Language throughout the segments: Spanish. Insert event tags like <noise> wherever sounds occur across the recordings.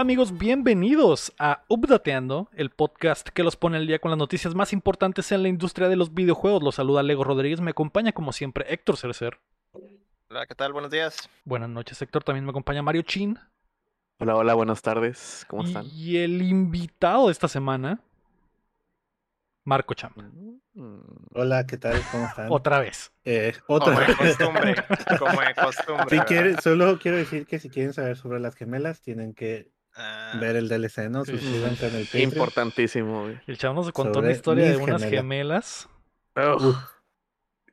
¿Qué tal amigos? Bienvenidos a Updateando, el podcast que los pone al día con las noticias más importantes en la industria de los videojuegos. Los saluda Lego Rodríguez, me acompaña como siempre Héctor Cercer. Hola, ¿qué tal? Buenos días. Buenas noches Héctor, también me acompaña Mario Chin. Hola, hola, buenas tardes. ¿Cómo están? Y el invitado de esta semana, Marco Cham. Mm. Hola, ¿qué tal? ¿Cómo están? Otra vez. Eh, otra Como de costumbre. Como de <laughs> costumbre. Solo quiero decir que si quieren saber sobre las gemelas, tienen que Ah, ver el DLC, ¿no? Sí. Suscríbanse en el Patreon. Importantísimo, güey. El Cham nos contó Sobre una historia de unas gemelas. gemelas. Uf,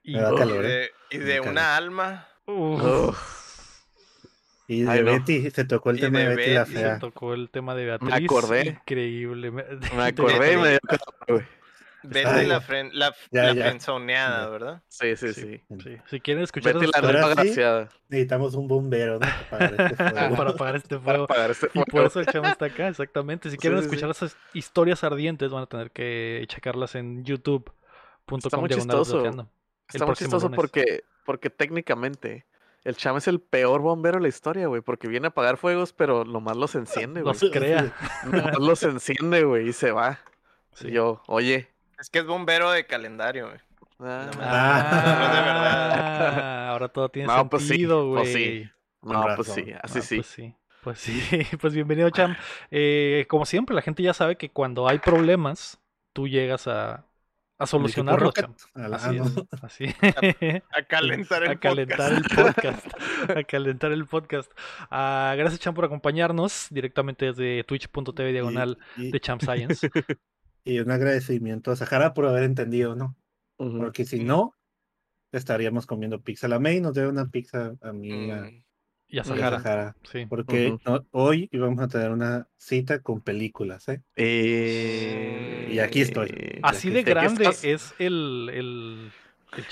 Y, Me da y calor, ¿eh? de, y de Me una alma. Uf, Uf, y de Ay, no. Betty, se tocó el Y tema de de Betty la Betty. se fea. tocó el tema de Beatriz. acordé. Increíble. <laughs> Me, me acordé y me dio calor, güey. Betty Ay, la, fren, la, ya, la ya. frenzoneada. ¿verdad? Sí, sí, Sí. sí. Sí, Si quieren escuchar Vete la nueva sí. graciada Necesitamos un bombero, ¿no? Para apagar este <laughs> fuego. para apagar este fuego. este Y por eso el chamo está acá, exactamente. Si quieren sí, sí. escuchar esas historias ardientes, van a tener que checarlas en youtube.com. Está muy chistoso. Está muy chistoso lunes. porque, porque técnicamente el cham es el peor bombero de la historia, güey. Porque viene a apagar fuegos, pero nomás los enciende, güey. Los crea. Nomás los enciende, güey, y se va. Sí. Y yo, oye. Es que es bombero de calendario, güey. ah, No, Ah. de verdad. Ah, ahora todo tiene No, pues sí, sentido, güey. pues sí. No, pues sí, así Ah, sí. Pues sí. Pues sí, <laughs> pues bienvenido, Cham. Eh, como siempre, la gente ya sabe que cuando hay problemas, tú llegas a, a solucionarlos, Rocket. Cham. Así ah, es, <laughs> así. A calentar el a calentar el podcast. a calentar el podcast. Gracias, Cham, por acompañarnos directamente desde twitch.tv diagonal Y, de Cham Science. <laughs> y un agradecimiento a Sahara por haber entendido, ¿no? Porque si no, estaríamos comiendo pizza. La May nos debe una pizza a mí y a- Mm, Y a y a Sahara. Sí. Porque no- hoy íbamos a tener una cita con películas, ¿eh? Eh, Y aquí estoy. Así de grande estás- es el, el,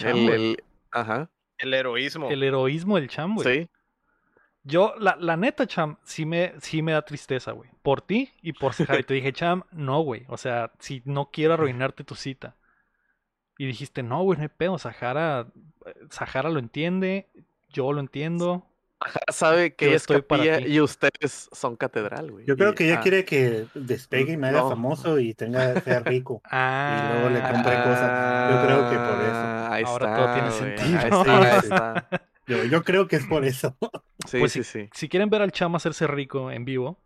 el ajá, El heroísmo. El heroísmo del Cham, güey. sí. Yo, la, la neta, Cham, sí me, sí me da tristeza, güey. Por ti y por <laughs> Sahara. Y te dije, Cham, no, güey. O sea, si no quiero arruinarte tu cita. Y dijiste, no, güey, no hay pedo. Sahara, Sahara lo entiende, yo lo entiendo. Ajá, sabe que Yo ella es estoy para ti. y ustedes son catedral, güey. Yo creo Y- que ella ah, quiere que despegue y me haga No. famoso y tenga sea rico. <laughs> Ah, luego le compré cosas. Yo creo que por eso. ah, Ahí Ahora está, todo tiene sentido. Ahí está, ahí <laughs> está. Yo, yo creo que es por eso. <laughs> Sí, Pues sí, sí. Si quieren ver al Cham hacerse rico en vivo,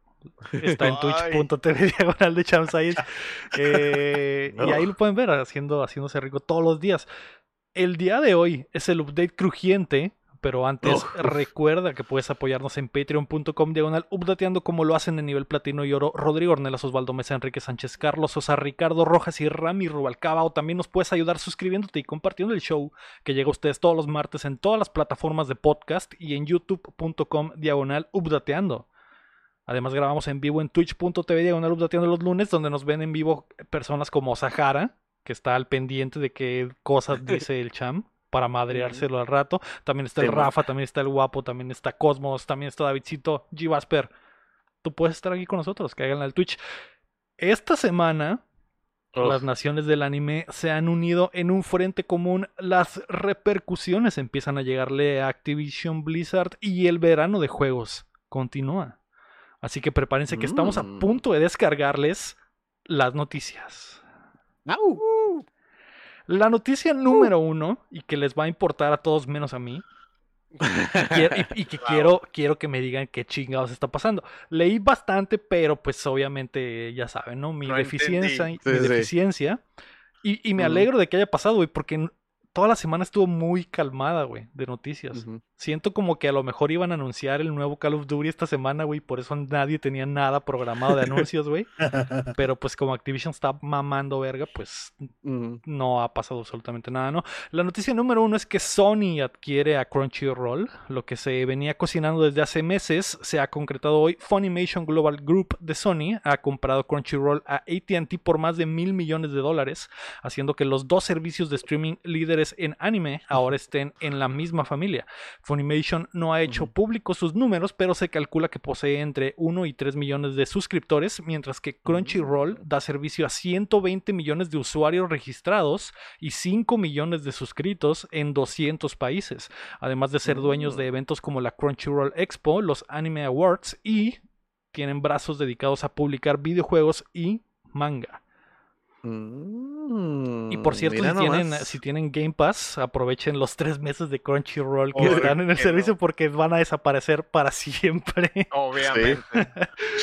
está en <laughs> twitch.tv diagonal de Cham Science. <laughs> Eh, Y ahí lo pueden ver haciendo, haciéndose rico todos los días. El día de hoy es el update crujiente. Pero antes, No. recuerda que puedes apoyarnos en patreon.com diagonal updateando como lo hacen en nivel platino y oro Rodrigo Ornelas, Osvaldo Mesa, Enrique Sánchez, Carlos Sosa, Ricardo Rojas y Rami Rubalcaba. O también nos puedes ayudar suscribiéndote y compartiendo el show que llega a ustedes todos los martes en todas las plataformas de podcast y en youtube.com diagonal updateando. Además grabamos en vivo en twitch.tv diagonal updateando los lunes donde nos ven en vivo personas como Sahara, que está al pendiente de qué cosas dice el <laughs> cham para madreárselo al rato. También está el. Rafa, también está el Guapo, también está Cosmos, también está Davidcito, G. Vasper. Tú puedes estar aquí con nosotros, cáiganle al Twitch. Esta semana Uf. las naciones del anime se han unido en un frente común. Las repercusiones empiezan a llegarle a Activision Blizzard y el verano de juegos continúa. Así que prepárense que estamos a Mm. punto de descargarles las noticias. Au. La noticia número uno, y que les va a importar a todos menos a mí, <laughs> quiero- y, y que Wow. quiero, quiero que me digan qué chingados está pasando. Leí bastante, pero pues obviamente ya saben, ¿no? Mi No deficiencia, mi Sí, deficiencia. Y, y me alegro de que haya pasado, güey, porque toda la semana estuvo muy calmada, güey, de noticias. Siento como que a lo mejor iban a anunciar el nuevo Call of Duty esta semana, güey, por eso nadie tenía nada programado de anuncios, güey. <laughs> Pero pues como Activision está mamando verga, pues no ha pasado absolutamente nada, ¿no? La noticia número uno es que Sony adquiere a Crunchyroll, lo que se venía cocinando desde hace meses, se ha concretado hoy. Funimation Global Group de Sony ha comprado Crunchyroll a ATT por más de mil millones de dólares, haciendo que los dos servicios de streaming líderes en anime ahora estén en la misma familia. Funimation no ha hecho Ujú. públicos sus números, pero se calcula que posee entre 1 y 3 millones de suscriptores, mientras que Crunchyroll da servicio a 120 millones de usuarios registrados y 5 millones de suscritos en 200 países, además de ser dueños de eventos como la Crunchyroll Expo, los Anime Awards y tienen brazos dedicados a publicar videojuegos y manga. Y por Mm, cierto, si tienen, nomás. si tienen Game Pass, aprovechen los tres meses de Crunchyroll que ¿Por están en el servicio no? porque van a desaparecer para <laughs> siempre. Obviamente.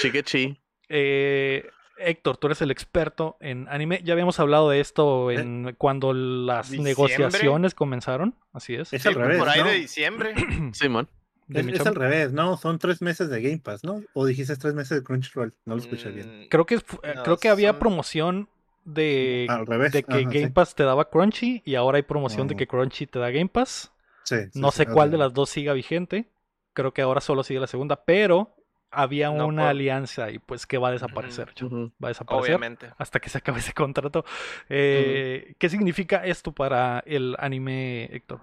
Shigechi. Eh, Héctor, tú eres el experto en anime. Ya habíamos hablado de esto en cuando las ¿Diciembre? negociaciones comenzaron. Así es. Es Sí, al revés, por ahí ¿no? de diciembre. <clears throat> Simón. De Es, es al revés, ¿no? Son tres meses de Game Pass, ¿no? O dijiste tres meses de Crunchyroll. No lo escuché bien. Mm, Creo que, eh, No, creo que había son- promoción de, Al revés. de que ajá, Game sí. Pass te daba Crunchy y ahora hay promoción de que Crunchy te da Game Pass. Sí, sí, No sí, sé cuál de las dos siga vigente. Creo que ahora solo sigue la segunda, pero había No, una por- alianza y pues que va a desaparecer. Va a desaparecer Obviamente. hasta que se acabe ese contrato. Eh, ¿Qué significa esto para el anime, Héctor?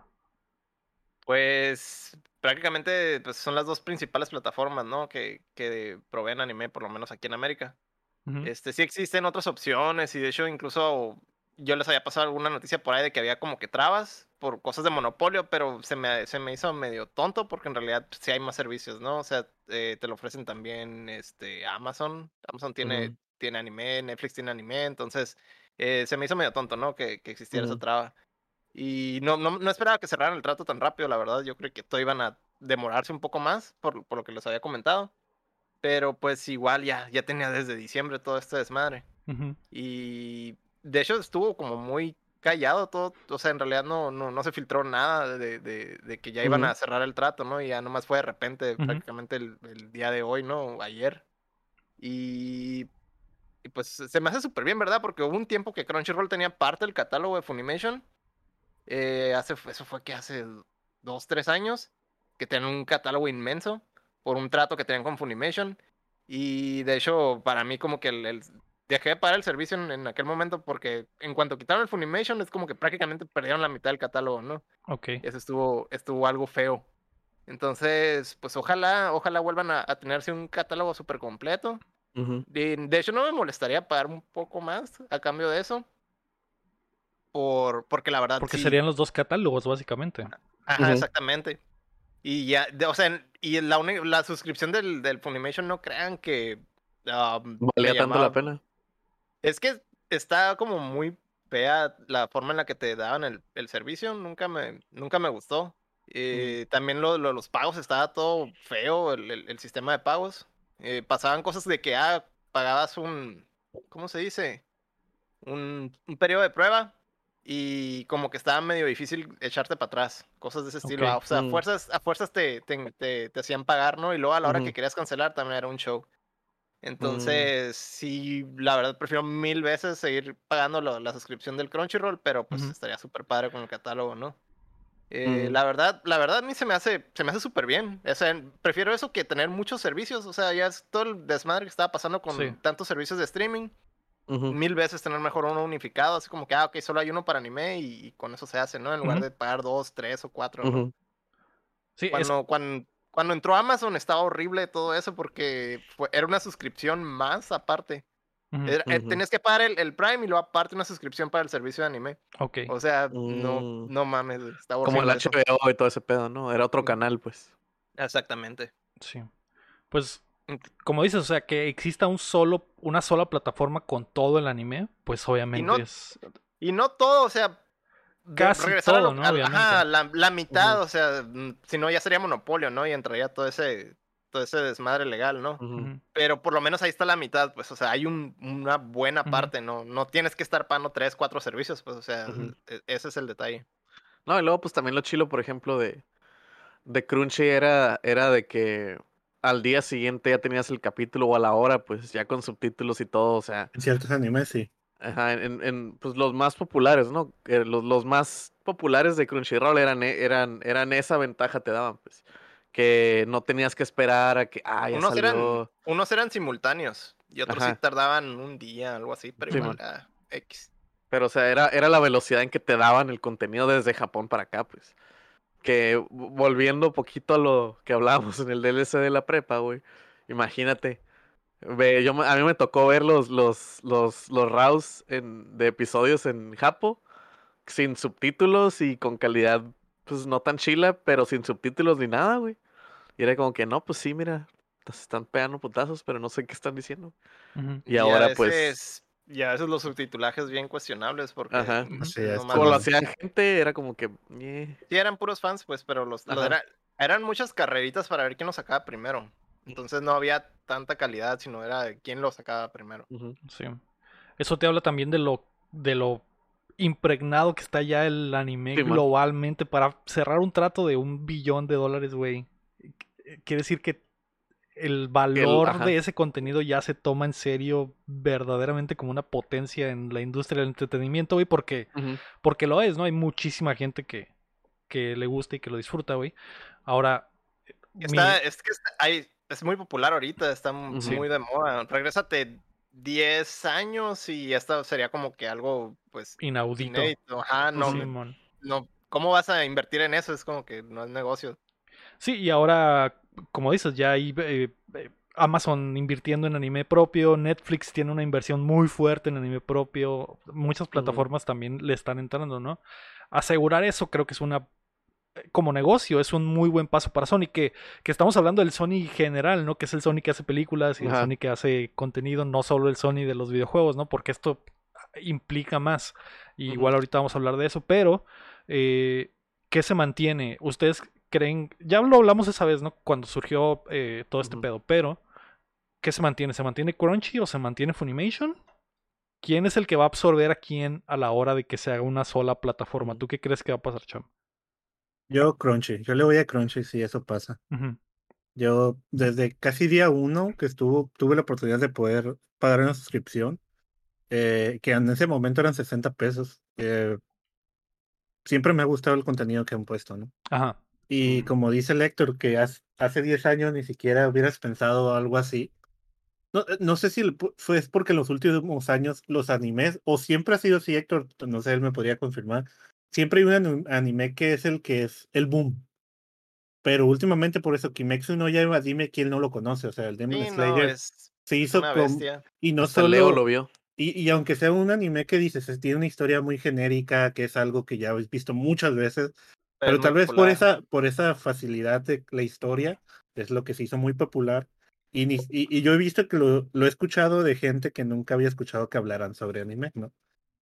Pues prácticamente pues, son las dos principales plataformas, ¿no? Que, que proveen anime, por lo menos aquí en América. Ujú. Este, sí existen otras opciones y de hecho incluso yo les había pasado alguna noticia por ahí de que había como que trabas por cosas de monopolio, pero se me, se me hizo medio tonto porque en realidad pues, sí hay más servicios, ¿no? O sea, eh, te lo ofrecen también este, Amazon. Amazon tiene, Ujú. tiene anime, Netflix tiene anime, entonces eh, se me hizo medio tonto, ¿no? Que, que existiera esa Ujú. traba. Y no, no, no esperaba que cerraran el trato tan rápido, la verdad. Yo creo que todo iban a demorarse un poco más por, por lo que les había comentado. Pero pues igual ya, ya tenía desde diciembre todo este desmadre. Ujú. Y de hecho estuvo como muy callado todo. O sea, en realidad no, no, no se filtró nada de, de, de que ya iban Ujú. a cerrar el trato, ¿no? Y ya nomás fue de repente, Ujú. prácticamente el, el día de hoy, ¿no? Ayer. Y, y pues se me hace súper bien, ¿verdad? Porque hubo un tiempo que Crunchyroll tenía parte del catálogo de Funimation. Eh, hace, eso fue que hace dos, tres años, que tenían un catálogo inmenso por un trato que tenían con Funimation. Y de hecho, para mí como que el, el- dejé de pagar el servicio en, en aquel momento porque en cuanto quitaron el Funimation es como que prácticamente perdieron la mitad del catálogo, ¿no? Ok. Eso estuvo, estuvo algo feo. Entonces, pues ojalá, ojalá vuelvan a, a tenerse un catálogo súper completo. Ujú. De, de hecho, no me molestaría pagar un poco más a cambio de eso. Por, porque la verdad Porque sí- serían los dos catálogos, básicamente. Ajá, Ujú. exactamente. Y ya, de- o sea, y la, la suscripción del, del Funimation no crean que me Valía tanto la pena. Es que está como muy fea la forma en la que te daban el, el servicio, nunca me, nunca me gustó. Eh, También lo, lo- los pagos estaba todo feo, el, el- el sistema de pagos. Eh, pasaban cosas de que ah, pagabas un, ¿cómo se dice? Un, un periodo de prueba y como que estaba medio difícil echarte para atrás, cosas de ese estilo. Ok. ah, O sea, a Mm. fuerzas, a fuerzas te, te, te- te hacían pagar, ¿no? Y luego a la hora que Ujú. querías cancelar también era un show. Entonces, sí, la verdad prefiero mil veces seguir pagando lo- la suscripción del Crunchyroll, pero pues estaría súper padre con el catálogo, ¿no? Eh, Ujú. La verdad, la verdad a mí se me hace, se me hace súper bien. O sea, prefiero eso que tener muchos servicios. O sea, ya es todo el desmadre que estaba pasando con Sí. tantos servicios de streaming. Ujú. Mil veces tener mejor uno unificado, así como que, ah, ok, solo hay uno para anime y, y con eso se hace, ¿no? En lugar Ujú. de pagar dos, tres o cuatro, ¿no? Ujú. Sí, es- Cuando, cuando, cuando entró Amazon estaba horrible todo eso porque fue- era una suscripción más aparte. Era- eh, tenías que pagar el, el Prime y luego aparte una suscripción para el servicio de anime. ok. O sea, no, Mm. no mames, está horrible. Como el eso. HBO y todo ese pedo, ¿no? Era otro canal, pues. Exactamente. Sí. Pues. Como dices, o sea, que exista un solo, una sola plataforma con todo el anime, pues obviamente no- es. Y no todo, o sea. Casi regresar a todo, lo- ¿no? ajá, la, la mitad, o sea, mm, si no ya sería monopolio, ¿no? Y entraría todo ese, todo ese desmadre legal, ¿no? Pero por lo menos ahí está la mitad, pues, o sea, hay un- una buena parte, ¿no? No tienes que estar pagando tres, cuatro servicios, pues, o sea, e- ese es el detalle. No, y luego pues también lo chilo, por ejemplo, de, de Crunchy era, era de que al día siguiente ya tenías el capítulo o a la hora, pues ya con subtítulos y todo, o sea, En ciertos animes, sí. ajá, en, en, pues los más populares, ¿no? Eh, los, los más populares de Crunchyroll eran, eran, eran esa ventaja te daban, pues, que no tenías que esperar a que, ah, ya Unos eran, salió. unos eran simultáneos y otros sí tardaban un día, algo así, pero Sí, igual, ah, X. Pero, o sea, era, era la velocidad en que te daban el contenido desde Japón para acá, pues. Que volviendo poquito a lo que hablábamos en el DLC de la prepa, güey. Imagínate. Ve, yo, a mí me tocó ver los, los, los, los RAWs en, de episodios en Japo, sin subtítulos y con calidad, pues no tan chila, pero sin subtítulos ni nada, güey. Y era como que, no, pues sí, mira, se están pegando putazos, pero no sé qué están diciendo. Y ahora, a pues, Y a veces los subtitulajes bien cuestionables porque Ajá. Sí, es nomás como lo los- hacía gente, era como que. eh, sí eran puros fans, pues, pero los, los era- eran muchas carreritas para ver quién lo sacaba primero. Entonces no había tanta calidad, sino era quién lo sacaba primero. Sí. Eso te habla también de lo, de lo impregnado que está ya el anime Sí, man. globalmente para cerrar un trato de un billón de dólares, güey. Quiere decir que el valor de ese contenido ya se toma en serio verdaderamente como una potencia en la industria del entretenimiento, güey, porque, porque lo es, ¿no? Hay muchísima gente que, que le gusta y que lo disfruta, güey. Ahora, mi- Está, es que está- hay, es muy popular ahorita, está muy de moda. Regrésate 10 años y esto sería como que algo, pues, inaudito. inédito. Ajá, no, Simón. no, ¿cómo vas a invertir en eso? Es como que no es negocio. Sí, y ahora, como dices, ya hay eh, eh, Amazon invirtiendo en anime propio, Netflix tiene una inversión muy fuerte en anime propio, muchas plataformas también le están entrando, ¿no? Asegurar eso creo que es una, eh, como negocio, es un muy buen paso para Sony, que, que estamos hablando del Sony general, ¿no? Que es el Sony que hace películas y el. Sony que hace contenido, no solo el Sony de los videojuegos, ¿no? Porque esto implica más. Y. Igual ahorita vamos a hablar de eso, pero eh, ¿qué se mantiene? ¿Ustedes creen? Ya lo hablamos esa vez, ¿no? Cuando surgió eh, todo este pedo, pero ¿qué se mantiene? ¿Se mantiene Crunchy o se mantiene Funimation? ¿Quién es el que va a absorber a quién a la hora de que se haga una sola plataforma? ¿Tú qué crees que va a pasar, Cham? Yo Crunchy, yo le voy a Crunchy si eso pasa. Yo desde casi día uno que estuvo, tuve la oportunidad de poder pagar una suscripción, eh, que en ese momento eran 60 pesos. eh, siempre me ha gustado el contenido que han puesto, ¿no? Ajá. Y como dice Lector, que hace, hace 10 años ni siquiera hubieras pensado algo así. No, eh, no sé si el fue es porque en los últimos años los animes, o siempre ha sido así, Héctor, no sé, él me podría confirmar. Siempre hay un anime que es el que es el boom. Pero últimamente por eso Kimetsu no Yaiba, dime quién no lo conoce. O sea, el Demon Sí, no, Slayer es se hizo con- y no Hasta solo Leo lo vio. y, y aunque sea un anime que dices, es- tiene una historia muy genérica, que es algo que ya habéis visto muchas veces, pero tal vez por esa, por esa facilidad de la historia, es lo que se hizo muy popular. Y, y, y yo he visto que lo, lo he escuchado de gente que nunca había escuchado que hablaran sobre anime, ¿no?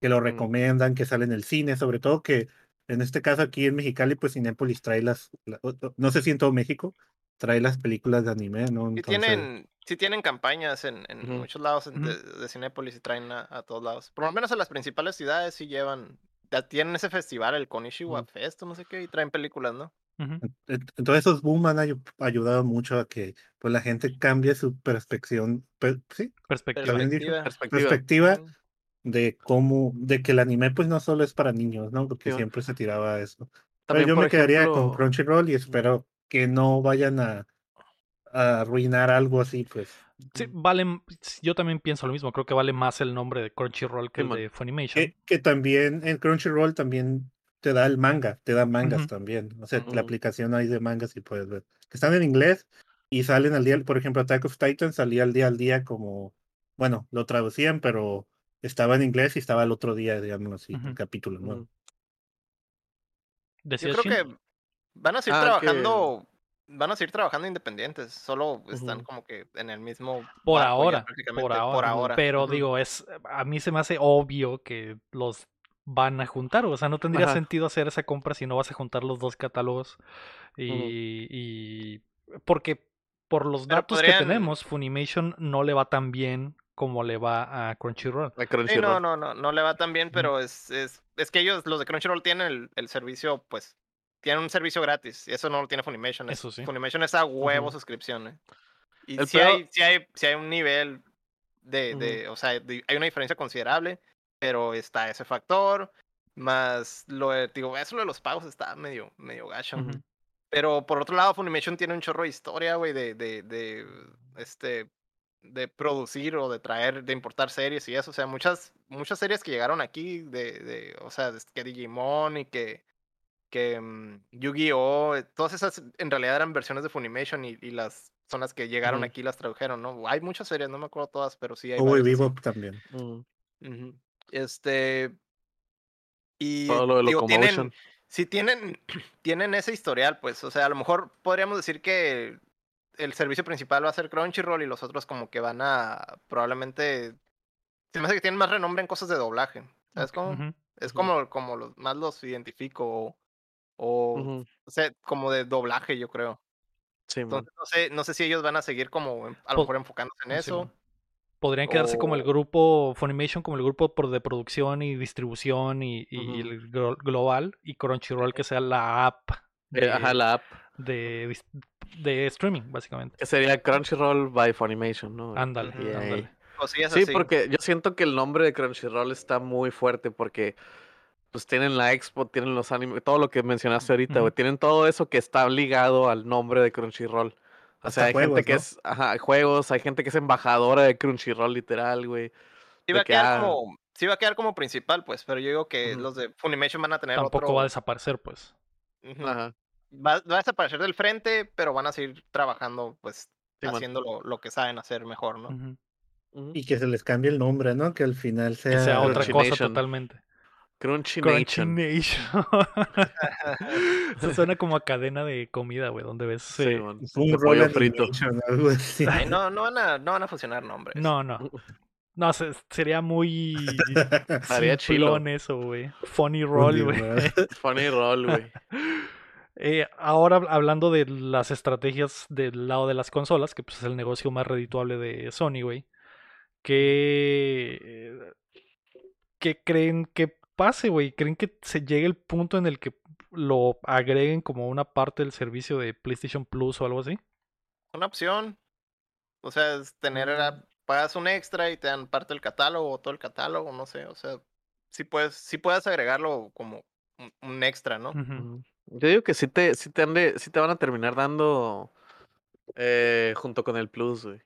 Que lo recomiendan, que sale en el cine, sobre todo que en este caso aquí en Mexicali, pues Cinépolis trae las, la- no sé si en todo México, trae las películas de anime, ¿no? Sí Entonces, tienen, sí tienen campañas en, en muchos lados de, de Cinépolis y traen a, a todos lados. Por lo menos en las principales ciudades sí llevan, tienen ese festival, el Konishiwa Ujú. Fest o no sé qué, y traen películas, ¿no? Ujú. Ent- Entonces esos boom han ayu- ayudado mucho a que pues, la gente cambie su perspección, per- sí, Perspectiva. Perspectiva. Perspectiva. de cómo, de que el anime pues no solo es para niños, ¿no? Porque Sí, siempre se tiraba a eso. Pero También, yo por me quedaría con ejemplo, Crunchyroll y espero que no vayan a, a arruinar algo así, pues. Sí, vale, m- yo también pienso lo mismo, creo que vale más el nombre de Crunchyroll que el de Funimation. Que, que también en Crunchyroll también te da el manga, te da mangas también. O sea, la aplicación hay de mangas y puedes ver. Que están en inglés y salen al día, por ejemplo, Attack of Titan salía al día al día como, bueno, lo traducían, pero estaba en inglés y estaba el otro día, digamos así, el capítulo nuevo. ujú. Yo ¿Decías, creo que van a seguir Ah, que- trabajando, van a seguir trabajando independientes, solo están como que en el mismo Por ahora, prácticamente, por ahora. por ahora. Pero digo, es a mí se me hace obvio que los van a juntar. O sea, no tendría Ajá. sentido hacer esa compra si no vas a juntar los dos catálogos. Y, y porque por los Pero datos que tenemos, Funimation no le va tan bien como le va a Crunchyroll. A Sí, Crunchyroll. no, no, no, no le va tan bien, pero es, es, es que ellos, los de Crunchyroll, tienen el, el servicio, pues, tienen un servicio gratis, y eso no lo tiene Funimation. es- Eso sí. Funimation es a huevo Ujú. suscripción, ¿eh? Y si pedo- hay, si hay, si hay un nivel de, de o sea, de- hay una diferencia considerable, pero está ese factor, más lo de, digo, eso de los pagos está medio, medio gacho. Ujú. Pero por otro lado, Funimation tiene un chorro de historia, güey, de, de, de, este, de producir o de traer, de importar series y eso. O sea, muchas, muchas series que llegaron aquí, de, de o sea, que Digimon y que, que mm, Yu-Gi-Oh! eh, Todas esas en realidad eran versiones de Funimation y, y las son las que llegaron aquí y las tradujeron, ¿no? Hay muchas series, no me acuerdo todas, pero sí hay varias así. Bebop también. Ujú. Este. Y Todo lo de digo, tienen, si tienen, <clears throat> tienen ese historial, pues, o sea, a lo mejor podríamos decir que el servicio principal va a ser Crunchyroll y los otros como que van a probablemente se me hace que tienen más renombre en cosas de doblaje. ¿Sabes cómo? Es como, como los, más los identifico o, o, o sea, como de doblaje, yo creo. Sí. Entonces no sé, no sé si ellos van a seguir como en- a lo mejor enfocándose en sí, eso. man. Podrían quedarse como el grupo Funimation, como el grupo de producción y distribución y, y el glo- global, y Crunchyroll que sea la app Eh, Ajá, la app. de, de streaming, básicamente. Que sería Crunchyroll by Funimation, ¿no? Ándale, ándale. Sí, porque yo siento que el nombre de Crunchyroll está muy fuerte porque pues tienen la expo, tienen los animes, todo lo que mencionaste ahorita, güey, tienen todo eso que está ligado al nombre de Crunchyroll. O Hasta sea, hay juegos, gente que ¿no? es, ajá, juegos, hay gente que es embajadora de Crunchyroll literal, güey. Sí va a que, quedar ah, como, sí va a quedar como principal, pues, pero yo digo que los de Funimation van a tener Tampoco otro. va a desaparecer, pues. Ajá. va, va a desaparecer del frente, pero van a seguir trabajando, pues, haciendo lo, lo que saben hacer mejor, ¿no? Y que se les cambie el nombre, ¿no? Que al final sea. Que sea otra cosa totalmente. Crunchy Crunchy Nation. Nation. <laughs> Eso suena como a cadena de comida, güey, donde ves. Sí, eh, un De rol pollo frito. animation, algo así. Ay, no, no van a, no van a funcionar nombres. No, no. No, se- sería muy. <laughs> Estaría chilo. simplón eso, güey. Funny roll, güey. <laughs> Funny Roll, güey. Eh, ahora hab- hablando de las estrategias del lado de las consolas, que pues es el negocio más redituable de Sony, güey. ¿Qué, ¿Qué creen que pase, güey? ¿Creen que se llegue el punto en el que lo agreguen como una parte del servicio de PlayStation Plus o algo así? Una opción. O sea, es tener, Mm. a- pagas un extra y te dan parte del catálogo o todo el catálogo, no sé. O sea, sí puedes, sí puedes agregarlo como un, un extra, ¿no? Ujú. Yo digo que sí te, sí te, han de- sí te van a terminar dando eh, junto con el Plus, güey.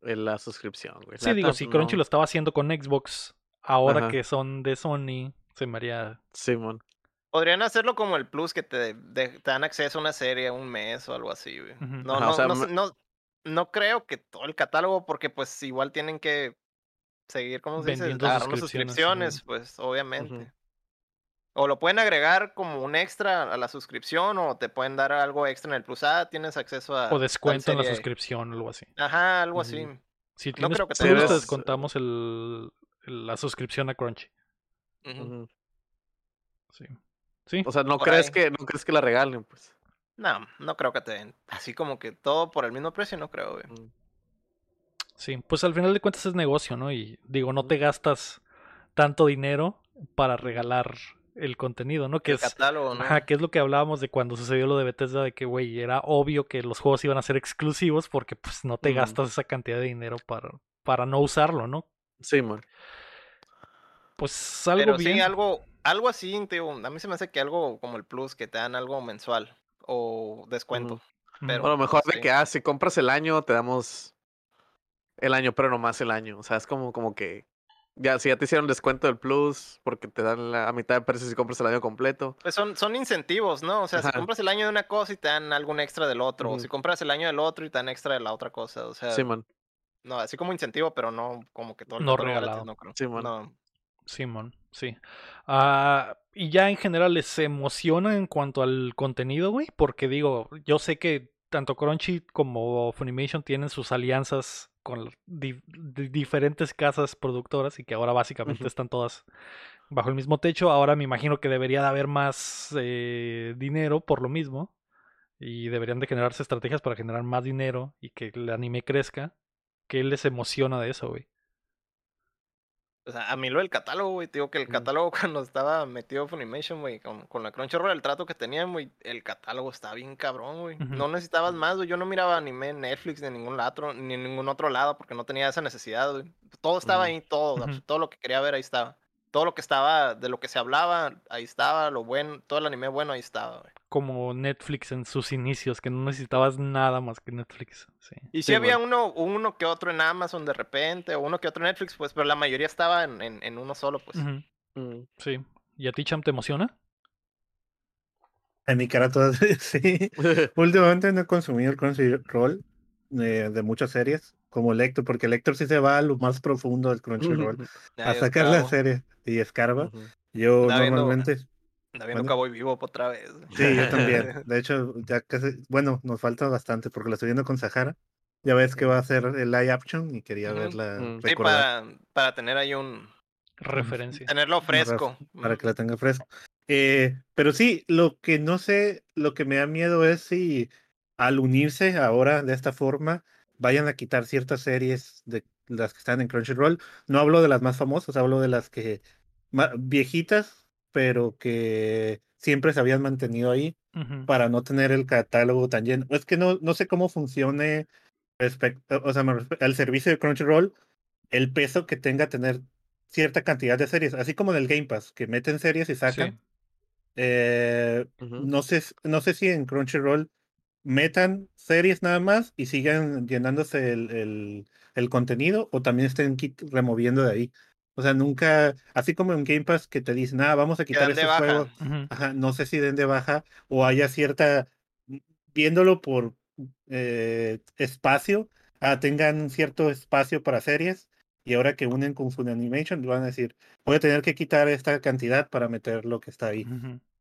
La suscripción, güey. Sí, La digo, si Crunchy no. lo estaba haciendo con Xbox, ahora Ajá. que son de Sony, se me haría. Simón. Podrían hacerlo como el Plus que te, de- te dan acceso a una serie un mes o algo así, güey. No, Ajá, o no, sea, no, no, no creo que todo el catálogo, porque pues igual tienen que seguir, ¿cómo se dice? Agarrando suscripciones, suscripciones, pues obviamente. O lo pueden agregar como un extra a la suscripción o te pueden dar algo extra en el Plus. Ah, tienes acceso a... O descuento en la suscripción o algo así. Ajá, algo así. Si No tienes creo que te Plus, te des- descontamos el- la suscripción a Crunchy. Sí. Sí. O sea, no Por crees ahí. que no crees que la regalen, pues. No, no creo que te den. Así como que todo por el mismo precio, no creo, güey. Mm. Sí, pues al final de cuentas es negocio, ¿no? Y digo, no te gastas tanto dinero para regalar el contenido, ¿no? Que el es, catálogo, ¿no? ajá, que es lo que hablábamos de cuando sucedió lo de Bethesda, de que, güey, era obvio que los juegos iban a ser exclusivos porque pues no te gastas esa cantidad de dinero para, para no usarlo, ¿no? Simón. Pues algo Pero bien. sí, algo, algo así, tío. A mí se me hace que algo como el Plus, que te dan algo mensual o descuento. Ujú. pero- O a lo mejor de sí. que, ah, si compras el año, te damos el año, pero nomás el año. O sea, es como, como que. Ya, si ya te hicieron descuento del plus, porque te dan la a mitad de precio si compras el año completo. Pues son, son incentivos, ¿no? O sea, si compras el año de una cosa y te dan algún extra del otro. O si compras el año del otro y te dan extra de la otra cosa. O sea, Simón. no, así como incentivo, pero no como que todo el No regalado. no creo. Simón. No. Simón, sí. Ah, y ya en general les emociona en cuanto al contenido, güey, porque digo, yo sé que tanto Crunchy como Funimation tienen sus alianzas con di- di- diferentes casas productoras y que ahora básicamente están todas bajo el mismo techo. Ahora me imagino que debería de haber más eh, dinero por lo mismo y deberían de generarse estrategias para generar más dinero y que el anime crezca. ¿Qué les emociona de eso, güey? O sea, a mí lo del catálogo, güey, te digo que el catálogo <laughs> cuando estaba metido Funimation, güey, con, con la Crunchyroll, el trato que tenían, güey, el catálogo estaba bien cabrón, güey. No necesitabas más, güey. Yo no miraba anime en Netflix ni en ningún lado, ni en ningún otro lado porque no tenía esa necesidad, güey. Todo estaba ahí, todo, todo lo que quería ver ahí estaba. Todo lo que estaba, de lo que se hablaba, ahí estaba, lo bueno, todo el anime bueno ahí estaba, güey. como Netflix en sus inicios, que no necesitabas nada más que Netflix. Sí. Y sí, Sí, había uno, uno que otro en Amazon de repente, o uno que otro en Netflix, pues, pero la mayoría estaba en, en, en uno solo, pues. Mm. sí. ¿Y a ti, Cham, te emociona? En mi cara todas, <laughs> sí. <laughs> Últimamente no he consumido el Crunchyroll eh, de muchas series, como Lector, porque Lector sí se va a lo más profundo del Crunchyroll, a Ay, sacar la serie y escarba. Ujú. Yo Andaba viendo- normalmente viendo ¿Mande? Cowboy Vivo otra vez. Sí, yo también. <laughs> De hecho, ya casi, bueno, nos falta bastante porque la estoy viendo con Sahara. Ya ves que va a ser el live action y quería Ujú. verla, Mm. Sí, recordar para, para tener ahí un. Referencia. Tenerlo fresco. para que la tenga fresco. Eh, pero sí, lo que no sé, lo que me da miedo es si al unirse ahora de esta forma vayan a quitar ciertas series de las que están en Crunchyroll. No hablo de las más famosas, hablo de las que viejitas, pero que siempre se habían mantenido ahí para no tener el catálogo tan lleno. Es que no, no sé cómo funcione respecto, o sea, al servicio de Crunchyroll, el peso que tenga tener cierta cantidad de series, así como en el Game Pass, que meten series y sacan. Sí. Eh, no sé, no sé si en Crunchyroll metan series nada más y sigan llenándose el, el, el contenido o también estén removiendo de ahí. O sea, nunca, así como en Game Pass que te dicen, ah, vamos a quitar baja. juego. Ajá, no sé si den de baja o haya cierta, viéndolo por eh, espacio, ah, tengan cierto espacio para series y ahora que unen con Funimation van a decir, voy a tener que quitar esta cantidad para meter lo que está ahí.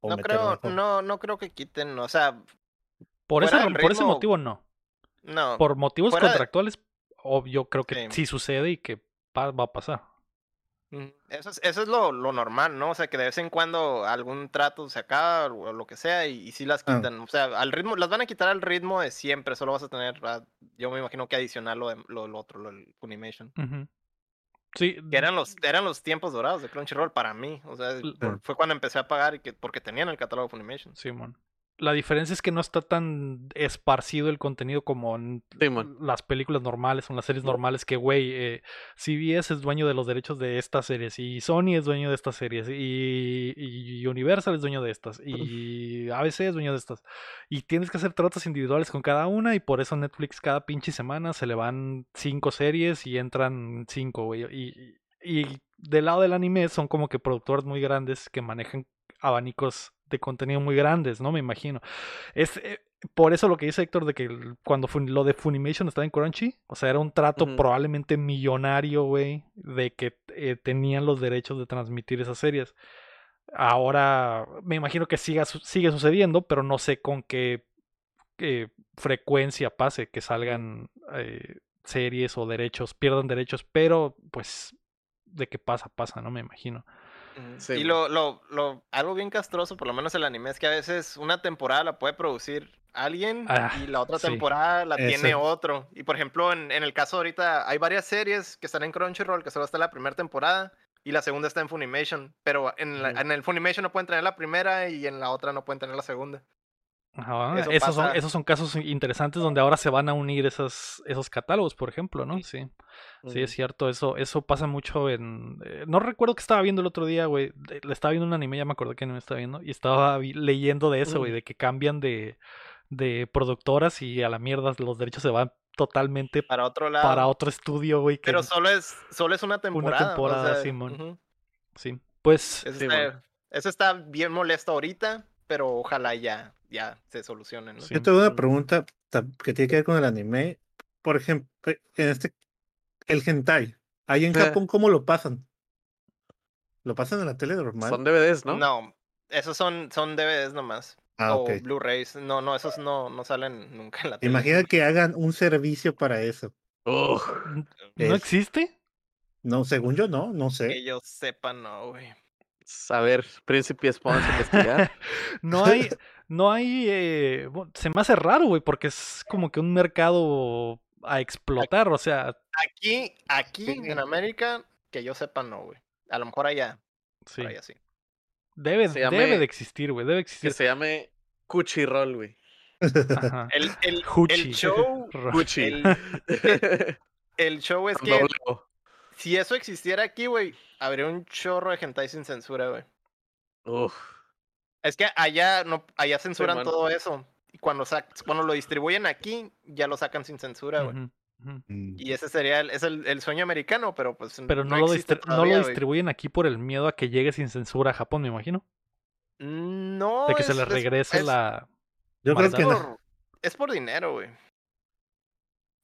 No creo, no, no creo que quiten, o sea, Por, ese, por ese motivo no. no. Por motivos de- contractuales, o yo creo que Sí. sí sucede y que va a pasar. Mm, Eso es, eso es lo, lo normal, ¿no? O sea, que de vez en cuando algún trato se acaba o lo que sea y, y sí las Ah. quitan. O sea, al ritmo, las van a quitar al ritmo de siempre, solo vas a tener, ah, yo me imagino que adicional lo, de, lo, lo otro, lo del Funimation. Sí, Que eran los, eran los tiempos dorados de Crunchyroll para mí. O sea, fue cuando empecé a pagar y que, porque tenían el catálogo Funimation. Simón. La diferencia es que no está tan esparcido el contenido como en Simón. las películas normales o en las series normales que, güey, eh, CBS es dueño de los derechos de estas series y Sony es dueño de estas series y, y Universal es dueño de estas y ABC es dueño de estas. Y tienes que hacer tratos individuales con cada una y por eso Netflix cada pinche semana se le van cinco series y entran cinco, güey. Y, y, y del lado del anime son como que productores muy grandes que manejan abanicos de contenido muy grandes, ¿no? Me imagino. Es eh, por eso lo que dice Héctor de que el- cuando Fun- lo de Funimation estaba en Crunchy, o sea, era un trato probablemente millonario, güey, de que eh, tenían los derechos de transmitir esas series. Ahora me imagino que siga, sigue sucediendo, pero no sé con qué eh, frecuencia pase que salgan eh, series o derechos, pierdan derechos, pero pues de qué pasa, pasa, ¿no? Me imagino. Sí, y lo, lo, lo, algo bien castroso, por lo menos el anime, es que a veces una temporada la puede producir alguien Ah, y la otra sí. temporada la tiene otro. Y por ejemplo, en, en el caso ahorita hay varias series que están en Crunchyroll, que solo está la primera temporada y la segunda está en Funimation. Pero en, la- en el Funimation no pueden tener la primera y en la otra no pueden tener la segunda. Ajá, Eso esos, son, esos son casos interesantes donde ahora se van a unir esas, esos catálogos, por ejemplo, ¿no? Sí. Sí, es cierto, eso, eso pasa mucho en... eh, no recuerdo que estaba viendo el otro día, güey. Le estaba viendo un anime, ya me acordé que no me estaba viendo. Y estaba leyendo de eso, güey, de que cambian de, de productoras y a la mierda los derechos se van totalmente Para otro lado. para otro estudio, güey. Pero solo es, solo es una temporada. o temporada, sea, Simón. Sí, pues... Eso, Sí, está, bueno. eso está bien molesto ahorita, pero ojalá ya, ya se solucione, ¿no? Sí. Yo tengo una pregunta ta- que tiene que ver con el anime. Por ejemplo, en este, el hentai. Ahí en. Japón, ¿cómo lo pasan? ¿Lo pasan en la tele normal? Son DVDs, ¿no? ¿no? esos son, son DVDs nomás. Ah, o. Blu-rays. No, no, esos no, no salen nunca en la tele. Imagina que hagan un servicio para eso. ¿No Es- existe? No, según yo no, no Que sé. yo sepa, no, güey. A ver, Príncipe Spawns a investigar. <laughs> No hay, no hay, eh, se me hace raro, güey, porque es como que un mercado a explotar, o sea, Aquí, aquí Sí. en América, que yo sepa, no, güey. A lo mejor allá, sí, allá sí. debe, Se debe llame- de existir, güey, debe que existir. se llame Cuchirol, güey. Ajá. El, el, el show, <laughs> el, <laughs> el show es que si eso existiera aquí, güey, habría un chorro de hentai sin censura, güey. Uf. Es que allá no, allá censuran todo eso. Y cuando, sac- cuando lo distribuyen aquí, ya lo sacan sin censura, güey. Mm. Y ese sería el, es el, el sueño americano, pero pues Pero no, lo, no güey. distribuyen aquí por el miedo a que llegue sin censura a Japón, me imagino. No. De que se es- les es- regrese es- la... Yo creo Es que no. es por dinero, güey.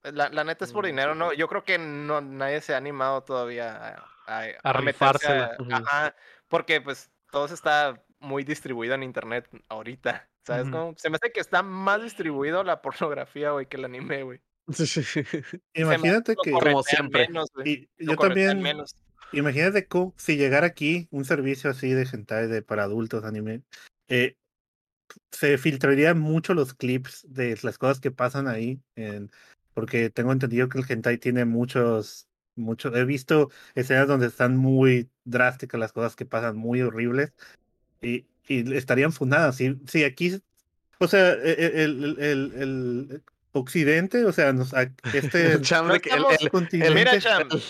La, la neta es por Mm. dinero, no. Yo creo que no nadie se ha animado todavía a, a, A meterse rifársela. a- Ujú. Ajá. Porque pues todo está muy distribuido en internet ahorita. ¿Sabes cómo? Se me hace que está más distribuido la pornografía, güey, que el anime, güey. <laughs> Sí, sí. Imagínate que, corretean siempre. menos, y yo también, menos. imagínate cómo- si llegara aquí un servicio así de hentai de para adultos anime, eh, se filtrarían mucho los clips de las cosas que pasan ahí, en- porque tengo entendido que el hentai tiene muchos, muchos, he visto escenas donde están muy drásticas las cosas que pasan, muy horribles, y, y estarían fundadas. Si, si aquí, o sea, e- e- el, el, el- el occidente, o sea, nos, <laughs> este Cham, el- el- continente, Mira, Cham, el-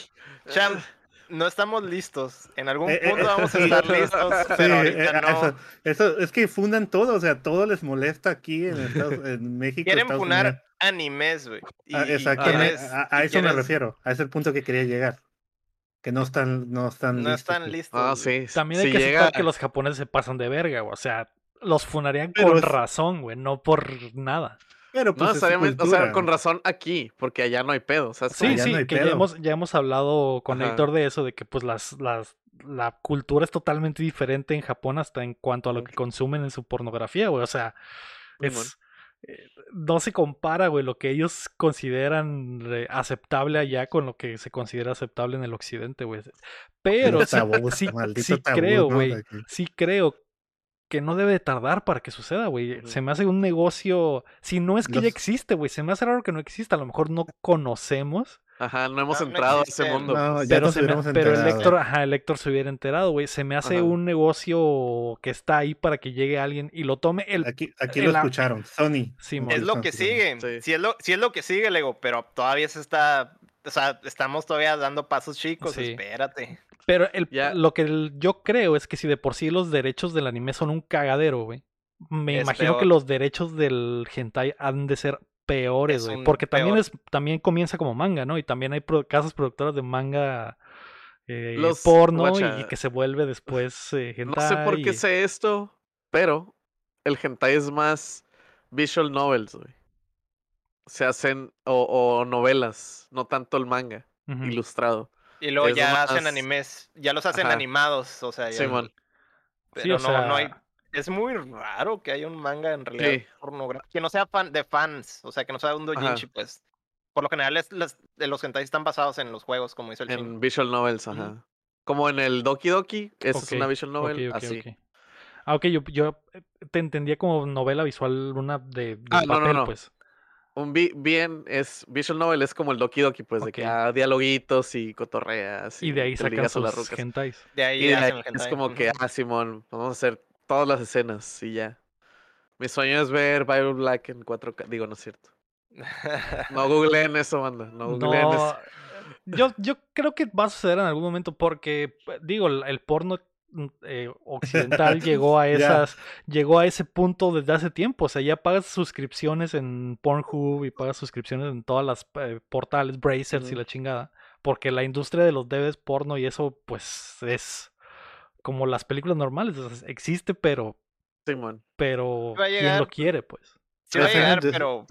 Cham, no estamos listos. En algún Eh, eh, punto eh, vamos a sí. estar listos, Sí, pero eh, ahorita no. eso, eso- es que fundan todo, o sea, todo les molesta aquí en, Estados- en México. Quieren Estados funar Unidos. animes, güey. Ah, exactamente, a, eso me refiero, a ese punto que quería llegar. Que no están, no están No listos, están listos. Ah, sí. También hay si que llega... aceptar que los japoneses se pasan de verga, güey. O sea, los funarían Pero con es- razón, güey, no por nada. Pero pues No necesariamente, o sea, con razón aquí, porque allá no hay pedo. O sea, Sí, ya sí, no hay que ya hemos, ya hemos hablado con Ajá. Héctor de eso, de que pues las, las, la cultura es totalmente diferente en Japón hasta en cuanto a lo que consumen en su pornografía, güey. O sea, eh, no se compara, güey, lo que ellos consideran eh, aceptable allá con lo que se considera aceptable en el occidente, güey. Pero El sí, tabú, sí, sí tabú, creo, güey, sí creo que no debe de tardar para que suceda, güey. Se me hace un negocio, si no es que ya existe, güey, se me hace raro que no exista, a lo mejor no conocemos. Ajá, no hemos No, no entrado a ese mundo. No, ya pero, nos se me- pero el. Héctor, ajá, el Héctor se hubiera enterado, güey. Se me hace Ajá. un negocio que está ahí para que llegue alguien y lo tome. El, Aquí, aquí el lo escucharon, Sony. Simón. Es Lo que sigue. Sí. Si es lo, si es lo que sigue, Lego, pero todavía se está. O sea, estamos todavía dando pasos chicos. Sí. Espérate. Pero el, lo que el- yo creo es que si de por sí los derechos del anime son un cagadero, güey. Me Es imagino que los derechos del hentai han de ser peores, Es güey. Porque también es también comienza como manga, ¿no? Y también hay pro- casas productoras de manga eh, Los- porno y- guacha. y, que se vuelve después eh, <laughs> No sé por hentai qué y- sé esto, pero el hentai es más visual novels, güey. Se hacen, o, o novelas, no tanto el manga ilustrado. Y luego Es ya hacen animes. Ya los hacen Ajá. animados. O sea, ya. Pero Sí, o no, no hay. Es muy raro que haya un manga en realidad Sí. pornográfico. Que no sea fan de fans. O sea, que no sea un doujinshi, pues. Por lo general, es, las- de los hentai están basados en los juegos, como hizo el En Shin. visual novels, ajá. Como en el Doki Doki, esa es una visual novel, ok, ok, así. Ah, ok, yo, yo eh, te entendía como novela visual, una de, de Ah, no, no, papel, no. pues. Un bi- bien es visual novel es como el Doki Doki, pues de que ah, dialoguitos y cotorreas Y de ahí sacan a las sus rucas. hentais. De ahí Y de ahí es hentai. como que, ah, Simón, vamos a hacer todas las escenas y ya. Mi sueño es ver Bible Black en 4K. Digo, no es cierto. <laughs> No googleen eso, banda. No googleen No, eso. yo, yo creo que va a suceder en algún momento porque, eh, digo, el, porno eh, occidental <laughs> llegó a esas, llegó a ese punto desde hace tiempo. O sea, ya pagas suscripciones en Pornhub y pagas suscripciones en todas las eh, portales, Brazers y Ujú. la chingada. Porque la industria de los DVDs porno y eso, pues, es como las películas normales. o sea, existe, pero, Simón. pero Va a ¿quién lo quiere, pues? Sí va a llegar, pero,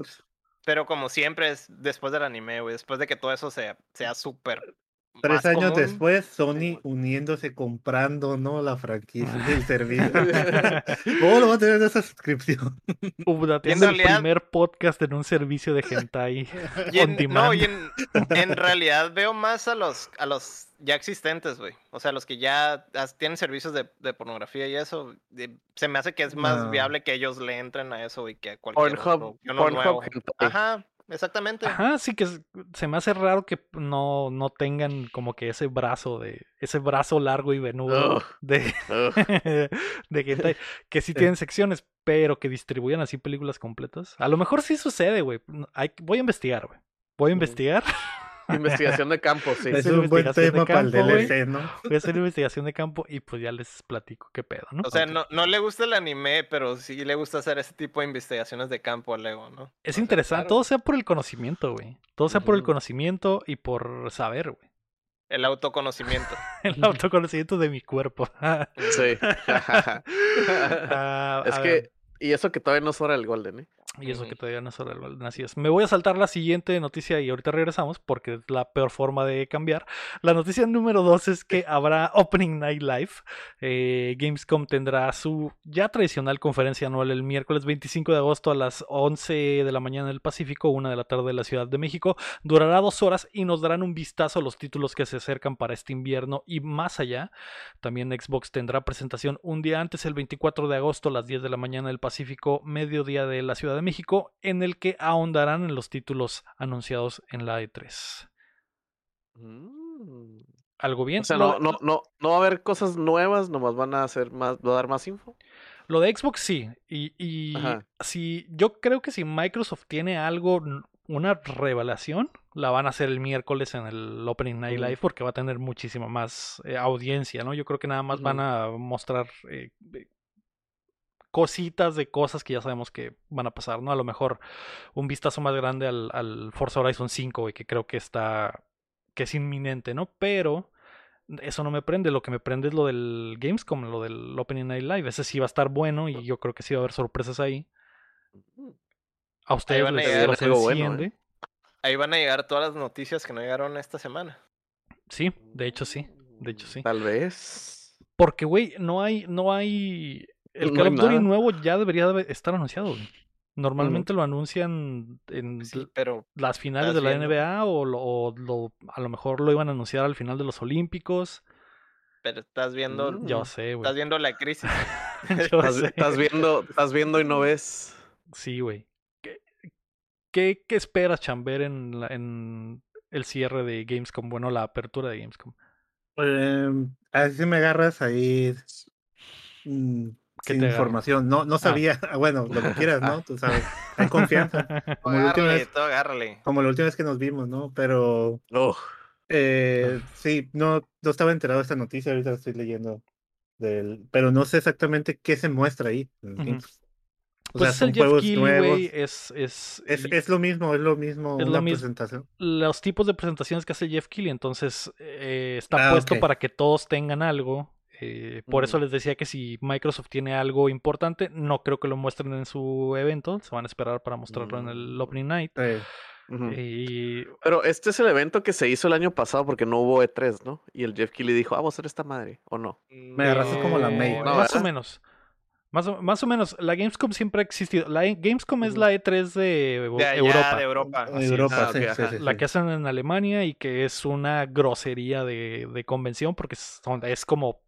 pero como siempre es después del anime, güey. Después de que todo eso sea, sea súper. Tres años común. después, Sony uniéndose, comprando, ¿no? La franquicia del servicio. <laughs> ¿Cómo lo va a tener en esa suscripción? Updateando el realidad- primer podcast en un servicio de hentai Y en, no, y en, en realidad veo más a los, a los ya existentes, güey. O sea, los que ya tienen servicios de, de pornografía y eso. de- se me hace que es más No. viable que ellos le entren a eso y que a cualquier Pornhub, otro, Pornhub. Ajá, exactamente. Ajá, sí que se me hace raro que no, no tengan como que ese brazo de ese brazo largo y venudo de, <laughs> de hentai, que sí tienen secciones, pero que distribuyan así películas completas. A lo mejor sí sucede, güey. Voy a investigar, güey. Voy a investigar. <laughs> <laughs> Investigación de campo, sí. Es un buen tema para el. DLC, ¿no? Voy a hacer investigación de campo y pues ya les platico qué pedo, ¿no? O sea, no, no le gusta el anime, pero sí le gusta hacer ese tipo de investigaciones de campo al Lego, ¿no? Es O sea, interesante, claro, todo sea por el conocimiento, güey. Todo sea por el conocimiento y por saber, güey. El autoconocimiento. <laughs> El autoconocimiento de mi cuerpo. Sí. <laughs> Ah, es a que, ver. y eso que todavía no es hora del Golden, ¿eh? Y eso que todavía no así es. Me voy a saltar la siguiente noticia y ahorita regresamos porque es la peor forma de cambiar. La noticia número dos es que habrá Opening Night Live. Eh, Gamescom tendrá su ya tradicional conferencia anual el miércoles 25 de agosto a las 11 de la mañana del Pacífico, una de la tarde de la Ciudad de México. Durará dos horas y nos darán un vistazo a los títulos que se acercan para este invierno y más allá. También Xbox tendrá presentación un día antes, el 24 de agosto a las 10 de la mañana del Pacífico, mediodía de la Ciudad de México, en el que ahondarán en los títulos anunciados en la E3. Mm. Algo bien. O sea, no, no, no, no va a haber cosas nuevas, nomás van a hacer más, va a dar más info. Lo de Xbox sí. Y, si yo creo que si Microsoft tiene algo, una revelación, la van a hacer el miércoles en el Opening Night. Live porque va a tener muchísima más eh, audiencia, ¿no? Yo creo que nada más van a mostrar eh, eh, cositas de cosas que ya sabemos que van a pasar, ¿no? A lo mejor un vistazo más grande al, al Forza Horizon 5, güey, que creo que está, que es inminente, ¿no? Pero eso no me prende, lo que me prende es lo del Gamescom, lo del Opening Night Live, ese sí va a estar bueno y yo creo que sí va a haber sorpresas ahí. A ustedes van a les, llegar los algo bueno, ¿eh? Ahí van a llegar todas las noticias que no llegaron esta semana. Sí, de hecho sí, de hecho sí. Tal vez. Porque, güey, no hay, no hay... El No Call hay of Duty nada. nuevo ya debería de estar anunciado, güey. Normalmente lo anuncian en Sí, l- pero las finales de la viendo. NBA o, lo, o lo- a lo mejor lo iban a anunciar al final de los Olímpicos. pero estás viendo, Mm. Ya sé, güey. estás viendo la crisis. <laughs> <laughs> Yo Estás, sé. estás viendo, estás viendo y no ves. Sí, güey. ¿Qué, qué, qué esperas, Chamber, en, la- en el cierre de Gamescom? Bueno, la apertura de Gamescom. Así me agarras ahí mm, ¿Qué sin información. No, no sabía. <laughs> Bueno, lo que quieras, ¿no? Tú sabes. Hay confianza. <laughs> Como la última agárrale, vez, como la última vez que nos vimos, ¿no? Pero eh, sí, no, no estaba enterado de esta noticia. Ahorita la estoy leyendo. Del, pero no sé exactamente qué se muestra ahí. O Pues sea, es son el Jeff juegos Keighley. Es, es, Es, es lo mismo, es lo mismo Es lo una mismo. presentación. los tipos de presentaciones que hace Jeff Keighley. Entonces, eh, está Ah, puesto para que todos tengan algo. Eh, por eso les decía que si Microsoft tiene algo importante, no creo que lo muestren en su evento. Se van a esperar para mostrarlo en el Mm. Opening Night. Eh. Y Pero este es el evento que se hizo el año pasado porque no hubo E3, ¿no? Y el Jeff Keighley dijo, ah, vamos a hacer esta madre, ¿o no? Me agarraste como la May. No, más o menos. Más o, más o menos. La Gamescom siempre ha existido. La Gamescom es la E3 de, Eu- De allá, Europa. de Europa. Europa, Ah, sí, ok, sí, ajá. sí, La que hacen en Alemania y que es una grosería de, de convención porque son- es como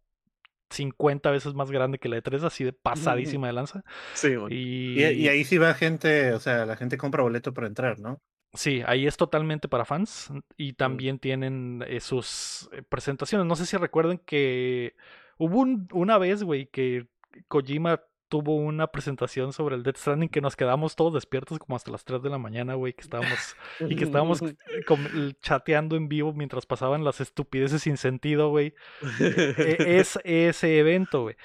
50 veces más grande que la E3, así de pasadísima de lanza. Sí, güey. Y, Y, y ahí sí va gente, o sea, la gente compra boleto para entrar, ¿no? sí, ahí es totalmente para fans y también tienen eh, sus eh, presentaciones. No sé si recuerden que hubo un- una vez, güey, que Kojima tuvo una presentación sobre el Death Stranding que nos quedamos todos despiertos como hasta las 3 de la mañana, güey, que estábamos y que estábamos <laughs> el- chateando en vivo mientras pasaban las estupideces sin sentido, güey. E- <laughs> es ese evento, güey.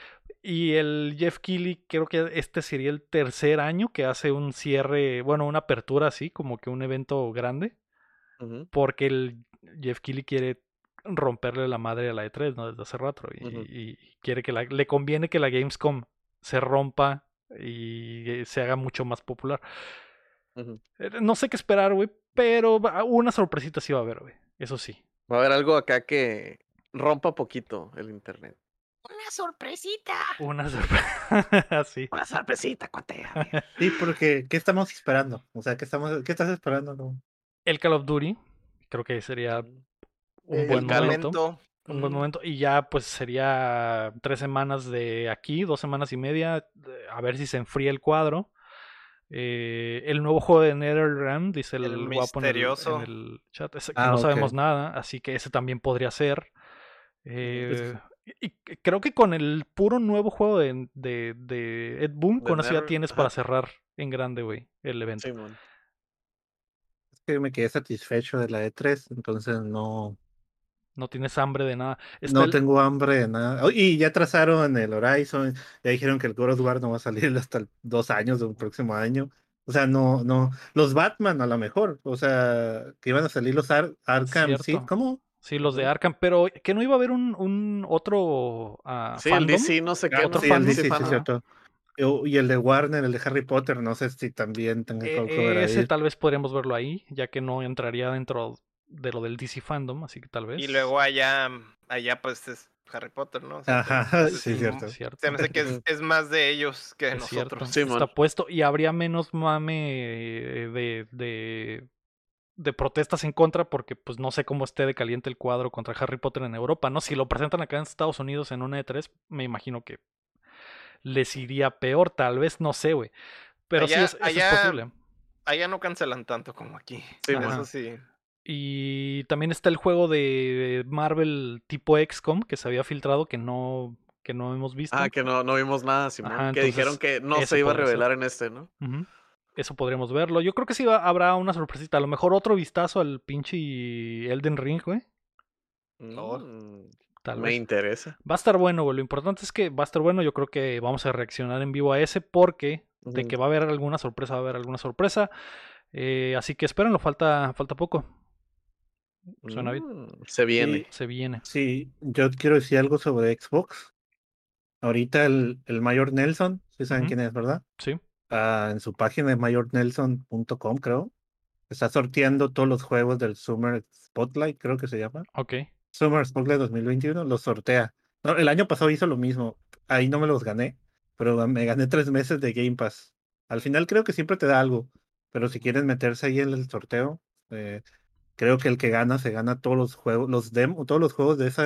Y el Jeff Keighley, creo que este sería el tercer año que hace un cierre, bueno, una apertura así, como que un evento grande, porque el Jeff Keighley quiere romperle la madre a la E3, ¿no? Desde hace rato. Y, quiere que la, le conviene que la Gamescom se rompa y eh, se haga mucho más popular. Eh, No sé qué esperar, güey, pero una sorpresita sí va a haber, güey. Eso sí. Va a haber algo acá que rompa poquito el internet. Una sorpresita. Una sorpresa. <laughs> sí. Una sorpresita, cuate. <laughs> Sí, porque ¿qué estamos esperando? O sea, ¿qué estamos, qué estás esperando? no? El Call of Duty, creo que sería un El buen momento. Momento. Un buen momento. Y ya pues sería tres semanas de aquí, dos semanas y media, a ver si se enfría el cuadro. Eh, el nuevo juego de NetherRealm, dice el, El guapo en el, en el chat, que Ah, no sabemos nada, así que ese también podría ser. Eh, y, y creo que con el puro nuevo juego de, de, de Ed Boon, con eso ya tienes para cerrar en grande, güey, el evento. Simón. Es que me quedé satisfecho de la E3, entonces no, No tienes hambre de nada. Está no el- tengo hambre de nada. Oh, y ya trazaron el Horizon, ya dijeron que el God of War no va a salir <laughs> hasta el- dos años del próximo año. O sea, no, no. Los Batman a lo mejor, o sea, que iban a salir los Ar- Arkham, ¿sí? ¿Cómo? Sí, los de. Arkham, pero que no iba a haber un, un otro ah, Sí, el? DC no sé qué. otro sí, el. DC, sí, cierto. o- y el de Warner, el de Harry Potter, no sé si también tenga Eh, crossover ese ahí. tal vez podríamos verlo ahí, ya que no entraría dentro de lo del DC Fandom, así que tal vez. Y luego allá, allá pues es Harry Potter, ¿no? O sea, Ajá, entonces, <laughs> sí, mm, cierto. Cierto. Se me hace que es, <laughs> es más de ellos que de Es cierto, nosotros. Sí, está puesto y habría menos mame eh, de, de, de protestas en contra porque pues no sé cómo esté de caliente el cuadro contra Harry Potter en Europa, ¿no? Si lo presentan acá en Estados Unidos en una E3, me imagino que les iría peor, tal vez, no sé, güey. Pero sí, Allá- es, eso allá- es posible. Allá no cancelan tanto como aquí. Sí, Ajá. eso sí. Y también está el juego de Marvel tipo XCOM que se había filtrado que no, que no hemos visto. Ah, que no, no vimos nada, Simón. Ajá, que dijeron que no se iba a ser. revelar en este, ¿no? Eso podríamos verlo. Yo creo que sí va- habrá una sorpresita. A lo mejor otro vistazo al pinche Elden Ring, güey. Mm, Tal me vez. interesa. Va a estar bueno, güey. Lo importante es que va a estar bueno. Yo creo que vamos a reaccionar en vivo a ese porque de que va a haber alguna sorpresa, va a haber alguna sorpresa. Eh, así que espérenlo, falta, falta poco. Suena bien. Mm, Se viene. Se viene. Sí, yo quiero decir algo sobre Xbox. Ahorita el, el Mayor Nelson, si saben quién es, ¿verdad? Sí. Ah, en su página de mayornelson.com, creo. Está sorteando todos los juegos del Summer Spotlight, creo que se llama. Ok. Summer Spotlight 2021, los sortea. No, el año pasado hizo lo mismo. Ahí no me los gané, pero me gané tres meses de Game Pass. Al final creo que siempre te da algo, pero si quieren meterse ahí en el sorteo, eh, creo que el que gana se gana todos los juegos, los demo, todos los juegos de ese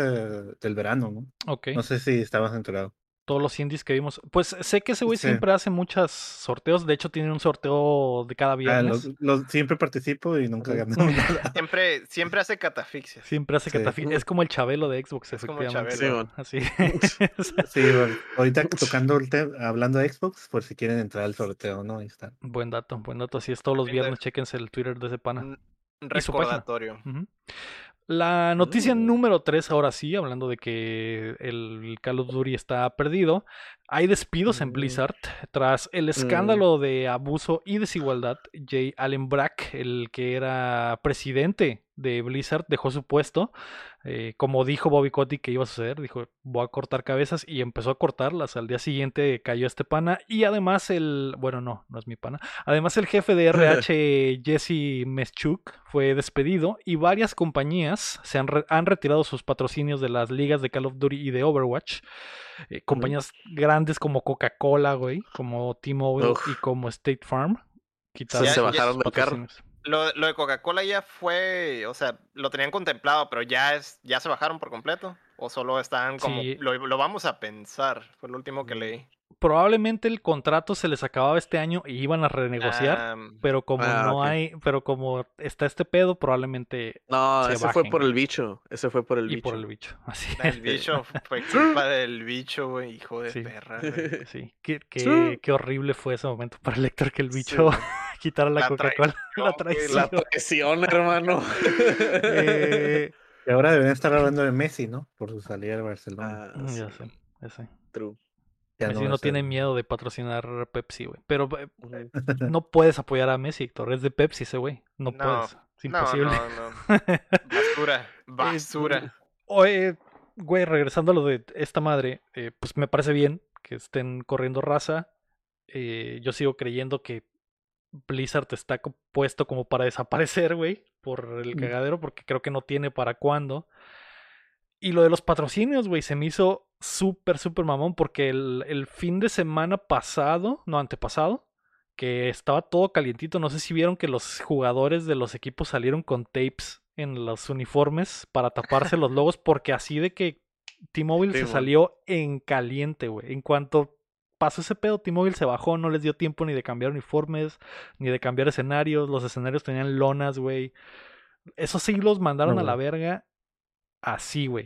del verano, ¿no? Ok. No sé si estabas enterado. Todos los indies que vimos. Pues sé que ese güey Sí. siempre hace muchos sorteos. De hecho, tiene un sorteo de cada Ah, viernes. los- los- siempre participo y nunca gano <laughs> nada. <laughs> Siempre, siempre hace catafixias. Siempre hace Sí. catafixia. Es como el Chabelo de Xbox, Es como el efectivamente. Chabelo. Así. <laughs> Sí, bueno, ahorita tocando el tema, hablando de Xbox, por si quieren entrar al sorteo, ¿no? Ahí está. buen dato, buen dato. Así es todos los viernes. Chéquense el Twitter de ese pana. Un un Y su página. recordatorio. La noticia Mm. número 3, ahora sí, hablando de que el Call of Duty está perdido. Hay despidos en Mm. Blizzard tras el escándalo de abuso y desigualdad. Jay Allen Brack, el que era presidente de Blizzard, dejó su puesto. Eh, como dijo Bobby Kotick que iba a suceder, dijo voy a cortar cabezas y empezó a cortarlas. Al día siguiente cayó este pana y además el, bueno no, no es mi pana. Además el jefe de RH <laughs> Jesse Meschuk fue despedido y varias compañías se han, re- han retirado sus patrocinios de las ligas de Call of Duty y de Overwatch. Eh, compañías grandes como Coca-Cola, güey, como T-Mobile y como State Farm. Quitaron Ya- se bajaron del carro. Lo, lo de Coca-Cola ya fue, o sea, lo tenían contemplado, pero ya es, ya se bajaron por completo. O solo están como, Sí. lo, lo vamos a pensar. Fue lo último que leí. Probablemente el contrato se les acababa este año y iban a renegociar. Ah, pero como Ah, no hay, pero como está este pedo, probablemente No, se ese fue por el bicho. Ese fue por el y bicho. por el bicho. <laughs> Así el bicho, fue <laughs> culpa del bicho, güey, hijo de Sí. perra. güey. Sí, qué, qué, Sí. qué horrible fue ese momento para el Héctor que el bicho <laughs> quitara la, La Coca-Cola. La traición, La hermano. Eh, Y ahora deberían estar hablando de Messi, ¿no? Por su salida de Barcelona. Ah, ya sé, ya sé. true. Ya Messi no, a tiene miedo de patrocinar Pepsi, güey. Pero eh, no puedes apoyar a Messi, Héctor. Es de Pepsi ese güey. No, No, puedes. Es imposible. no, no. Basura, <laughs> basura. Oye, güey, regresando a lo de esta madre, eh, pues me parece bien que estén corriendo raza. Eh, yo sigo creyendo que Blizzard está puesto como para desaparecer, güey, por el Mm. cagadero, porque creo que no tiene para cuándo. Y lo de los patrocinios, güey, se me hizo súper, súper mamón, porque el, el fin de semana pasado, no, antepasado, que estaba todo calientito, no sé si vieron que los jugadores de los equipos salieron con tapes en los uniformes para taparse los logos, <laughs> porque así de que T-Mobile Sí, se salió en caliente, güey. En cuanto pasó ese pedo, T-Mobile se bajó, no les dio tiempo ni de cambiar uniformes, ni de cambiar escenarios. Los escenarios tenían lonas, güey. Esos sí los mandaron No, a la verga así, güey.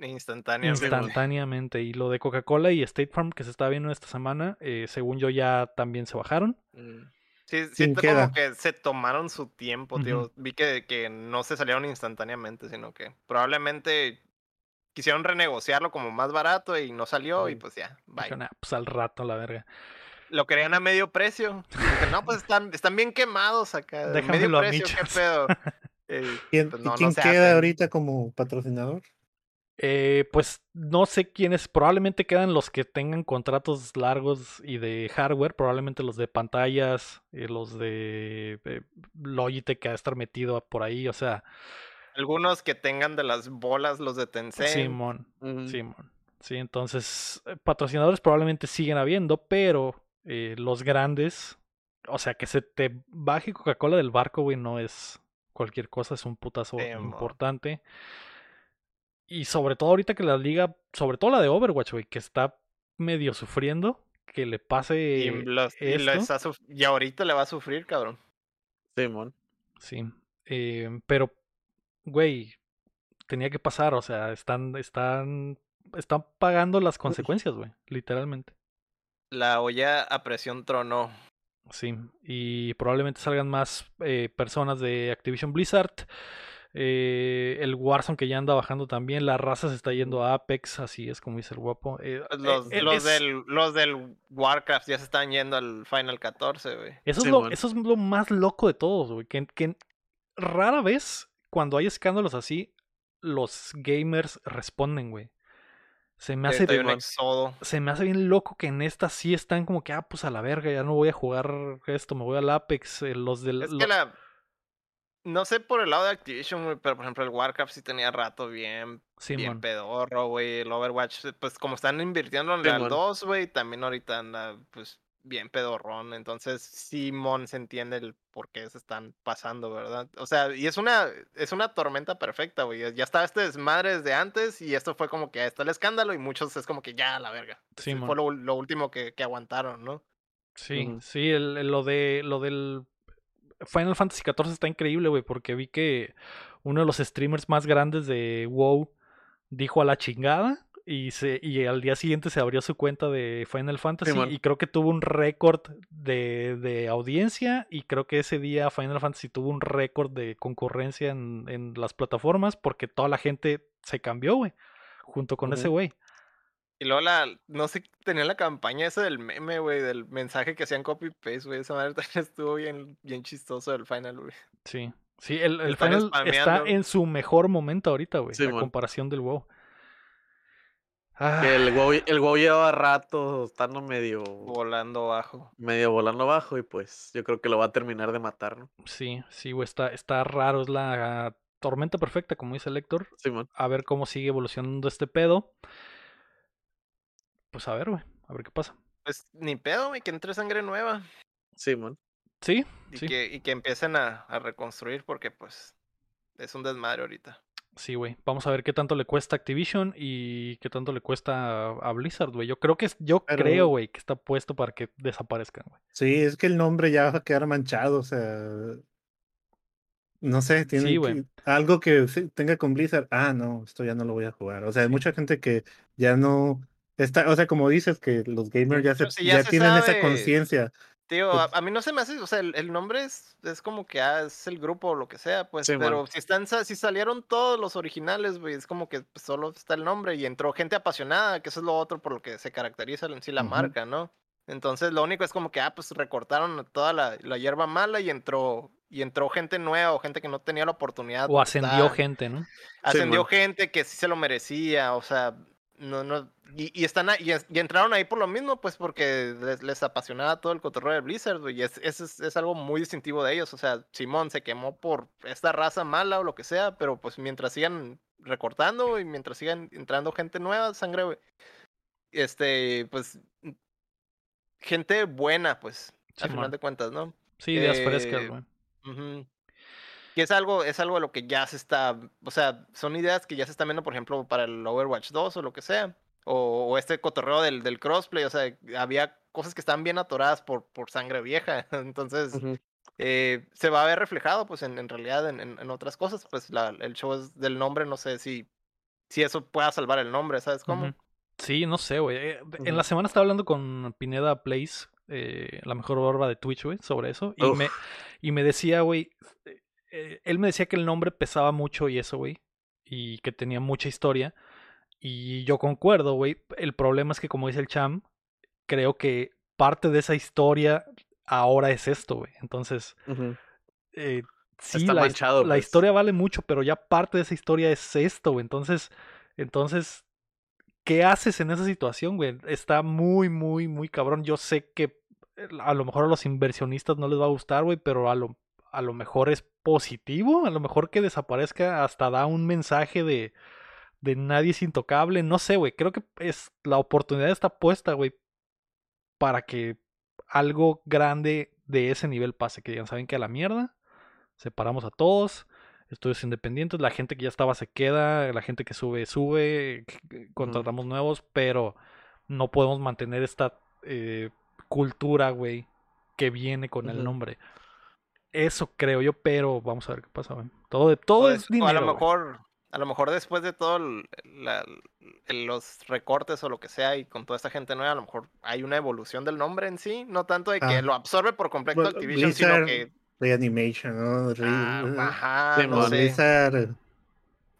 In- instantáneamente. Instantáneamente. Y lo de Coca-Cola y State Farm que se está viendo esta semana, eh, según yo ya también se bajaron. Mm. Sí, ¿Quién siento queda? como que se tomaron su tiempo, tío. Vi que, que no se salieron instantáneamente, sino que probablemente quisieron renegociarlo como más barato y no salió y pues ya, bye. Dijeron, "Ah, pues al rato, la verga. Lo querían a medio precio. Dije, no, pues están, están bien quemados acá. de <laughs> Déjamelo medio precio, ¿qué pedo? <laughs> Eh, ¿Quién, pues ¿Y no, quién se queda hacen. ahorita como patrocinador? Eh, pues no sé quiénes, probablemente quedan los que tengan contratos largos y de hardware, probablemente los de pantallas, eh, los de eh, Logitech que va a estar metido por ahí, o sea. Algunos que tengan de las bolas, los de Tencent. Simón. Simón. Sí, entonces eh, patrocinadores probablemente siguen habiendo, pero eh, los grandes, o sea, que se te baje Coca-Cola del barco, güey, no es cualquier cosa, es un putazo Simón. importante. Y sobre todo ahorita que la liga, sobre todo la de Overwatch, güey, que está medio sufriendo, que le pase Y, los- y lo esto. está suf- y ahorita le va a sufrir, cabrón. Simón. Sí, eh, pero, güey, tenía que pasar, o sea, están, están, están pagando las consecuencias, güey, literalmente. La olla a presión tronó. Sí, y probablemente salgan más eh, personas de Activision Blizzard. Eh, el Warzone que ya anda bajando también. La raza se está yendo a Apex, así es como dice el guapo. eh, Pues eh, Los, eh, los, es- del, los del Warcraft ya se están yendo al Final 14, güey. Eso, es Sí, lo, eso es lo más loco de todos, güey. Que, que rara vez, cuando hay escándalos así, los gamers responden, güey. Se me hace, éxodo. se me hace bien loco que en esta sí están como que, ah, pues a la verga, ya no voy a jugar esto, me voy al Apex. eh, los del. Es lo- que la. No sé por el lado de Activision, güey, pero por ejemplo el Warcraft sí tenía rato bien, Sí, bien pedorro, güey. El Overwatch, pues como están invirtiendo en Simón. 2, güey, también ahorita anda, pues, bien pedorrón. Entonces, Simón se entiende el por qué se están pasando, ¿verdad? O sea, y es una, es una tormenta perfecta, güey. Ya estaba este desmadre desde antes y esto fue como que ahí está el escándalo y muchos es como que ya, la verga. Sí, fue lo, lo último que, que aguantaron, ¿no? Sí, sí, el, el- lo de lo del Final Fantasy XIV está increíble, güey, porque vi que uno de los streamers más grandes de WoW dijo a la chingada y se y al día siguiente se abrió su cuenta de Final Fantasy y creo que tuvo un récord de, de audiencia y creo que ese día Final Fantasy tuvo un récord de concurrencia en, en las plataformas porque toda la gente se cambió, güey, junto con ese güey. Y luego la, no sé, tenía la campaña esa del meme, güey, del mensaje que hacían copy-paste, güey. Esa madre <laughs> también estuvo bien, bien chistoso del final, güey. Sí, sí, el, el Final está en su mejor momento ahorita, güey, Sí, a mon. comparación del WoW. Ah, Que el WoW, el WoW lleva rato estando medio, Volando bajo. medio volando abajo y pues yo creo que lo va a terminar de matar, ¿no? sí, sí, güey, está, está raro, es la tormenta perfecta, como dice el Héctor. Simón. A ver cómo sigue evolucionando este pedo. Pues a ver, güey, a ver qué pasa. Pues ni pedo, güey, que entre sangre nueva. Sí, Y, sí, que, y que empiecen a, a reconstruir porque, pues, es un desmadre ahorita. sí, güey. Vamos a ver qué tanto le cuesta Activision y qué tanto le cuesta a, Blizzard, güey. Yo creo que es, yo Pero- creo, güey, que está puesto para que desaparezcan, güey. Sí, es que el nombre ya va a quedar manchado, o sea. No sé, tiene Sí, güey. que- algo que tenga con Blizzard. Ah, no, esto ya no lo voy a jugar. O sea, hay Sí. mucha gente que ya no está, o sea, como dices, que los gamers ya se, Pero si ya ya se tienen esa conciencia. Tío, a, Pues- a mí no se me hace, o sea, el, el nombre es, es como que ah, es el grupo o lo que sea, pues, Sí, pero si están, si salieron todos los originales, güey, es como que solo está el nombre y entró gente apasionada, que eso es lo otro por lo que se caracteriza en sí la marca, ¿no? Entonces lo único es como que, ah, pues recortaron toda la, la hierba mala y entró, y entró gente nueva o gente que no tenía la oportunidad. O ascendió gente, ¿no? ascendió gente que sí se lo merecía, o sea, no, no, y, y están ahí- y, entraron ahí por lo mismo, pues porque les, les apasionaba todo el cotorreo de Blizzard, güey, y es, es, algo muy distintivo de ellos, o sea, Simón se quemó por esta raza mala o lo que sea, pero pues mientras sigan recortando y mientras sigan entrando gente nueva, sangre, güey, este, pues, gente buena, pues, al Simón. final de cuentas, ¿no? Sí, ideas frescas, Eh, güey. Ujú. Y es algo, es algo de lo que ya se está, o sea, son ideas que ya se están viendo, por ejemplo, para el Overwatch 2 o lo que sea. O, o este cotorreo del, del crossplay, o sea, había cosas que están bien atoradas por, por sangre vieja. <laughs> Entonces, eh, se va a ver reflejado, pues, en, en realidad, en, en- en otras cosas. Pues la- el show es del nombre, no sé si, si eso pueda salvar el nombre, ¿sabes cómo? Sí, no sé, güey. Eh, En la semana estaba hablando con Pineda Place, eh, la mejor barba de Twitch, güey, sobre eso. Y Uf. me, y me decía, güey, eh, él me decía que el nombre pesaba mucho y eso, güey. Y que tenía mucha historia. Y yo concuerdo, güey. El problema es que, como dice el Cham, creo que parte de esa historia ahora es esto, güey. Entonces, eh, sí, Está la, manchado, la pues. historia vale mucho, pero ya parte de esa historia es esto, güey. Entonces, Entonces, ¿qué haces en esa situación, güey? Está muy, muy, muy cabrón. Yo sé que eh, a lo mejor a los inversionistas no les va a gustar, güey, pero a lo, a lo mejor es positivo. A lo mejor que desaparezca hasta da un mensaje de, de nadie es intocable. No sé, güey. Creo que es la oportunidad está puesta, güey, para que algo grande de ese nivel pase. Que digan, ¿saben qué? A la mierda. Separamos a todos estudios independientes, la gente que ya estaba se queda, la gente que sube, sube, contratamos nuevos, pero no podemos mantener esta eh, cultura, güey, que viene con el nombre. Eso creo yo, pero vamos a ver qué pasa, güey. Todo, de, todo es dinero. a lo mejor, a lo mejor después de todos los recortes o lo que sea y con toda esta gente nueva, a lo mejor hay una evolución del nombre en sí, no tanto de que ah. lo absorbe por completo Activision, sino que Reanimation, ¿no? Ah, ajá, no sé.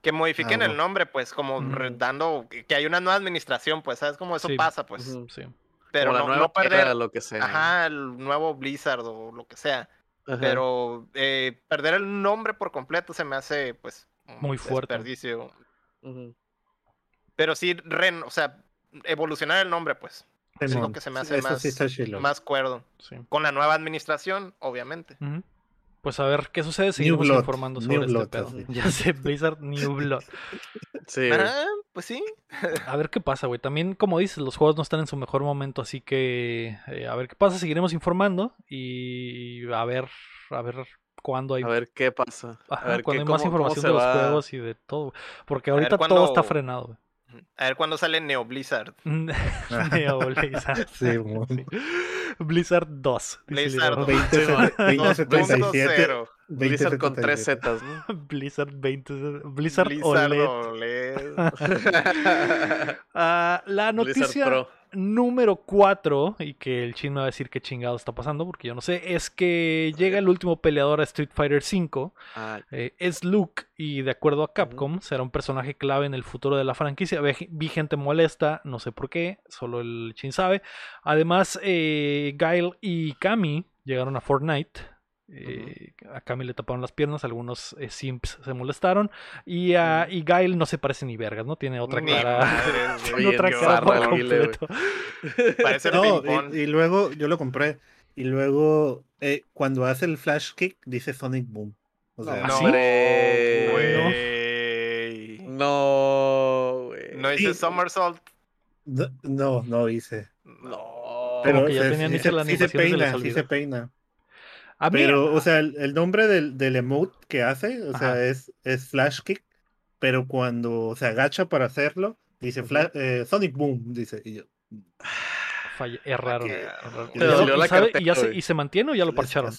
Que modifiquen el nombre, pues, como dando que hay una nueva administración, pues, ¿sabes cómo eso pasa? Pues. sí. Pero no, no, perder lo que sea. Ajá, el nuevo Blizzard o lo que sea. Pero eh, perder el nombre por completo se me hace, pues, muy fuerte. Desperdicio. Pero sí, ren, o sea, evolucionar el nombre, pues. Es lo que se me hace más, más cuerdo. Con la nueva administración, obviamente. Pues a ver qué sucede, seguimos informando sobre este pedo. <laughs> Ya sé, Blizzard New Blood. <laughs> Sí. Ah, pues sí. a ver qué pasa, güey. También, como dices, los juegos no están en su mejor momento, así que eh, a ver qué pasa, seguiremos informando y a ver, a ver cuándo hay. A ver qué pasa. a ver cuando hay más información de los juegos y de todo. Porque ahorita todo está frenado, güey. A ver cuándo sale Neo Blizzard. <laughs> Neo Blizzard. <laughs> sí, Blizzard 2. Blizzard 2077. Blizzard con tres Zetas, ¿no? <laughs> Blizzard 20. Blizzard, Blizzard OLED. Ah, la noticia número 4, y que el chin me va a decir qué chingado está pasando, porque yo no sé, es que llega el último peleador a Street Fighter V. Ah. Eh, es Luke, y de acuerdo a Capcom, será un personaje clave en el futuro de la franquicia. Vi gente molesta, no sé por qué, solo el chin sabe. Además, eh, Guile y Kami llegaron a Fortnite. Eh, a Kami le taparon las piernas, algunos eh, simps se molestaron. Y, a, y Gail no se parece ni vergas, ¿no? Tiene otra cara. <laughs> tiene otra cara Parece no, y, luego yo lo compré. Y luego eh, cuando hace el flash kick dice Sonic Boom. O sea, no, güey. No, No dice Somersault. No, no, hice. No. Pero ya tenían sí, se peina, sí se peina. Pero, o sea, el, nombre del, del, emote que hace, o sea, es, es Flash Kick, pero cuando se agacha para hacerlo, dice eh, Sonic Boom, dice. Y yo. es raro. ¿Y, se, ¿Y, se, mantiene o ya lo parcharon?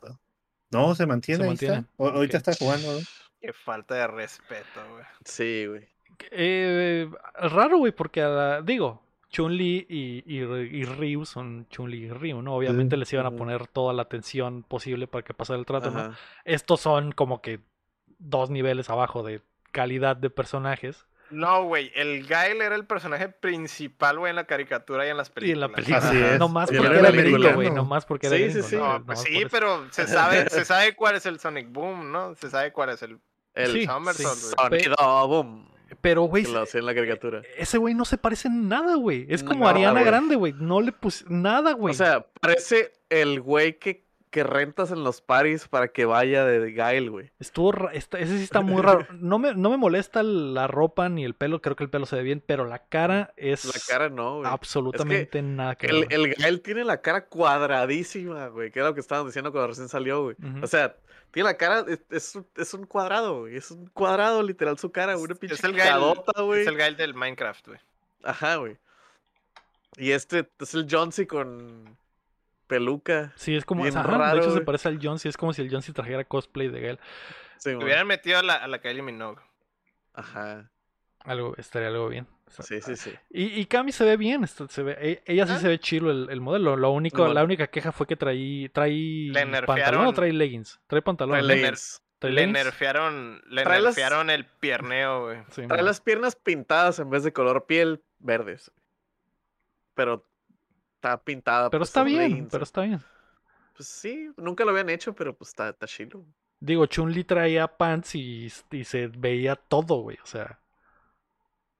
No, se mantiene. Se mantiene. Ahorita está jugando. Qué falta de respeto, güey. Sí, güey. Eh, raro, güey, porque digo, Chun-Li y, y, Ryu son Chun-Li y Ryu, ¿no? Obviamente les iban a poner toda la atención posible para que pasara el trato, ¿no? Estos son como que dos niveles abajo de calidad de personajes. No, güey, el Gail era el personaje principal, güey, en la caricatura y en las películas. Y en la película. Así es. No más porque era gringo, güey, no más porque era sí, Sí, sí, pues sí, pero se sabe, <laughs> se sabe cuál es el Sonic Boom, ¿no? Se sabe cuál es el, el Somersault, Sonic Boom. Pero, güey. en la caricatura. E, ese güey no se parece en nada, güey. Es como Ariana Grande, güey. No le puse nada, güey. O sea, parece el güey que, que rentas en los paris para que vaya de Gail, güey. Estuvo. ese sí está muy raro. <laughs> No me, no me molesta la ropa ni el pelo. Creo que el pelo se ve bien. Pero la cara es. La cara no, güey. Absolutamente nada que el, el Gail tiene la cara cuadradísima, güey. Que era lo que estaban diciendo cuando recién salió, güey. O sea tiene la cara, es, es, un cuadrado, güey. Es un cuadrado, literal, su cara. Una pinche es el cadota, güey. Es el Gail del Minecraft, güey. Ajá, güey. Y este es el Johnsy con peluca. Sí, es como. Ajá, de hecho, se parece al Johnsy. Es como si el Johnsy trajera cosplay de Gail. Sí, hubieran metido a la, a la Kylie Minogue. Ajá. Algo, estaría algo bien. Sí, sí, sí. Y, y Cami se ve bien, se ve, e, ella sí se ve chilo el, modelo. Lo único, La única queja fue que trae, trae pantalón o trae leggings. Trae pantalón. Trae leggings. le nerfearon, le nerfearon el pierneo, güey. <laughs> trae las piernas pintadas en vez de color piel verdes. Pero está pintada. Pero está bien, pero está bien. Pues sí, nunca lo habían hecho, pero pues está, está chilo. Digo, Chun-Li traía pants y, y se veía todo, güey. O sea.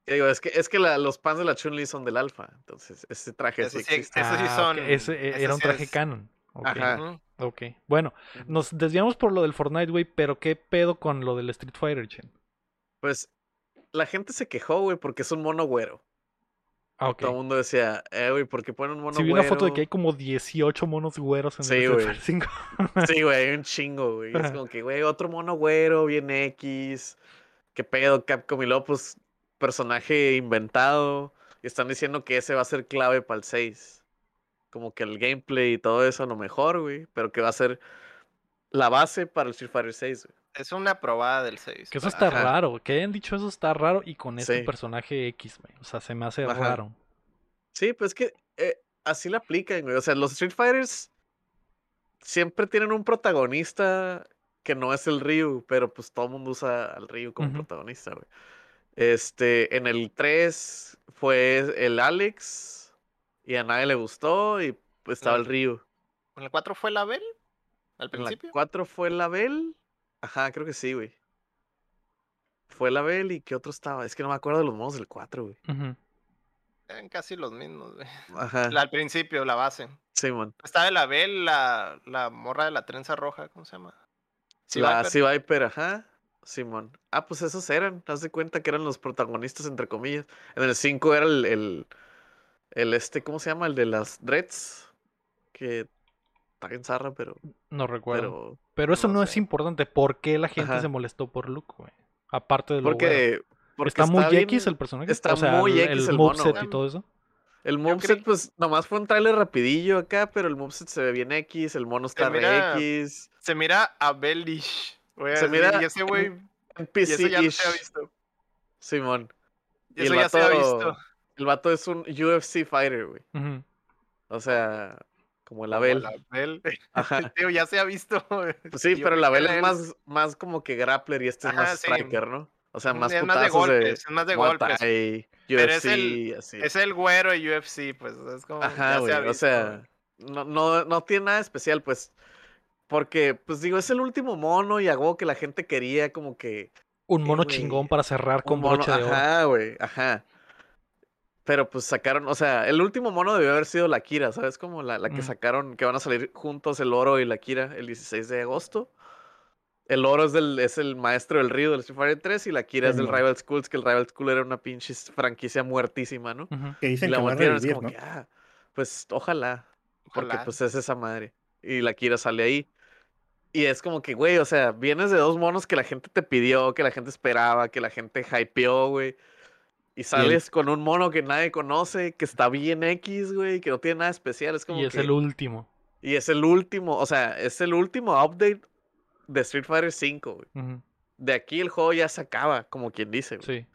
Digo, es que, es que la- los pants de la Chun-Li son del alfa, entonces ese traje Eso sí sí, existe. Eso sí Ah, son- ese, eso era un sí traje es- canon. Ok, Ajá. Ok. Bueno, nos desviamos por lo del Fortnite, güey, pero ¿qué pedo con lo del Street Fighter, Chen? Pues la gente se quejó, güey, porque es un mono güero. Ah, ok. Todo el mundo decía, eh, güey, ¿por qué ponen un mono Sí, vi una foto de güero? que hay como 18 monos güeros en Sí, el Street güey. Fighter 5. Sí, güey, hay un chingo, güey. Es como que, güey, otro mono güero, bien X. ¿Qué pedo, Capcom? Y luego, pues, personaje inventado. Y están diciendo que ese va a ser clave para el 6. Como que el gameplay y todo eso a lo mejor, güey. Pero que va a ser la base para el Street Fighter 6, güey. Es una probada del 6. Que eso está Ajá. raro, que hayan dicho eso está raro y con este Sí. personaje X, güey. O sea, se me hace Ajá. raro. Sí, pues es que eh, así la aplican, güey. O sea, los Street Fighters siempre tienen un protagonista que no es el Ryu, pero pues todo el mundo usa al Ryu como protagonista, güey. Este, en el 3 fue el Alex y a nadie le gustó y pues estaba el. Ryu. ¿En el 4 fue la Bell? ¿Al En la principio? 4 fue la Bell. Ajá, creo que sí, güey. Fue la Bell y ¿qué otro estaba? Es que no me acuerdo de los modos del 4, güey. Eran casi los mismos, güey. Ajá, La- al principio, la base. Simón. Estaba de la Bell, la, la morra de la trenza roja, ¿cómo se llama? Sí, la Viper, ajá. Simón. Ah, pues esos eran. Haz de cuenta que eran los protagonistas, entre comillas. En el 5 era el, el, el este, ¿cómo se llama? El de las Dreads. Que está en zarra, pero. No recuerdo. Pero, pero eso no, no es importante. ¿Por qué la gente Ajá. se molestó por Luke, güey? Aparte de lo porque, porque Está muy bien- X el personaje. está o sea, muy el, X el el mono, moveset y todo eso. El moveset, pues, nomás fue un trailer rapidillo acá, pero el moveset se ve bien X, el mono está re mira- X. Se mira a Bellish. Se mira Y ese güey. En Y eso ya no se ha visto. Simón. Y Y eso el ya se ha vato- visto. El vato es un UFC fighter, güey. Ujú. O sea, como el Como Abel. La Bell. <laughs> Ajá. Tío, ya se ha visto. Pues sí, Yo pero que Abel es más, más como que grappler y este es Ajá, más sí. striker, ¿no? O sea, más Es más de putazos de, golpes, es más de golpes. Thai, Pero es UFC, el- así. Es el güero de UFC, pues. Es como. Ajá, ya güey. se ha O sea, no, no, no tiene nada especial, pues. Porque, pues digo, es el último mono y algo que la gente quería como que Un mono chingón para cerrar con un mono, broche de oro. ajá, güey, ajá. Pero pues sacaron, o sea, el último mono debió haber sido la Kira, ¿sabes? Como la, la que Mm. sacaron, que van a salir juntos el oro y la Kira el 16 de agosto. El oro es, del, es el maestro del río del Street Fighter 3 y la Kira es del Simón. Rival Schools, que el Rival School era una pinche franquicia muertísima, ¿no? Que Y dicen la que metieron, es como ¿no? que, ah, pues ojalá, porque Ojalá. pues es esa madre. Y la Kira sale ahí. Y es como que, güey, o sea, vienes de dos monos que la gente te pidió, que la gente esperaba, que la gente hypeó, güey. Y sales con un mono que nadie conoce, que está bien X, güey, que no tiene nada especial. Es como Y es que- el último. y es el último, o sea, es el último update de Street Fighter 5, güey. De aquí el juego ya se acaba, como quien dice, güey. Sí.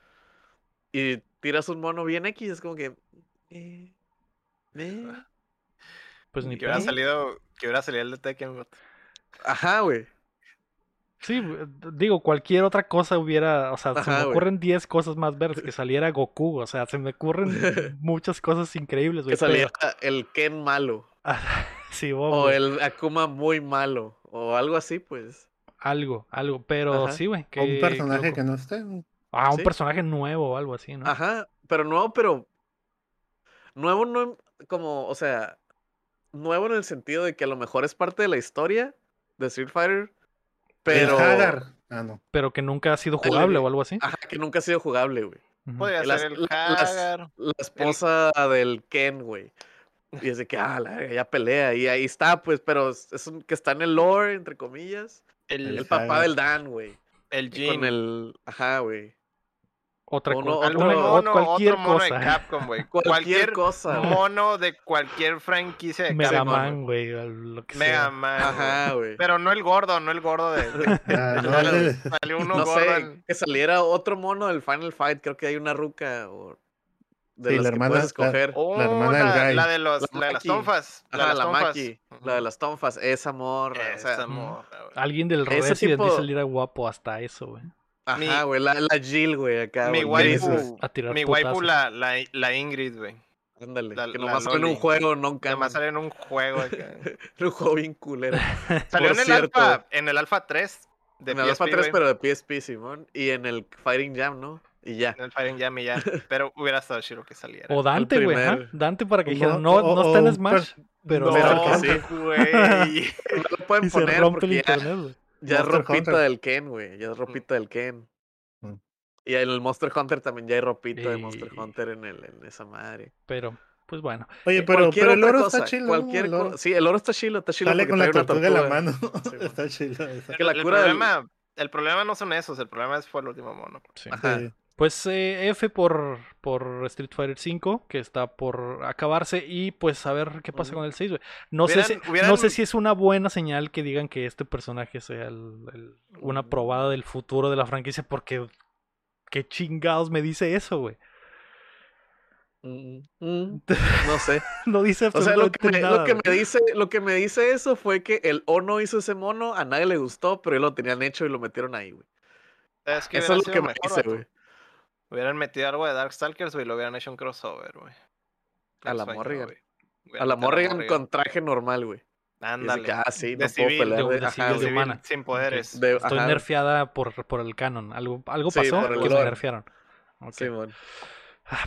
Y tiras un mono bien X, es como que. eh, eh. Pues ni Que hubiera salido. Que hubiera salido el de Tekken. Ajá, güey. Sí, digo, cualquier otra cosa hubiera, o sea, se me ocurren 10 cosas más verdes, que <laughs> saliera Goku, o sea, se me ocurren <laughs> muchas cosas increíbles, güey. Que saliera pero- el Ken malo. <laughs> sí, vos, O el Akuma muy malo. O algo así, pues. algo, algo, pero Ajá. sí, güey. O un personaje que no esté. Ah, un Sí. personaje nuevo o algo así, ¿no? Ajá. Pero nuevo, pero. Nuevo no. Como, o sea. Nuevo en el sentido de que a lo mejor es parte de la historia de Street Fighter. Pero. El Hagar. Ah, no. Pero que nunca ha sido jugable o algo así. Ajá, que nunca ha sido jugable, güey. Podría Las- ser el las- Hagar. La esposa del Ken, güey. Y es de que, ah, la ya pelea. Y ahí está, pues, pero es un que está en el lore, entre comillas. El, El El papá del Dan, güey. el Jin. Con el. Ajá, güey. Otra uno- cosa. otro mono, cualquier otro mono de cosa. Capcom, güey. <laughs> Cualquier, Cualquier cosa. mono de cualquier franquicia de Mega Capcom. Man, güey, lo que Mega sea. Man. güey. Ajá, güey. Pero no el gordo, no el gordo de. de- <laughs> Ah, no, salió uno No gordo. sé, en- que saliera otro mono del Final Fight. Creo que hay una ruca. O de Sí, las la que hermana- puedes la- escoger. Oh, La hermana del la, Guy. la de, los, La la de las tonfas. Ajá, de la, las tonfas. Maki. La de las tonfas. Esa morra. o sea, Esa morra, güey. Alguien del Resident tipo- dice era guapo hasta eso, güey. Ajá, güey. La, la Jill, güey, acá. Mi güey, waifu. A tirar mi waifu la, la, la Ingrid, güey. Ándale. la- que nomás sale en un juego, no canon. salió en un juego. acá. <laughs> un juego bien culero. <laughs> Salió en el, cierto. alfa, en el Alpha 3 de en el Alpha PSP, 3, güey. pero de PSP, Simón. Y en el Fighting Jam, ¿no? Y ya. En el Fire Emblem y ya. <laughs> Pero hubiera estado chido que saliera. O Dante, güey. primer- Dante para que dijeran, no- no, no está en Smash, pero No, está sí. güey. No lo pueden y se poner rompe el porque ya, internet, güey. Ya es ropita Hunter. del Ken, güey. Ya es ropita del Ken. Mm. Y en el Monster Hunter también ya hay ropita de Monster Hunter en, el, en esa madre. Pero, pues bueno. Oye, Eh, pero, cualquier pero el oro cosa, está chido. cualquier el oro. Sí, el oro está chilo, está chilo. Sale con la tortuga en la mano. Sí, <laughs> está chido. eso. que la el, del- problema, el problema no son esos, el problema es- fue el último mono. Sí. Ajá. Sí. Pues eh, F por, por Street Fighter 5, que está por acabarse, y pues a ver qué pasa con el 6, güey. No, sé si, Hubieran- no sé si es una buena señal que digan que este personaje sea el- el- una probada del futuro de la franquicia, porque qué chingados me dice eso, güey. Mm, mm, <laughs> No sé. No dice O sea, lo que, me, nada. lo, que güey. me dice, lo que me dice eso fue que el Ono hizo ese mono, a nadie le gustó, pero ellos lo tenían hecho y lo metieron ahí, güey. Es que Eso es lo que me mejor, dice, güey. Hubieran metido algo de Darkstalkers, güey, y lo hubieran hecho un crossover, güey. A la Morrigan. güey. A la Morrigan con traje normal, güey. De Ándale. ah, sí, de no puedo civil, pelear de- de, de ajá, de humana. sin poderes. De- Estoy ajá, nerfeada por, por el canon. Algo, algo Sí, pasó que me nerfearon. Ok. Simón. Ah,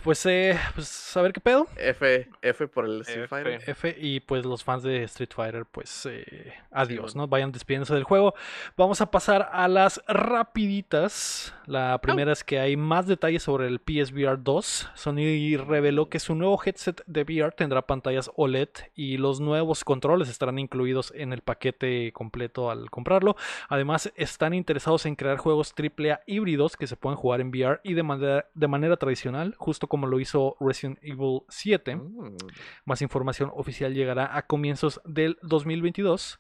Pues, eh, pues a ver qué pedo. F, F por el Street F. Fighter. F y pues los fans de Street Fighter, pues eh, adiós, bueno. ¿no? Vayan despidiéndose del juego. Vamos a pasar a las rapiditas. La primera es que hay más detalles sobre el PSVR 2. Sony reveló que su nuevo headset de VR tendrá pantallas OLED y los nuevos controles estarán incluidos en el paquete completo al comprarlo. Además, están interesados en crear juegos AAA híbridos que se puedan jugar en VR y de manera, de manera tradicional, justo como lo hizo Resident Evil 7. Mm. Más información oficial llegará a comienzos del 2022.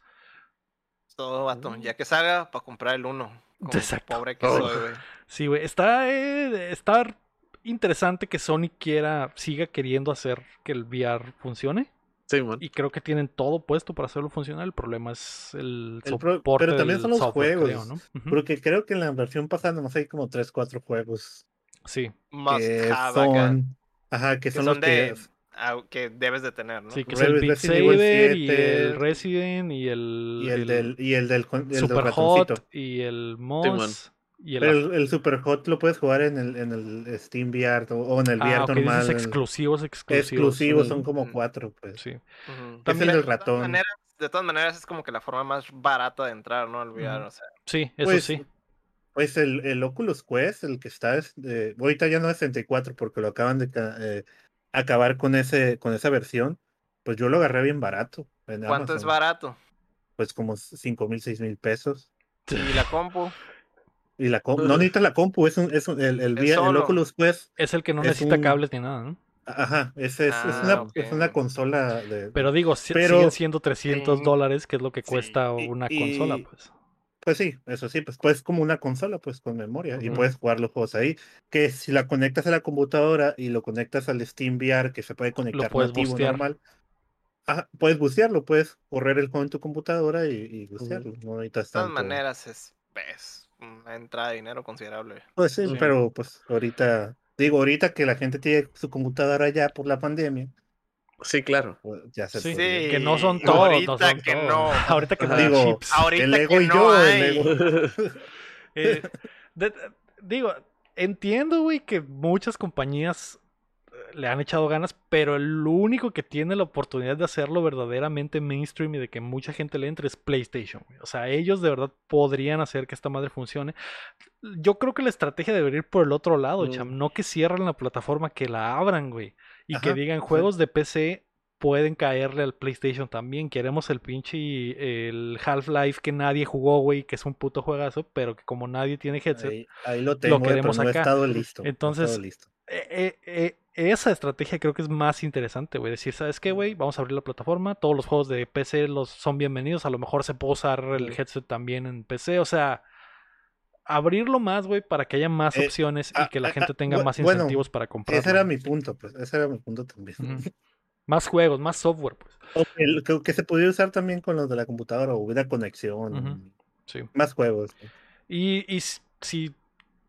Todo, vato. Mm. Ya que salga, para comprar el uno. Como Exacto. pobre que Oh. soy, güey. Sí, güey. Está, eh, está interesante que Sony quiera, siga queriendo hacer que el VR funcione. Simón. Y creo que tienen todo puesto para hacerlo funcionar. El problema es el, El pro- soporte pero también del son los software, juegos. creo, ¿no? Porque creo que en la versión pasada nomás hay como 3, 4 juegos Sí, Must que have son. Ajá, que que son son los de. que. que debes de tener, ¿no? sí, que es el Beat Resident Evil Saber y 7, el Resident y el, Y el del, y el del, el del Super ratoncito. Hot y el. Moss y el Pero el, el Super Hot lo puedes jugar en el, en el Steam VR o, o en el VR Ah, ok, normal. dices el- exclusivos, exclusivos. exclusivos, son como cuatro, pues. Sí. Ujú. También- es el de todas ratón. maneras- de todas maneras, es como que la forma más barata de entrar, ¿no? Al VR, Ujú. o sea. Sí, eso Pues, sí. Pues el, el Oculus Quest, el que está, es de- ahorita ya no es 64 porque lo acaban de eh, acabar con ese con esa versión, pues yo lo agarré bien barato. en ¿Cuánto es barato? Pues como 5 mil, 6 mil pesos. Y la compu. Y la compu, no necesitas la compu, es, un, es un- el, el, Es el. Oculus Quest, Es el que no es necesita un- cables ni nada, ¿no? ajá, ese es, es Ah, una, es una consola de... Pero digo, Pero- siguen siendo 300 Sí. dólares, que es lo que Sí, cuesta y- una y- consola, pues. Pues sí, eso sí, pues, pues como una consola, pues con memoria, y Ujú. puedes jugar los juegos ahí. Que si la conectas a la computadora y lo conectas al Steam VR, que se puede conectar puedes nativo bustear. normal, ajá, puedes bustearlo, puedes correr el juego en tu computadora y, y bustearlo. No necesitas De todas tanto. maneras, es, es una entrada de dinero considerable. Pues sí, Sí. pero pues ahorita, digo, ahorita que la gente tiene su computadora ya por la pandemia, Sí, claro. ya se Sí, que no son todos. ahorita no son que todos. no. <laughs> Ahorita que no Digo, chips. Ahorita el ego que y no yo, hay. el ego. <laughs> Eh, de- digo, entiendo, güey, que muchas compañías eh, le han echado ganas, pero el único que tiene la oportunidad de hacerlo verdaderamente mainstream y de que mucha gente le entre es PlayStation. güey. O sea, ellos de verdad podrían hacer que esta madre funcione. Yo creo que la estrategia debería ir por el otro lado, Mm. cham. No que cierren la plataforma, que la abran, güey. Y que digan juegos de PC pueden caerle al PlayStation también. Queremos el pinche el Half-Life que nadie jugó, güey, que es un puto juegazo, pero que como nadie tiene headset, Ahí, ahí lo tengo, eh, pero queremos he estado listo. no he Entonces, estado listo. eh, eh, eh, esa estrategia creo que es más interesante, güey. Decir, ¿sabes qué, güey? Vamos a abrir la plataforma. Todos los juegos de PC los son bienvenidos. A lo mejor se puede usar el headset también en PC. O sea, abrirlo más, güey, para que haya más Eh, opciones y ah, que la ah, gente ah, tenga más bueno, incentivos para comprar. Ese era mi punto, pues. Ese era mi punto también. Más juegos, más software, pues. Que, el- que- que se pudiera usar también con los de la computadora, o hubiera conexión. Sí. Más juegos. Y, si,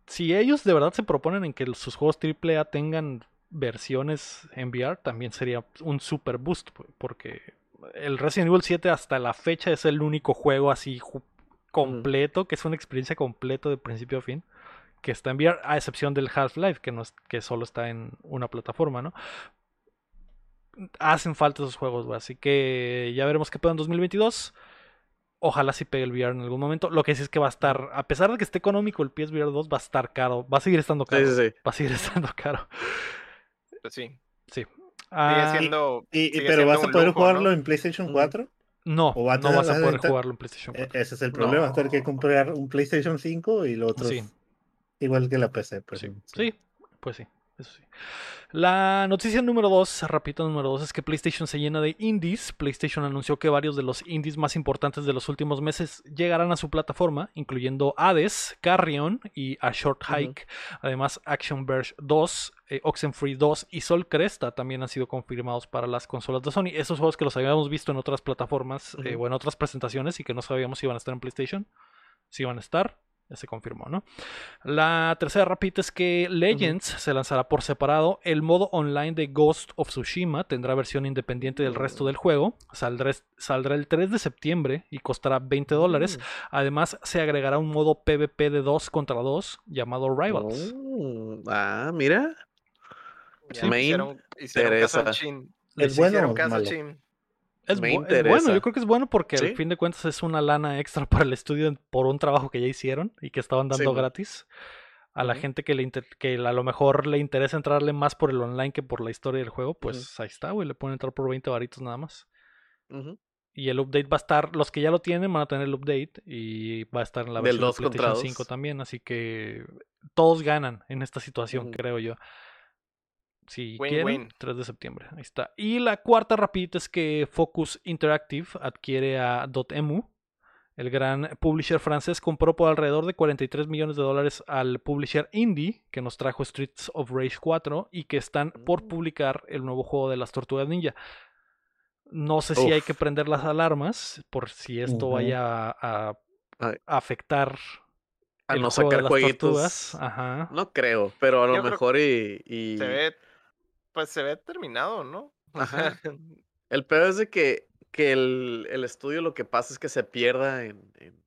si ellos de verdad se proponen en que sus juegos AAA tengan versiones en VR, también sería un super boost, porque el Resident Evil 7 hasta la fecha es el único juego así completo, que es una experiencia completa de principio a fin, que está en VR, a excepción del Half-Life, que, no es- que solo está en una plataforma, ¿no? Hacen falta esos juegos, güey. Así que ya veremos qué pedo en 2022. Ojalá sí pegue el VR en algún momento. Lo que sí es que va a estar, a pesar de que esté económico el PSVR 2, va a estar caro. Va a seguir estando caro. sí, sí. Va a seguir <laughs> estando caro. Pues sí. Sí. Sigue Ah, siendo. Y, y- sigue pero siendo vas a poder lujo, jugarlo ¿no? en PlayStation Mm. 4. No, o va a no tener- vas a vas a poder jugarlo en PlayStation E- 4. Ese es el problema, a tener que No. comprar un PlayStation 5 y lo otro Sí. igual que la PC. Pues, Sí, sí, pues sí, eso sí. La noticia número 2, rapidito número 2, es que PlayStation se llena de indies. PlayStation anunció que varios de los indies más importantes de los últimos meses llegarán a su plataforma, incluyendo Hades, Carrion y A Short. Hike. Además, Action Verge 2, eh, Oxenfree 2 y Sol Cresta también han sido confirmados para las consolas de Sony. Esos juegos que los habíamos visto en otras plataformas eh, o en otras presentaciones y que no sabíamos si iban a estar en PlayStation, si iban a estar. Ya se confirmó, ¿no? La tercera rapidita es que Legends se lanzará por separado. El modo online de Ghost of Tsushima tendrá versión independiente del resto del juego. Saldrá, saldrá el 3 de septiembre y costará 20 dólares. Además, se agregará un modo PvP de 2 contra 2 llamado Rivals. Oh, ah, mira. Me hicieron, hicieron caso chin. ¿Es Les bueno hicieron caso chin. Es, Me bu- es bueno, yo creo que es bueno porque al fin de cuentas es una lana extra para el estudio por un trabajo que ya hicieron y que estaban dando Sí, gratis. A la gente que, le inter- que a lo mejor le interesa entrarle más por el online que por la historia del juego, pues ahí está, güey, le pueden entrar por 20 varitos nada más. Y el update va a estar, los que ya lo tienen van a tener el update y va a estar en la versión de 2 contra PlayStation 2. 5 también, así que todos ganan en esta situación, creo yo. Si Win, quieren, win. 3 de septiembre, ahí está. Y la cuarta rapidita es que Focus Interactive adquiere a Dotemu. El gran publisher francés compró por alrededor de 43 millones de dólares al publisher indie que nos trajo Streets of Rage 4 y que están por Mm. publicar el nuevo juego de las Tortugas Ninja. No sé si hay que prender las alarmas por si esto vaya a, afectar A el no juego de sacar las jueguitos. tortugas. Ajá. No creo, pero a lo Yo creo mejor y, y- Se ve. Pues se ve terminado, ¿no? Ajá. <laughs> <laughs> El peor es de que, que el, el estudio lo que pasa es que se pierda en. en-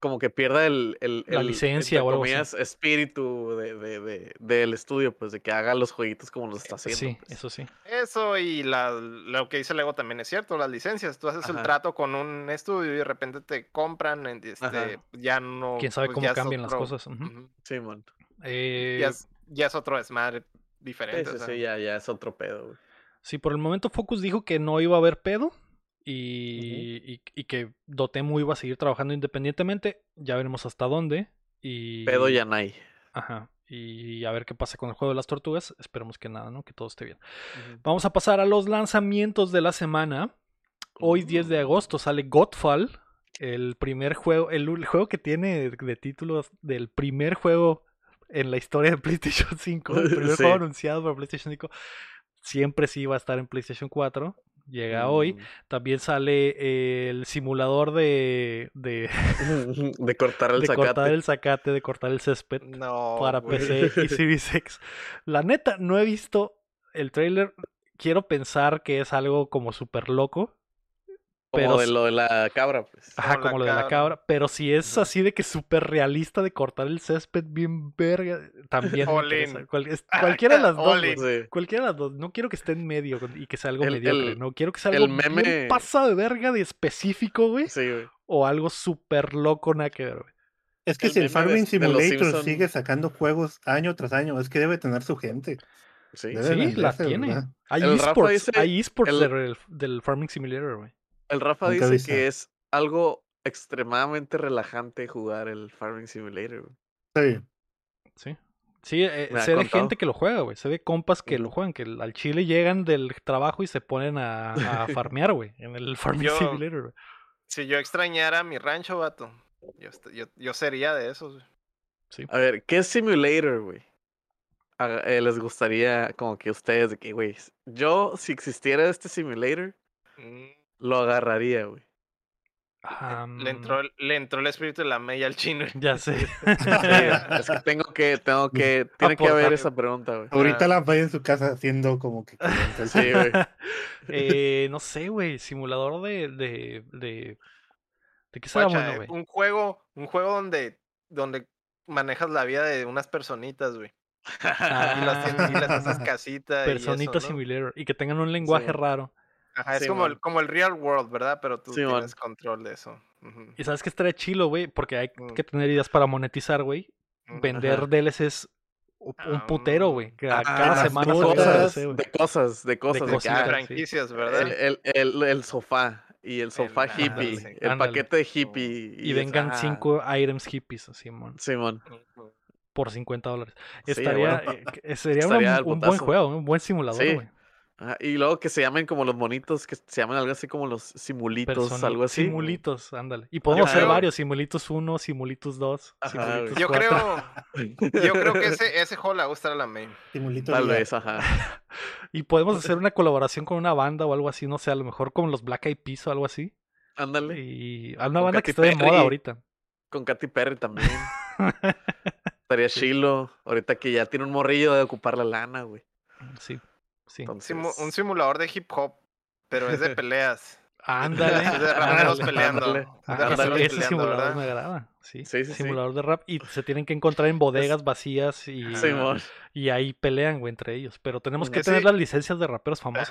como que pierda el, el, La el, licencia o algo así. espíritu de, de, de- del estudio, pues de que haga los jueguitos como los está haciendo. Sí, pues. eso sí. Eso y la, lo que dice Lego también es cierto, las licencias. Tú haces el Ajá. trato con un estudio y de repente te compran, este, Ajá. ya no. Quién sabe pues, cómo cambian las cosas. Ujú. Simón. Eh, ya, es, otro desmadre diferente. sí, o sea. sí, ya, ya es otro pedo, güey. Sí, por el momento Focus dijo que no iba a haber pedo y, y- y que Dotemu iba a seguir trabajando independientemente. Ya veremos hasta dónde. Y, Pedo ya no hay. Ajá. Y a ver qué pasa con el juego de las tortugas. Esperemos que nada, ¿no? Que todo esté bien. Vamos a pasar a los lanzamientos de la semana. Hoy 10 de Mm. agosto sale Godfall, el primer juego, el, el juego que tiene de títulos del primer juego en la historia de PlayStation 5, el primer Sí. juego anunciado para PlayStation 5. Siempre sí iba a estar en PlayStation 4. Llega hoy. Mm. También sale eh, el simulador de, de, <laughs> De cortar el de zacate. cortar el zacate, de cortar el césped No. para. PC y <laughs> Series X. La neta, no he visto el trailer. Quiero pensar que es algo como súper loco. Como pero de lo de la cabra, pues. Ajá, Como lo de la cabra. Pero si es así de que súper realista de cortar el césped bien verga, también. Cual- es- cualquiera de las dos. Sí. Cualquiera de las dos. No quiero que esté en medio y que sea algo El- mediocre. el- no quiero que sea el algo bien meme- de verga de específico, güey. Sí, güey. O algo súper loco, nada que ver, güey. Es que El si el Farming Simulator Simpson. sigue sacando juegos año tras año, es que debe tener su gente. Sí. Sí, la tiene. ¿verdad? Hay El esports, dice- hay esports el- del, del Farming Simulator, güey. El Rafa Nunca dice que es algo extremadamente relajante jugar el Farming Simulator. güey. Sí. Sí. Sí, eh, sé de gente que lo juega, güey. Sé de compas que lo juegan, que al Chile llegan del trabajo y se ponen a, a <laughs> farmear, güey, en el Farming Yo- Simulator, güey. Si yo extrañara mi rancho, vato, yo, yo, yo sería de esos. güey. Sí. A ver, ¿qué simulator, güey? Eh, les gustaría como que ustedes, de que, güey, yo si existiera este simulator, Mm, lo agarraría, güey. le, entró, el- le entró el espíritu de la media al chino. Ya sé. <laughs> es que tengo que, tengo que, tiene que haber esa pregunta, güey. Ahorita Ah. la vaya en su casa haciendo como que. <laughs> Sí, güey. <laughs> Eh, no sé, güey. Simulador de. de, de... ¿De qué será Guacha, bueno, eh, güey? un juego, un juego donde donde manejas la vida de unas personitas, güey. Ah, Y, las tienes- y les haces casita. y eso, ¿no? Y que tengan un lenguaje raro. Ajá, es Sí, como el, como el real world, ¿verdad? Pero tú Sí, tienes control de eso. Y sabes que estaría chilo, güey, porque hay Mm. que tener ideas para monetizar, güey. ujú. Vender Ajá. DLCs u- un putero, Ah, güey. que a Ah, cada las semana cosas, un cosas, güey. de cosas, de cosas, de ah, franquicias, ¿verdad? el, el, el, el sofá y el sofá El- hippie, ándale. el Ándale. paquete de hippie. Y vengan ah, cinco items hippies, Simón, Simón. Por 50 dólares. Sí, Estaría, bueno. eh, sería un buen juego, un buen simulador, Sí. Y luego que se llamen como los monitos, que se llaman algo así como los simulitos, algo así. Simulitos, ándale. Y podemos hacer varios, simulitos 1, simulitos 2, Ajá, simulitos Yo 4. creo, <laughs> yo creo que ese, ese juego le va a gustar a la main. Simulito Tal vez, ajá. <laughs> Y podemos hacer una colaboración con una banda o algo así, no sé, a lo mejor como los Black Eyed Peas o algo así. Ándale. Y a una Con banda que esté de moda ahorita. Con Katy Perry también. <laughs> Estaría chilo. Ahorita que ya tiene un morrillo de ocupar la lana, güey. Sí, sí. Entonces, Simu- un simulador de hip hop, pero es de <laughs> peleas. Ándale. Es de raperos peleando. ándale, Ah, ándale. ese- simulador ¿verdad? me agrada. Sí, Sí, sí, sí. simulador de rap. Y se tienen que encontrar en bodegas vacías y, Simón. y ahí pelean, güey, entre ellos. Pero tenemos que Ese- tener las licencias de raperos famosos.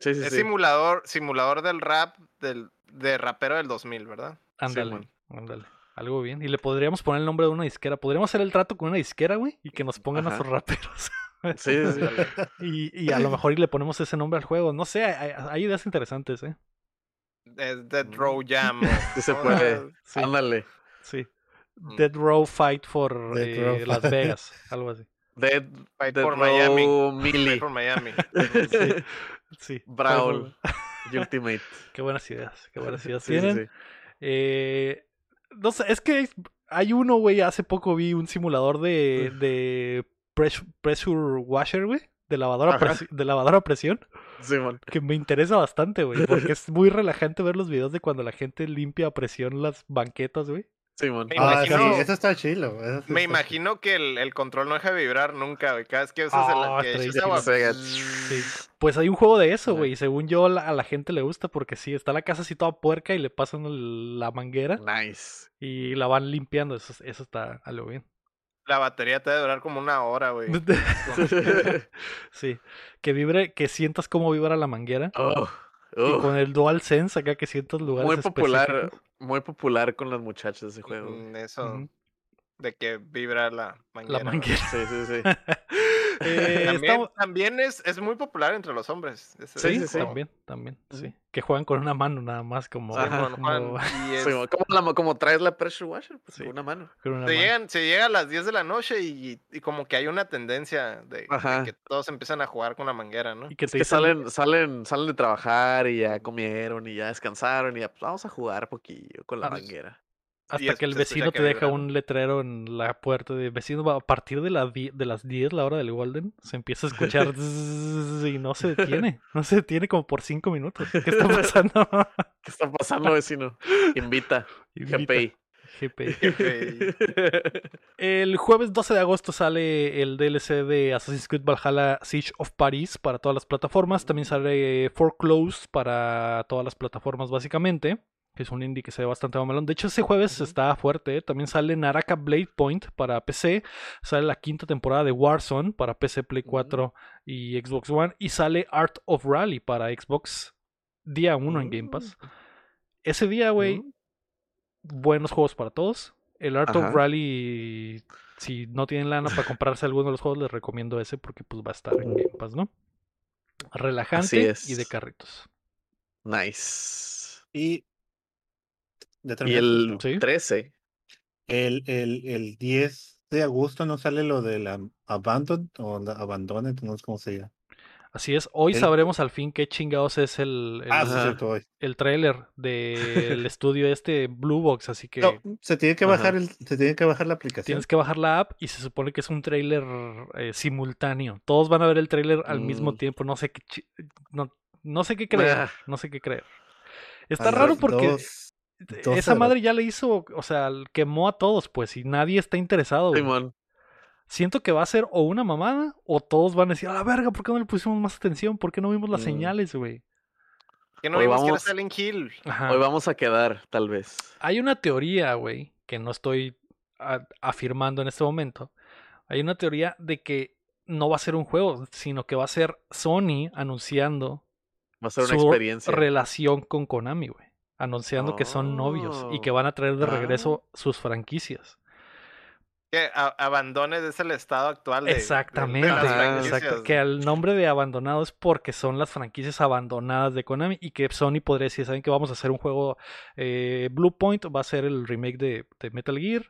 Sí, sí, Es sí. simulador, simulador del rap del, de rapero del 2000, ¿verdad? Ándale, ándale. Algo bien. Y le podríamos poner el nombre de una disquera. Podríamos hacer el trato con una disquera, güey, y que nos pongan a Ajá. sus raperos. <laughs> <laughs> Sí, sí, sí. y, y a lo mejor y le ponemos ese nombre al juego. No sé, hay, ideas interesantes, ¿eh? Es Dead Row Jam. <laughs> Sí se <laughs> puede. Sí, Ándale. sí. Mm. Dead Row Fight for Dead eh, Row Las. Vegas, algo así. Dead, Fight Dead for Row Miami. Fight for Miami. Sí, sí. Brawl. Ultimate. Qué buenas ideas, qué buenas ideas Sí, sí, tienen. sí. Eh, no sé, es que hay uno, güey, hace poco vi un simulador de, de pres- pressure washer, güey, de lavadora, de lavadora a presión, Simón. que me interesa bastante, güey, porque es muy <laughs> relajante ver los videos de cuando la gente limpia a presión las banquetas, güey. Simón. Me Ah, sí, imagino- eso está chilo. eso sí Me está imagino que el, el control no deja de vibrar nunca, güey. Cada vez que usas el Ah, que agua. Sí. Pues hay un juego de eso, güey, y según yo la- a la gente le gusta porque sí, está la casa así toda puerca y le pasan el- la manguera Nice. y la van limpiando, eso, eso está algo bien. La batería te debe durar como una hora, güey. <laughs> sí, que vibre, que sientas cómo vibra la manguera. Oh, Y oh. con el Dual Sense acá que sientas lugares Muy popular, específicos. muy popular con las muchachas ese juego. Mm, Eso de que vibra la manguera. La ¿no? manguera. Sí, sí, sí. <laughs> Eh, También, estamos- también es, es muy popular entre los hombres. ese- Sí, también, también, sí. Que juegan con una mano nada más, como, Ajá. Como- Juan, y <laughs> es- Sí, como, la- como traes la pressure washer, pues Sí. con una mano. con una se, mano. llegan, se llega a las 10 de la noche y, y como que hay una tendencia de, que todos empiezan a jugar con la manguera, ¿no? Y que te que salen, salen, salen de trabajar y ya comieron y ya descansaron y ya pues, vamos a jugar poquillo con la Ah, manguera. Hasta que el vecino que te deja un letrero en la puerta de vecino a partir de, la de las 10 la hora del Golden se empieza a escuchar y no se detiene no se detiene como por 5 minutos ¿qué está <laughs> pasando? <laughs> ¿Qué está pasando, vecino? Invita. Invita. GPI. GPI. <laughs> El jueves 12 de agosto sale el DLC de Assassin's Creed Valhalla Siege of Paris para todas las plataformas. También sale Foreclosed para todas las plataformas básicamente. Que es un indie que se ve bastante mamalón. De hecho, ese jueves está fuerte. ¿eh? También sale Naraka Blade Point para PC. Sale la quinta temporada de Warzone para PC, Play 4 y Xbox One. Y sale Art of Rally para Xbox día 1 en Game Pass. Ese día, güey, Mm. buenos juegos para todos. El Art Ajá. of Rally, si no tienen lana para comprarse alguno de los juegos, les recomiendo ese porque pues va a estar en Game Pass, ¿no? Relajante es. y de carritos. Nice. Y, Y el ¿no? Sí. 13. el, el, el 10 de agosto no sale lo de la Abandon o la Abandoned, no sé cómo se llama. Así es, hoy El- sabremos al fin qué chingados es el, el, Ah, sí, Ajá. cierto, hoy. el trailer del <laughs> estudio este Blue Box, así que No, se tiene que Ajá. bajar el, se tiene que bajar la aplicación. tienes que bajar la app y se supone que es un trailer eh, simultáneo. Todos van a ver el trailer al mismo Mm. tiempo, no sé qué no, no sé qué creer, Ah. no sé qué creer. Está raro porque dos- esa madre ya le hizo, o sea, quemó a todos, pues, y nadie está interesado. güey. Simón. Siento que va a ser o una mamada o todos van a decir, a la verga, ¿por qué no le pusimos más atención? ¿Por qué no vimos las Mm. señales, güey? Que no Hoy vimos que era vamos- Silent Hill. Ajá. Hoy vamos a quedar, tal vez. Hay una teoría, güey, que no estoy afirmando en este momento, hay una teoría de que no va a ser un juego, sino que va a ser Sony anunciando Va a ser una su experiencia. relación con Konami, güey. Anunciando que son novios y que Oh. van a traer de Ah. regreso sus franquicias. Que abandones es el estado actual de, de- de Exactamente. franquicias. Exacto, que el nombre de abandonado es porque son las franquicias abandonadas de Konami y que Sony podría decir, ¿saben que vamos a hacer un juego eh, Blue Point? Va a ser el remake de, de Metal Gear.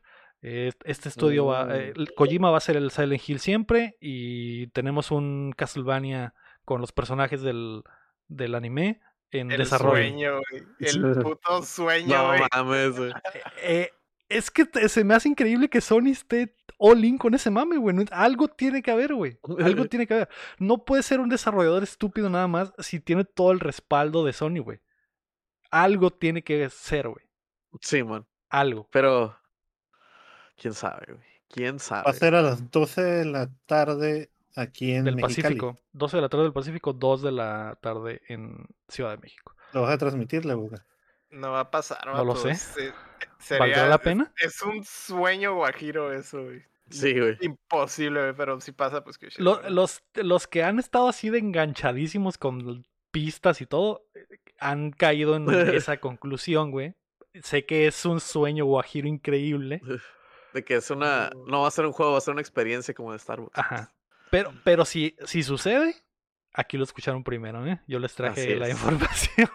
eh, Este estudio va, eh, Mm. Kojima va a ser el Silent Hill siempre y tenemos un Castlevania con los personajes del, del anime en El desarrollo. sueño, güey. <laughs> El puto sueño, No güey. mames, güey. <laughs> Eh, es que se me hace increíble que Sony esté all in con ese mame, güey. Algo tiene que haber, güey. Algo tiene que haber. No puede ser un desarrollador estúpido nada más si tiene todo el respaldo de Sony, güey. Algo tiene que ser, güey. Sí, man. Algo. Pero. ¿Quién sabe, güey? ¿Quién sabe? Va a ser a las 12 de la tarde aquí en Del Mexicali. Pacífico. 12 de la tarde del Pacífico, 2 de la tarde en Ciudad de México. Lo vas a transmitir, la boca. No va a pasar, No lo sé. se- ¿Valdrá sería- la pena? Es, es un sueño guajiro eso, güey. Sí, güey. Imposible, güey, pero si pasa, pues que Lo- los, los que han estado así de enganchadísimos con pistas y todo, han caído en <laughs> esa conclusión, güey. Sé que es un sueño guajiro increíble. <laughs> De que es una. No va a ser un juego, va a ser una experiencia como de Star Wars. Ajá. Pero, pero si, si sucede, aquí lo escucharon primero, ¿eh? Yo les traje Así la es. <laughs> información.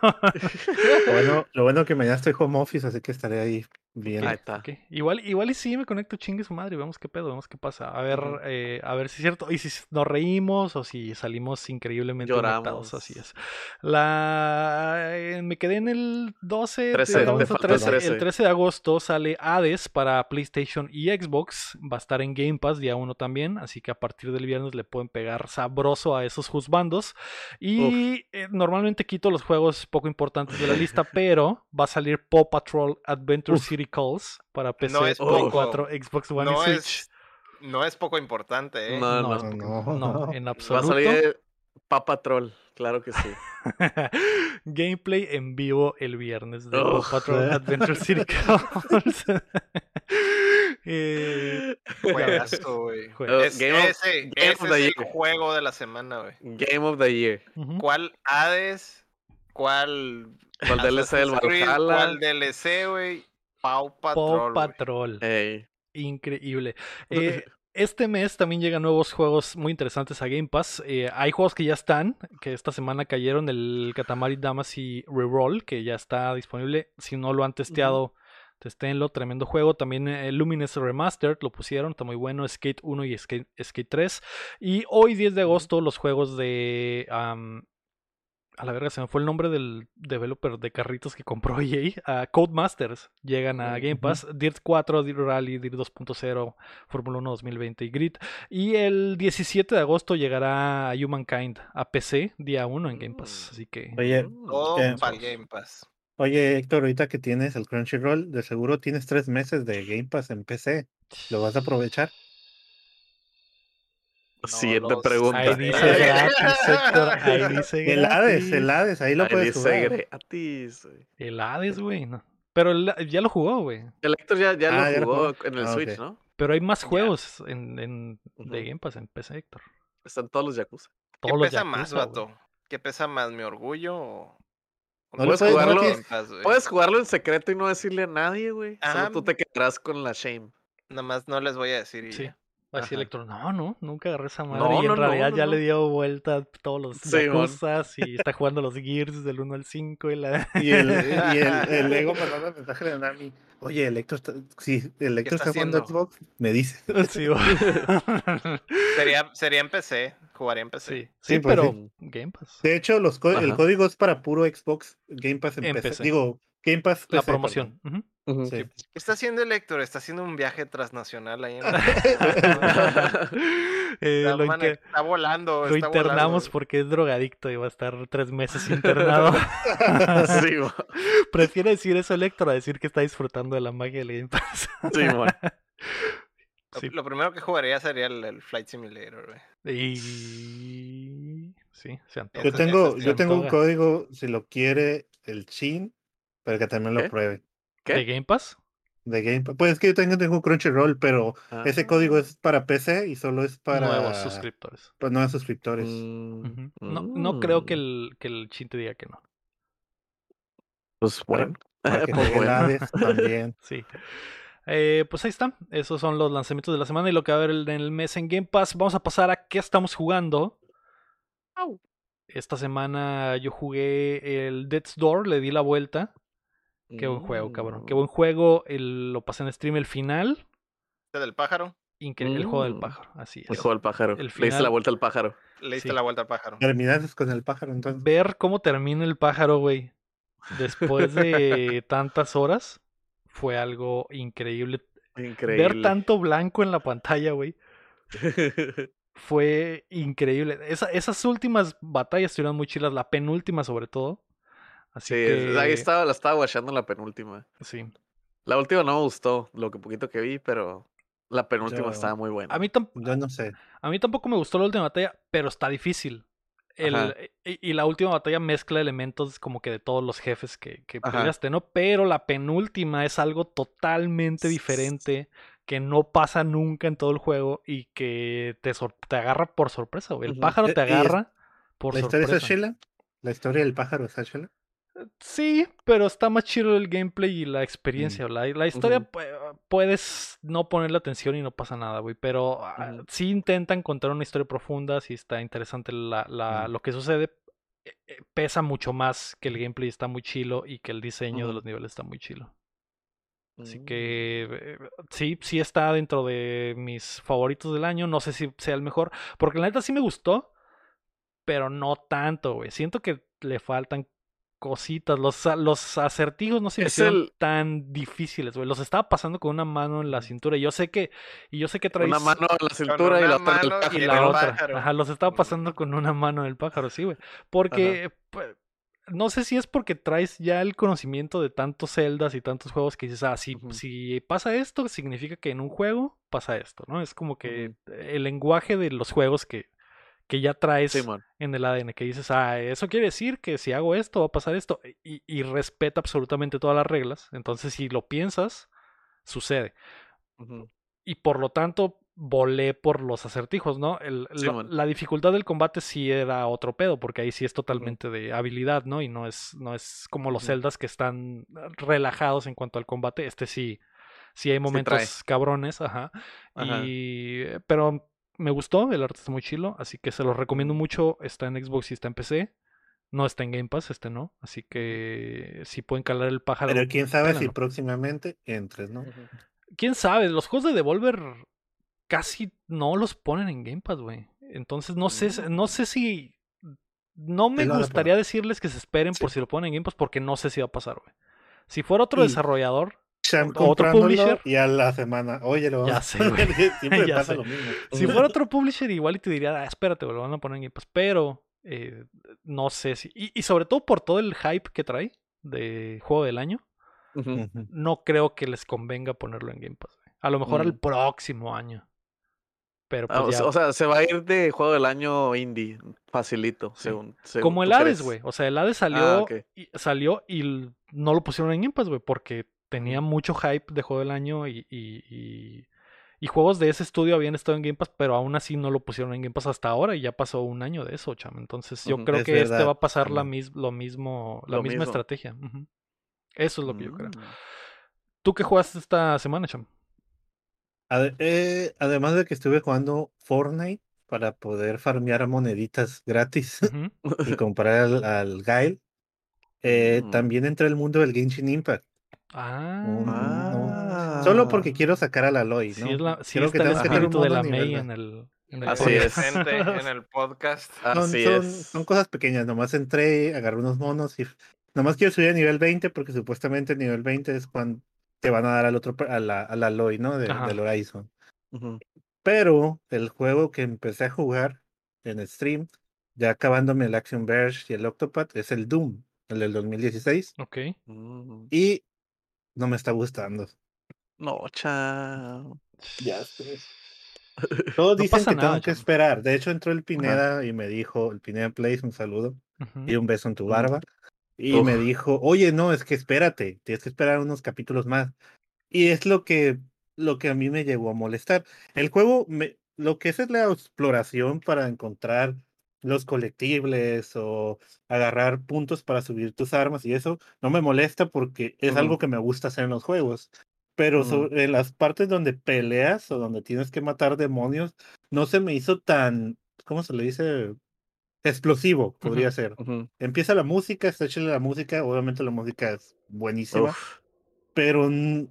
Lo bueno, lo bueno que mañana estoy home office, así que estaré ahí bien. Ahí está. Ok, Igual, igual y sí me conecto chingue su madre, vemos qué pedo, vemos qué pasa. A ver, eh, a ver si es cierto. Y si nos reímos o si salimos increíblemente conectados, así es. La eh, me quedé en el 12 de 13, te agosto, falta 13, 13. El 13 de agosto sale Hades para PlayStation y Xbox. Va a estar en Game Pass día 1 también. Así que a partir del viernes le pueden pegar sabroso a esos juzbandos. Y eh, normalmente quito los juegos poco importantes de la lista, pero va a salir Paw Patrol Adventure Uf. City Calls para PC, No es Play poco. 4, Xbox One no y Switch. es, no es poco importante, ¿eh? No, No, no. es No, poco- no, en Va a absoluto. salir Papa Troll, claro que sí. <laughs> Gameplay en vivo el viernes de Oh, Paw Patrol eh. Adventure City <laughs> Calls. <laughs> Eh, Juegazo, güey. Es- Game of- ese Game ese of es the el Year. juego de la semana, güey. Game of the Year. ¿Cuál Hades? ¿Cuál ¿Cuál DLC del? Valhalla? ¿Cuál DLC, güey? Paw Paw Patrol. güey. Patrol. Increíble. Eh, este mes también llegan nuevos juegos muy interesantes a Game Pass. Eh, hay juegos que ya están, que esta semana cayeron, el Katamari Damacy Reroll, que ya está disponible. Si no lo han testeado, testéenlo, tremendo juego. También eh, Lumines Remastered lo pusieron, está muy bueno. Skate 1 y Skate, Skate 3. Y hoy, 10 de agosto, los juegos de... a la verga, se me fue el nombre del developer de carritos que compró <laughs> EA. a Codemasters llegan a Game. Pass. Dirt 4, Dirt Rally, Dirt 2.0, Fórmula 1 2020 y Grid. Y el 17 de agosto llegará Humankind a PC, día 1 en Game Pass. Mm. Así que. Oye, Eh, para Game Pass. oye, Héctor, ahorita que tienes el Crunchyroll, de seguro tienes tres meses de Game Pass en PC. ¿Lo vas a aprovechar? No Siguiente pregunta. Ahí dice gratis, Héctor. Ahí dice <laughs> El Hades, gratis. el Hades, ahí lo Ahí puedes dice jugar. gratis, güey. El Hades, güey. no. Pero el- ya lo jugó, güey. El Héctor ya, ya Ah, ya lo lo jugó en el Ah, Switch. ¿no? Pero hay más juegos en, en- de Ujú. Game Pass en PC, Héctor. Están todos los Yakuza. ¿Qué Todos pesa más, vato? ¿Qué pesa más, mi orgullo o...? No puedes puedes jugar, jugarlo güey? Puedes jugarlo en secreto y no decirle a nadie, güey. Solo tú te quedarás con la shame. Nada más no les voy a decir y Sí. Va a decir. Electro, no, no, nunca agarré esa madre. No, y en no, realidad no, ya no. le dio vuelta a todos los Sí. Yakuzas y está jugando los Gears del 1 al 5 y la... <laughs> Y el, y el, <laughs> el Lego me manda mensaje de Nami. Oye, el Héctor está, si el Héctor está está jugando? Xbox, me dice. Sí, <laughs> Sería, sería en PC, jugaría en PC. sí, Sí, sí, pues pero sí. Game Pass. De hecho, los el código es para puro Xbox Game Pass en, En PC. PC. Digo, Game Pass La promoción. Sí. ¿Qué está haciendo el Héctor? Está haciendo un viaje transnacional ahí en <laughs> Eh, Está, lo, man- inter- está volando. lo está internamos volando. porque es drogadicto y va a estar tres meses internado. <laughs> sí, <laughs> Prefiere decir eso el Héctor a decir que está disfrutando de la magia del Game Pass. sí, mo. Lo, Sí. lo primero que jugaría sería el, el Flight Simulator, güey. Y... Sí, se antoja. Yo tengo, yo tengo un código, si lo quiere el Chin, para que también lo ¿Qué? pruebe. ¿Qué? ¿De Game Pass? de Game Pass. Pues es que yo tengo, tengo Crunchyroll, pero ese código Ah. es para PC y solo es para Nuevos suscriptores. pues, nuevos suscriptores. Mm. No, no creo que mm. el, que el chin te diga que no. Pues bueno. Para <laughs> que pues bueno. También. <laughs> Sí. Eh, pues ahí están. Esos son los lanzamientos de la semana y lo que va a haber en el mes en Game Pass. Vamos a pasar a qué estamos jugando. Esta semana yo jugué el Death's Door, le di la vuelta. Qué buen juego, cabrón. Qué Mm. buen juego. el- lo pasé en stream el final. Este del pájaro. Increíble. El juego del Mm. pájaro. Así El es. juego del pájaro. El Le diste la vuelta al pájaro. Le diste Sí. la vuelta al pájaro. Terminaste con el pájaro entonces. Ver cómo termina el pájaro, güey. Después de <laughs> tantas horas. Fue algo increíble. Increíble. Ver tanto blanco en la pantalla, güey. <laughs> Fue increíble. Esa- esas últimas batallas estuvieron muy chilas. La penúltima, sobre todo. Así sí, que. ahí estaba, la estaba guachando la penúltima. Sí. La última no me gustó, lo que poquito que vi, pero la penúltima Yo- estaba muy buena. A mí, tam- Yo no sé. a mí tampoco me gustó la última batalla, pero está difícil. El- Ajá. y, y la última batalla mezcla elementos como que de todos los jefes que, que peleaste, ¿no? Pero la penúltima es algo totalmente diferente que no pasa nunca en todo el juego y que te, sor- te agarra por sorpresa, güey. El pájaro Eh, te agarra por ¿La historia sorpresa. es Ashela? ¿La historia del pájaro es Ashela? Sí, pero está más chido el gameplay y la experiencia. La, la historia puedes no ponerle atención y no pasa nada, güey. Pero ah, Ujú. sí intentan contar una historia profunda, sí está interesante la, la- lo que sucede. eh, eh, Pesa mucho más que el gameplay está muy chilo y que el diseño de los niveles está muy chilo. Así Mm. que eh, sí, sí está dentro de mis favoritos del año. No sé si sea el mejor, porque la neta sí me gustó, pero no tanto, güey. Siento que le faltan cositas. Los, los acertijos no se me Es hicieron el- tan difíciles, güey. Los estaba pasando con una mano en la cintura. Y yo sé que, y yo sé que traes Una mano en la cintura y la otra en el mano pájaro. y la otra. pájaro. Ajá, los estaba pasando con una mano en el pájaro, sí, güey. Porque pues, no sé si es porque traes ya el conocimiento de tantos celdas y tantos juegos que dices, ah, si, si pasa esto, significa que en un juego pasa esto, ¿no? Es como que el lenguaje de los juegos que, que ya traes Simón. en el ADN, que dices, ah, eso quiere decir que si hago esto va a pasar esto, y, y respeta absolutamente todas las reglas. Entonces, si lo piensas, sucede y por lo tanto volé por los acertijos, ¿no? El- la dificultad del combate sí era otro pedo, porque ahí sí es totalmente de habilidad, ¿no? Y no es, no es como los Ujú. celdas que están relajados en cuanto al combate. Este sí, sí hay momentos cabrones, ajá. Ajá. Y, pero me gustó, el arte está muy chilo, así que se los recomiendo mucho. Está en Xbox y está en PC. No está en Game Pass, este no. Así que si pueden calar el pájaro. Pero quién sabe si próximamente entres, ¿no? Quién sabe, los juegos de Devolver casi no los ponen en Game Pass, güey. Entonces no sé, si- no Mm. sé si no me gustaría decirles que se esperen por si lo ponen en Game Pass porque no sé si va a pasar, güey. Si fuera otro Y- desarrollador, Sean Otro publisher. y a la semana, oye, lo Ya vamos sé, a güey. poner", Siempre <laughs> Ya pasa sé. lo mismo. si fuera otro publisher igual y te diría, ah, espérate, güey, lo van a poner en Game Pass, pero eh, no sé si y, y sobre todo por todo el hype que trae de juego del año, no creo que les convenga ponerlo en Game Pass. güey. A lo mejor al Mm. próximo año. Pero pues Ah, ya- sea, o sea, se va a ir de juego del año indie, facilito, Sí. según, según Como el Hades, güey. O sea, el Hades salió, Ah, y, salió y no lo pusieron en Game Pass, güey, porque tenía mucho hype de juego del año y, y, y- y juegos de ese estudio habían estado en Game Pass, pero aún así no lo pusieron en Game Pass hasta ahora y ya pasó un año de eso, cham. Entonces yo creo Es que este verdad, va a pasar la mis- lo mismo, la Lo misma mismo. estrategia. Eso es lo que yo creo. Mm. ¿Tú qué jugaste esta semana, cham? Eh, además de que estuve jugando Fortnite para poder farmear moneditas gratis <laughs> y comprar al, al Gael, eh, Mm. también entré al mundo del Genshin Impact. Ah, No, Ah. Solo porque quiero sacar a la Aloy, sí, ¿no? es la, sí Creo está que el tengo que tener un de la nivel May en el, en el Así podcast. es. En <laughs> el podcast. Son, Así son- es. son cosas pequeñas, nomás entré, agarré unos monos y nomás quiero subir a nivel 20 porque supuestamente nivel 20 es cuando te van a dar al otro, a la, a la Aloy, ¿no? De- del Horizon. Ujú. Pero el juego que empecé a jugar en stream, ya acabándome el Action Verge y el Octopath, es el Doom, el del 2016, Ok. Mm. y no me está gustando. No, chao. Ya sé. <laughs> Todos No dicen que nada, tengo que esperar. De hecho, entró el Pineda y me dijo, el Pineda Place, un saludo y un beso en tu barba. Y Uf. me dijo, oye, no, es que espérate, tienes que esperar unos capítulos más. Y es lo que, lo que a mí me llegó a molestar. El juego, me, lo que es es la exploración para encontrar los colectibles o agarrar puntos para subir tus armas y eso no me molesta porque es algo que me gusta hacer en los juegos. Pero Ujú. sobre en las partes donde peleas o donde tienes que matar demonios, no se me hizo tan, ¿cómo se le dice? Explosivo, podría ser. Empieza la música, está chila la música, obviamente la música es buenísima, Uf. pero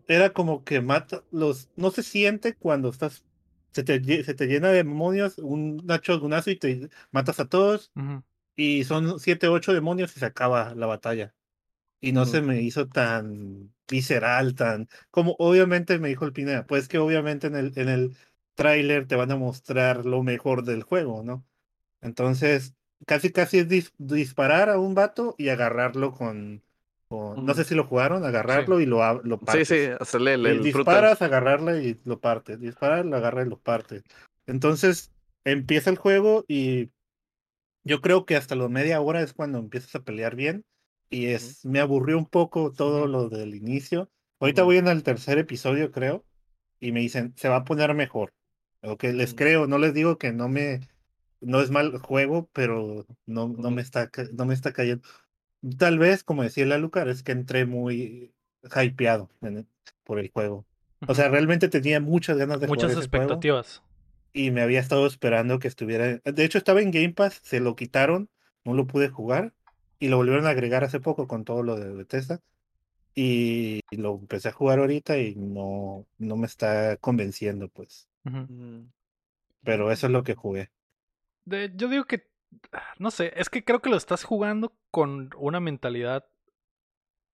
era como que mata los, no se siente cuando estás, se te, se te llena de demonios, un nacho y te matas a todos, Ujú. y son siete, ocho demonios y se acaba la batalla. Y no se me hizo tan visceral, tan, como obviamente me dijo el Pineda, pues que obviamente en el, en el tráiler te van a mostrar lo mejor del juego, ¿no? Entonces, casi casi es dis- disparar a un vato y agarrarlo con, con- no sé si lo jugaron, agarrarlo y lo, lo Sí, partes. sí, hacerle el, el disparas, agarrarla y lo partes. Disparas, lo agarras y lo partes. Entonces, empieza el juego y yo creo que hasta la media hora es cuando empiezas a pelear bien. Y es, me aburrió un poco todo Ujú. lo del inicio. Ahorita Ujú. voy en el tercer episodio, creo. Y me dicen, se va a poner mejor. Ok, les Ujú. creo, no les digo que no me, no es mal juego, pero no, no me está, no me está cayendo. Tal vez, como decía la Lucar, es que entré muy hypeado en el- por el juego. O sea, realmente tenía muchas ganas de Muchas jugar ese juego expectativas. y me había estado esperando que estuviera. De hecho, estaba en Game Pass, se lo quitaron, no lo pude jugar y lo volvieron a agregar hace poco con todo lo de Bethesda. Y lo empecé a jugar ahorita y no, no me está convenciendo, pues. Ujú. Pero eso es lo que jugué. De- yo digo que, no sé, es que creo que lo estás jugando con una mentalidad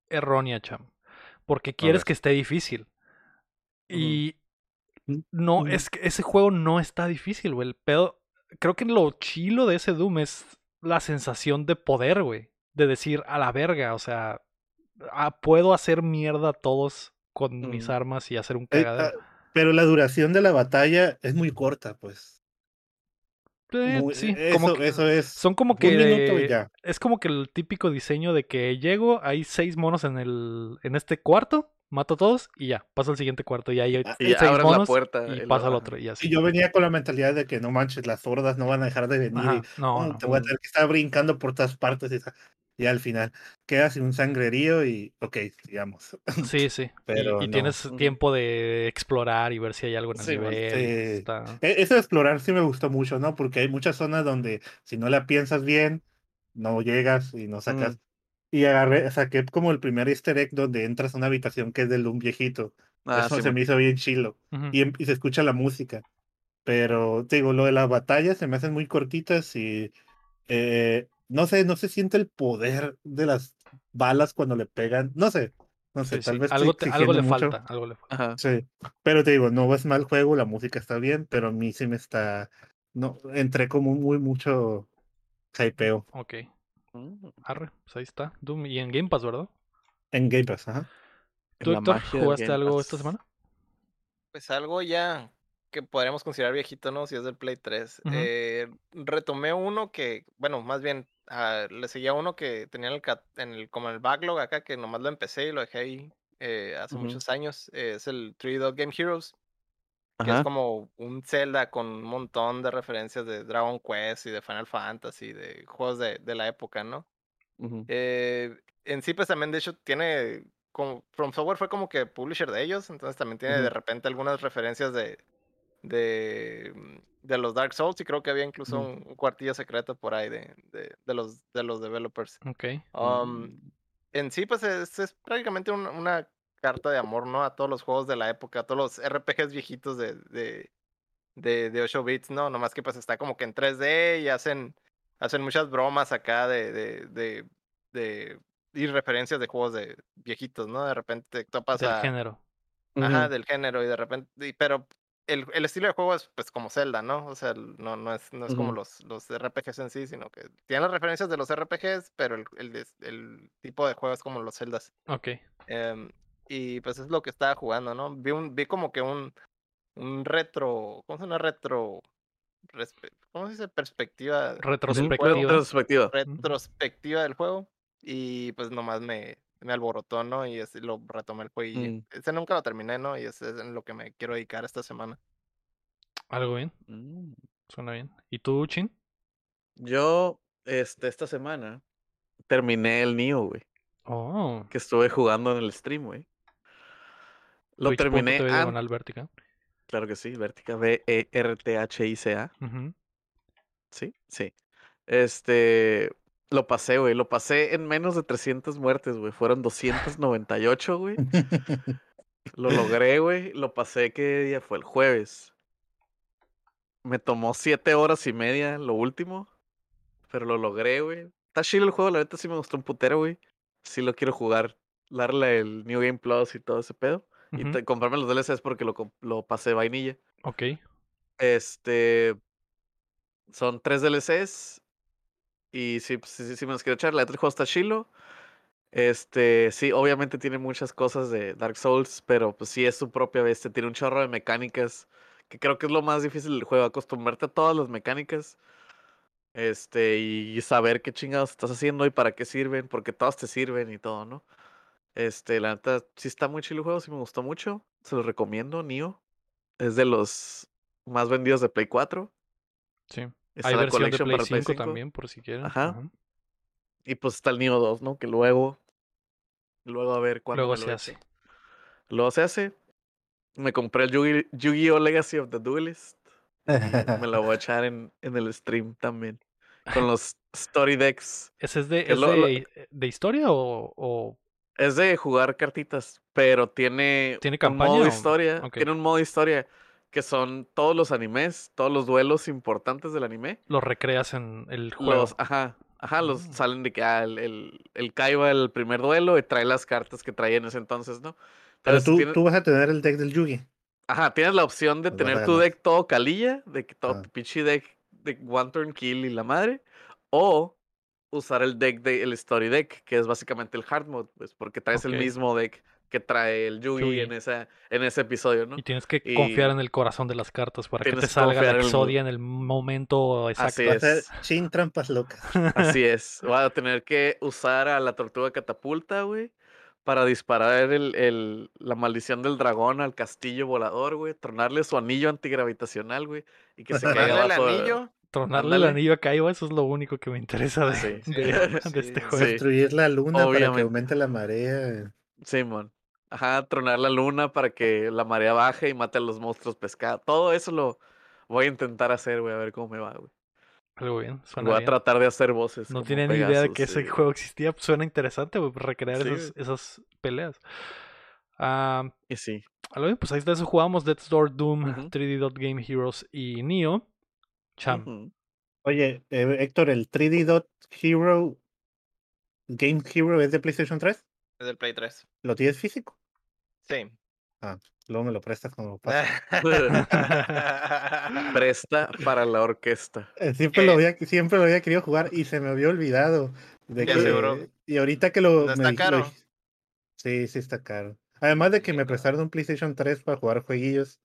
errónea, cham. Porque quieres que esté difícil. Y no, es que ese juego no está difícil, güey. El pedo, creo que lo chilo de ese Doom es la sensación de poder, güey. De decir, a la verga, o sea, ah, puedo hacer mierda a todos con mis armas y hacer un Eh, cagadero. ah, pero la duración de la batalla es muy corta, pues. Eh, Muy- sí, eso, como que- eso es. Son como que un minuto y ya. es como que el típico diseño de que llego, hay seis monos en el en este cuarto, mato a todos y ya, paso al siguiente cuarto y ahí hay Ah, Y seis abres la puerta. y lo- pasa al otro y así. Y yo venía con la mentalidad de que no manches, las hordas no van a dejar de venir. Ajá, y, no, "Oh, no. Te voy a tener que estar brincando por todas partes. Y, y al final quedas sin un sangrerío y, ok, digamos. Sí, <laughs> sí. Y- Pero y, no. tienes tiempo de explorar y ver si hay algo en el Sí, nivel. sí. está- E- Eso de explorar sí me gustó mucho, ¿no? Porque hay muchas zonas donde si no la piensas bien, no llegas y no sacas. Mm. Y agarré, saqué como el primer easter egg donde entras a una habitación que es de un viejito. Ah, Eso sí, se me hizo bien chilo. Y, em- y se escucha la música. Pero te digo, lo de las batallas se me hacen muy cortitas y eh, no sé, no se siente el poder de las balas cuando le pegan. No sé, no sé, Sí, tal sí. vez Algo, te- algo le mucho. falta, algo le falta. Ajá. Sí, pero te digo, no es mal juego, la música está bien, pero a mí sí me está, no, entré como muy mucho hypeo Ok, Mm. arre, pues ahí está. Doom y en Game Pass, ¿verdad? en Game Pass, ajá. ¿Tú, Héctor, jugaste algo Pass. esta semana? Pues algo ya que podríamos considerar viejito, ¿no? Si es del Play 3. Ujú. Eh, retomé uno que, bueno, más bien, le seguía uno que tenía en el, cat- en el, como en el backlog acá, que nomás lo empecé y lo dejé ahí eh, hace muchos años. eh, es el Three Dog Game Heroes, que es como un Zelda con un montón de referencias de Dragon Quest y de Final Fantasy, de juegos de, de la época, ¿no? Eh, en sí, pues también, de hecho, tiene. Como, From Software fue como que publisher de ellos, entonces también tiene de repente algunas referencias de, de, mm, de los Dark Souls y creo que había incluso un, cuartillo secreto por ahí de, de, de los, de los developers. Ok. Um, Mm. en sí, pues es, es prácticamente un- una carta de amor, ¿no? A todos los juegos de la época, a todos los RPGs viejitos de, de, de, de 8 bits, ¿no? Nomás que pues está como que en 3D y hacen, hacen muchas bromas acá de, de, de, de- y referencias de juegos de viejitos, ¿no? De repente te topas Del a... género. Ajá, del género y de repente, y- pero el, el estilo de juego es pues como Zelda, ¿no? O sea, no, no es, no es como los, los RPGs en sí, sino que tiene las referencias de los RPGs, pero el, el, el tipo de juego es como los Zeldas. Ok. Em, y pues es lo que estaba jugando, ¿no? Vi, un, vi como que un, un retro, ¿cómo se llama? Retro, respe- ¿cómo se dice? Perspectiva. Retrospectiva. Retrospectiva. retrospectiva del juego. Y pues nomás me, me alborotó, ¿no? Y lo retomé el juego y Mm. ese nunca lo terminé, ¿no? Y ese es en lo que me quiero dedicar esta semana. Algo bien, Mm. suena bien. ¿Y tú, Chin? Yo, este, esta semana terminé el Nio, güey. Oh, Que estuve jugando en el stream, güey. Lo terminé twitch.tv an- diagonal Vertica. Claro que sí, Vertica, B-E-R-T-H-I-C-A. Ujú. Sí, sí. Este, lo pasé, güey. Lo pasé en menos de 300 muertes, güey. Fueron 298, güey. <laughs> Lo logré, güey. Lo pasé, ¿qué día fue? El jueves. Me tomó siete horas y media lo último. Pero lo logré, güey. Está chido el juego, la neta sí me gustó un putero, güey. Sí lo quiero jugar. Darle el New Game Plus y todo ese pedo. Y comprarme los DLCs porque lo, lo pasé vainilla. Ok. Este. Son tres DLCs. Y pues, sí, sí me los quiero echar. La neta el juego está chilo. Este, sí, obviamente tiene muchas cosas de Dark Souls, pero pues sí es su propia bestia. Tiene un chorro de mecánicas. Que creo que es lo más difícil del juego. Acostumbrarte a todas las mecánicas. Este, y saber qué chingados estás haciendo y para qué sirven, porque todas te sirven y todo, ¿no? Este, la neta, sí está muy chido el juego, sí me gustó mucho. Se lo recomiendo, Nio. Es de los más vendidos de Play 4. Sí. Está Hay la versión de collection Play para Play 5, 5. también, por si quieren. Ajá. Ajá. Y pues está el Nio 2, ¿no? Que luego. Luego a ver cuándo. Luego se hace. Luego se hace. Me compré el Yu-Gi- Yu-Gi-Oh! Legacy of the Duelist. me lo voy a <laughs> echar en, en el stream también. Con los Story Decks. ¿Ese es de, Que es lo- lo- de, de historia o, o Es de jugar cartitas, pero tiene, ¿Tiene un campaña modo o- historia. Tiene un modo historia que son todos los animes, todos los duelos importantes del anime. lo recreas en el juego? Los, ajá, ajá, los Mm. salen de que ah, el, el, el Kaiba el primer duelo y trae las cartas que traía en ese entonces, ¿no? Pero tú, tienes, tú vas a tener el deck del Yugi. ajá, tienes la opción de Pues tener tu deck todo calilla, de que todo Ah. tu pinche deck de One Turn Kill y la madre, o usar el deck de el Story Deck, que es básicamente el Hard Mode, pues, porque traes el mismo deck que trae el Yugi, Yugi. en esa en ese episodio, ¿no? Y tienes que confiar en el corazón de las cartas para que te salga la en el- Exodia en el momento exacto. Así es. sin trampas locas. Así <laughs> es. Voy a tener que usar a la tortuga catapulta, güey, para disparar el, el- la maldición del dragón al castillo volador, güey. Tronarle su anillo antigravitacional, güey. Y que se caiga el anillo. Tronarle el anillo a Kaiba, eso es lo único que me interesa de, Sí. de- Sí, <laughs> de este juego. Destruir la luna para que aumente la marea. Simón. Ajá, tronar la luna para que la marea baje y mate a los monstruos pescados. Todo eso lo voy a intentar hacer, güey, a ver cómo me va, güey. Algo bien, suena Voy a bien. tratar de hacer voces. No tenía ni idea de que ese juego existía. pues, Suena interesante, güey, recrear Sí, esas, peleas. Ah, Y sí. algo bien, pues ahí está eso. Jugamos Death's Door, Doom, Ujú. 3D Dot Game Heroes y Neo. Cham. Oye, eh, Héctor, ¿el 3D Dot Hero Game Hero es de PlayStation 3? Es del Play 3. ¿Lo tienes físico? Sí. Luego me lo prestas como pasa. <laughs> Presta para la orquesta. Eh, Siempre ¿Qué? lo, había, siempre lo había querido jugar y se me había olvidado. De Ya que, seguro. Y ahorita que lo. ¿No está me caro? lo sí, sí está caro. Además de que me prestaron un PlayStation 3 para jugar jueguillos.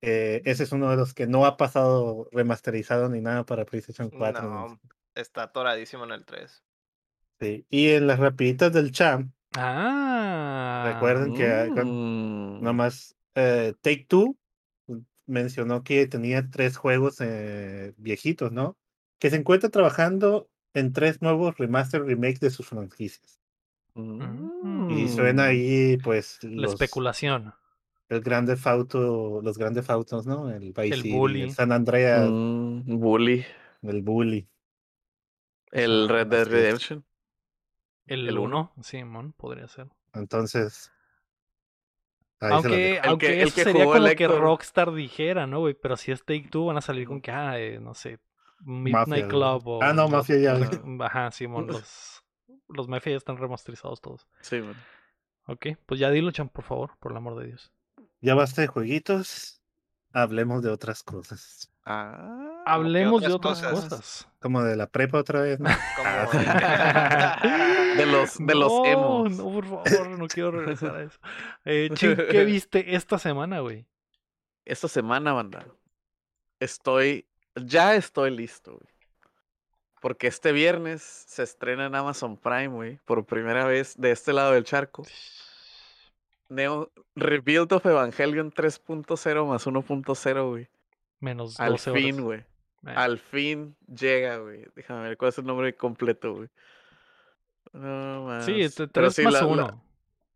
Eh, ese es uno de los que no ha pasado remasterizado ni nada para PlayStation 4. ni- No, está atoradísimo en el 3. Sí. Y en las rapiditas del champ, Ah. recuerden que ah, Mm. nomás eh, Take Two mencionó que tenía tres juegos eh, viejitos, ¿no? Que se encuentra trabajando en tres nuevos remaster remakes de sus franquicias. Y suena Mm. ahí, pues, La los, especulación. el grande Fauto, los grandes Autos, ¿no? El Vice El City, Bully. el San Andreas, Mm, Bully. el Bully. El Red Dead. Redemption. El el 1, Simón, podría ser. Entonces, ahí se Aunque. El aunque que- el eso que sería el como que. Rockstar dijera, ¿no, güey? Pero si es Take Two, van a salir con que, ah, eh, no sé, Midnight Mafia, Club o... Ah, no, los- Mafia ya. <laughs> Ajá, Simón, <laughs> los, los Mafia ya están remasterizados todos. Sí, man. Ok, pues ya dilo, Chan, por favor, por el amor de Dios. Ya basta de jueguitos. Hablemos de otras cosas. Ah. Hablemos de otras cosas? cosas. Como de la prepa otra vez, ¿no? <laughs> De los, de los no, emos. No, por <laughs> favor, no quiero regresar a eso. Eh, Chin, ¿qué <laughs> viste esta semana, güey? Esta semana, banda. Estoy. Ya estoy listo, güey. Porque este viernes se estrena en Amazon Prime, güey, por primera vez de este lado del charco. Neo Rebuild of Evangelion 3.0 más 1.0, güey. Menos 12 Al fin, güey. Eh, Al fin llega, güey. Déjame ver cuál es el nombre completo, güey. No sí, más. t- Pero 3 sí, más la- la- 1.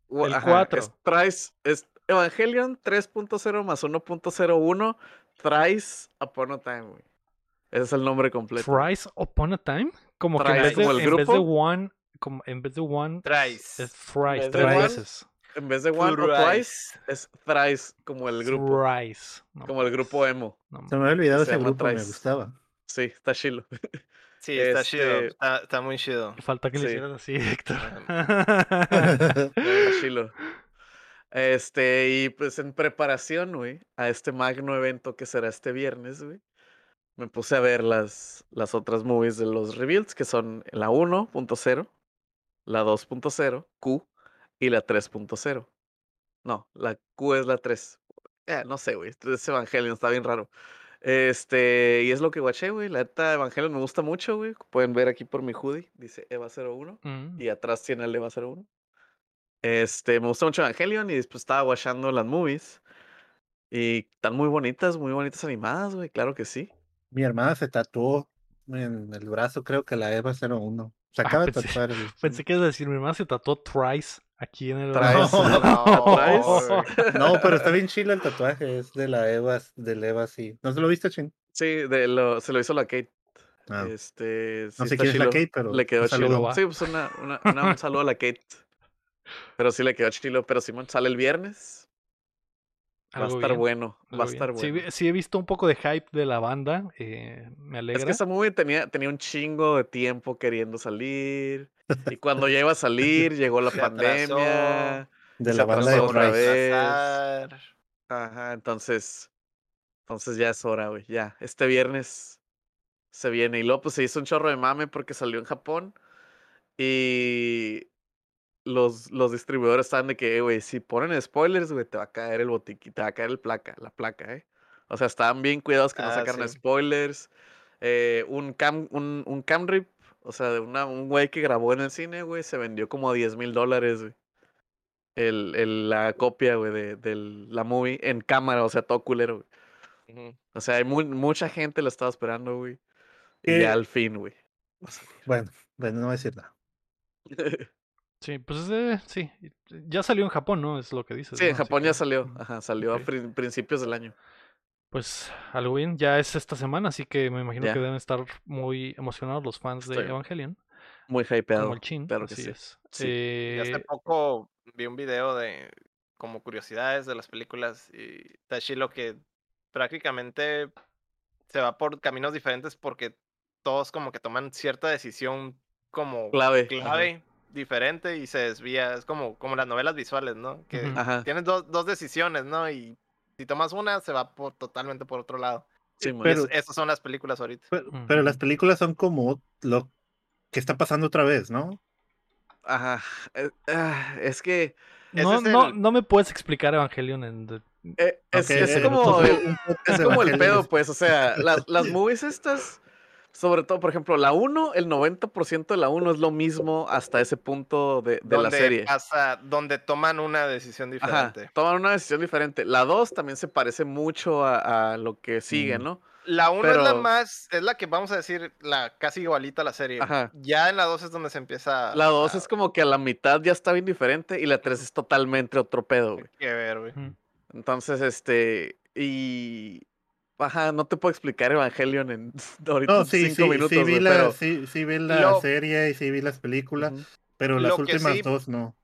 u- el ajá, cuatro. es- traes es Evangelion 3.0 más 1.01 Thrice Upon a Time, güey. Ese es el nombre completo. Thrice Upon a Time. Como que en Thrice vez, de, como el en vez de one, como en vez de one, Traes. es thrice, tres veces. En vez de One o Twice, Thrice. es Thrice como el grupo. Thrice. No Como el grupo emo. no Se me había olvidado Se ese grupo, me Thrice. gustaba. Sí, está chilo. <laughs> Sí, está Este- chido. Está, está muy chido. Falta que le Sí. hicieras así, Héctor. Chilo. <laughs> <laughs> Este, y pues en preparación, güey, a este magno evento que será este viernes, güey, me puse a ver las, las otras movies de los rebuilds, que son la 1.0, la 2.0, Q, y la 3.0. No, la Q es la 3. Eh, no sé, güey, ese Evangelion está bien raro. Este, y es lo que guaché, güey. La neta, Evangelion me gusta mucho, güey. Pueden ver aquí por mi hoodie, dice Eva 01 Mm. y atrás tiene el Eva 01. Este, me gusta mucho Evangelion y después estaba watchando las movies. Y están muy bonitas, muy bonitas animadas, güey, claro que sí. Mi hermana se tatuó en el brazo, creo que la Eva 01. Se Ah, acaba de tatuar el. <laughs> Pensé que ibas a decir, mi hermana se tatuó Thrice aquí en el brazo. <laughs> No, pero está bien chilo el tatuaje, es de la Eva, del Eva, sí. ¿No se lo viste, Chin? Sí, de lo, se lo hizo la Kate. Ah, Este, sí no sé quién es la chilo. Kate, pero Le quedó chilo. Sí, pues una, una- una- un saludo a la Kate. Pero sí le quedó chilo. Pero Simón sale el viernes. Va a estar bien, bueno. Va a estar. Sí, bueno. sí he visto un poco de hype de la banda. eh, me alegra. Es que esa movie tenía, tenía un chingo de tiempo queriendo salir. Y <laughs> cuando ya iba a salir, llegó la Se atrasó. pandemia. de la banda de otra vez. Ajá, entonces. Entonces ya es hora, güey. Ya. Este viernes se viene. Y luego pues se hizo un chorro de mame porque salió en Japón. Y los, los distribuidores estaban de que, "Eh, güey, si ponen spoilers, güey, te va a caer el botiquín, te va a caer el placa, la placa, ¿eh? O sea, estaban bien cuidados que no Ah, sacaran sí. spoilers. Eh, un cam, un, un cam rip, o sea, de una, un güey que grabó en el cine, güey, se vendió como a 10 mil dólares, güey. El, el- la copia, güey, de, de la movie en cámara, o sea, todo culero, güey. O sea, hay mu- mucha gente lo estaba esperando, güey. Y Eh, al fin, güey. <laughs> Bueno, bueno, no voy a decir nada. <laughs> Sí, pues eh, sí. Ya salió en Japón, ¿no? Es lo que dices. Sí, ¿no? en Japón ya salió. Ajá, salió a prin- principios del año. Pues algo bien. Ya es esta semana, así que me imagino que deben estar muy emocionados los fans de Evangelion. Muy hypeado. Como el chin. claro que así sí. es. Sí. Y hace Eh, poco vi un video de como curiosidades de las películas y está chilo que prácticamente se va por caminos diferentes porque todos como que toman cierta decisión como Clave. clave diferente y se desvía. Es como, como las novelas visuales, ¿no? Que. Ajá. tienes dos, dos decisiones, ¿no? Y si tomas una, se va por, totalmente por otro lado. Sí. Pero- es- esas son las películas ahorita. Pero, pero las películas son como lo que está pasando otra vez, ¿no? Ajá. eh, ah, Es que no, es no, el- no me puedes explicar Evangelion en... de- eh, es, como el, es como el pedo, es- pues. O sea, las, las movies estas, sobre todo, por ejemplo, la 1, el 90% de la 1 es lo mismo hasta ese punto de, de la serie. pasa, donde toman una decisión Ajá, diferente. toman una decisión diferente. La 2 también se parece mucho a, a lo que sigue, Mm. ¿no? La 1 es la Pero- más, es la que vamos a decir, la casi igualita a la serie. Ajá. Ya en la 2 es donde se empieza La 2 a- es como que a la mitad ya está bien diferente y la 3 es totalmente otro pedo, güey. que ver, güey. Entonces, este, y... Ajá, no te puedo explicar Evangelion en <laughs> ahorita No, sí, cinco sí, minutos, sí vi, la, pero... sí, sí vi la Lo- serie y sí vi las películas, Ujú. pero las Lo que últimas sí- dos no.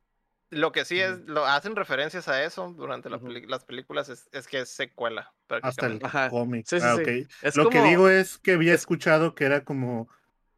Lo que sí es, lo hacen referencias a eso durante la Ujú. peli- las películas, es, es que es secuela, Hasta el cómic. Sí, sí, ah, sí. ok. Es Lo que como- digo es que había es- escuchado que era como.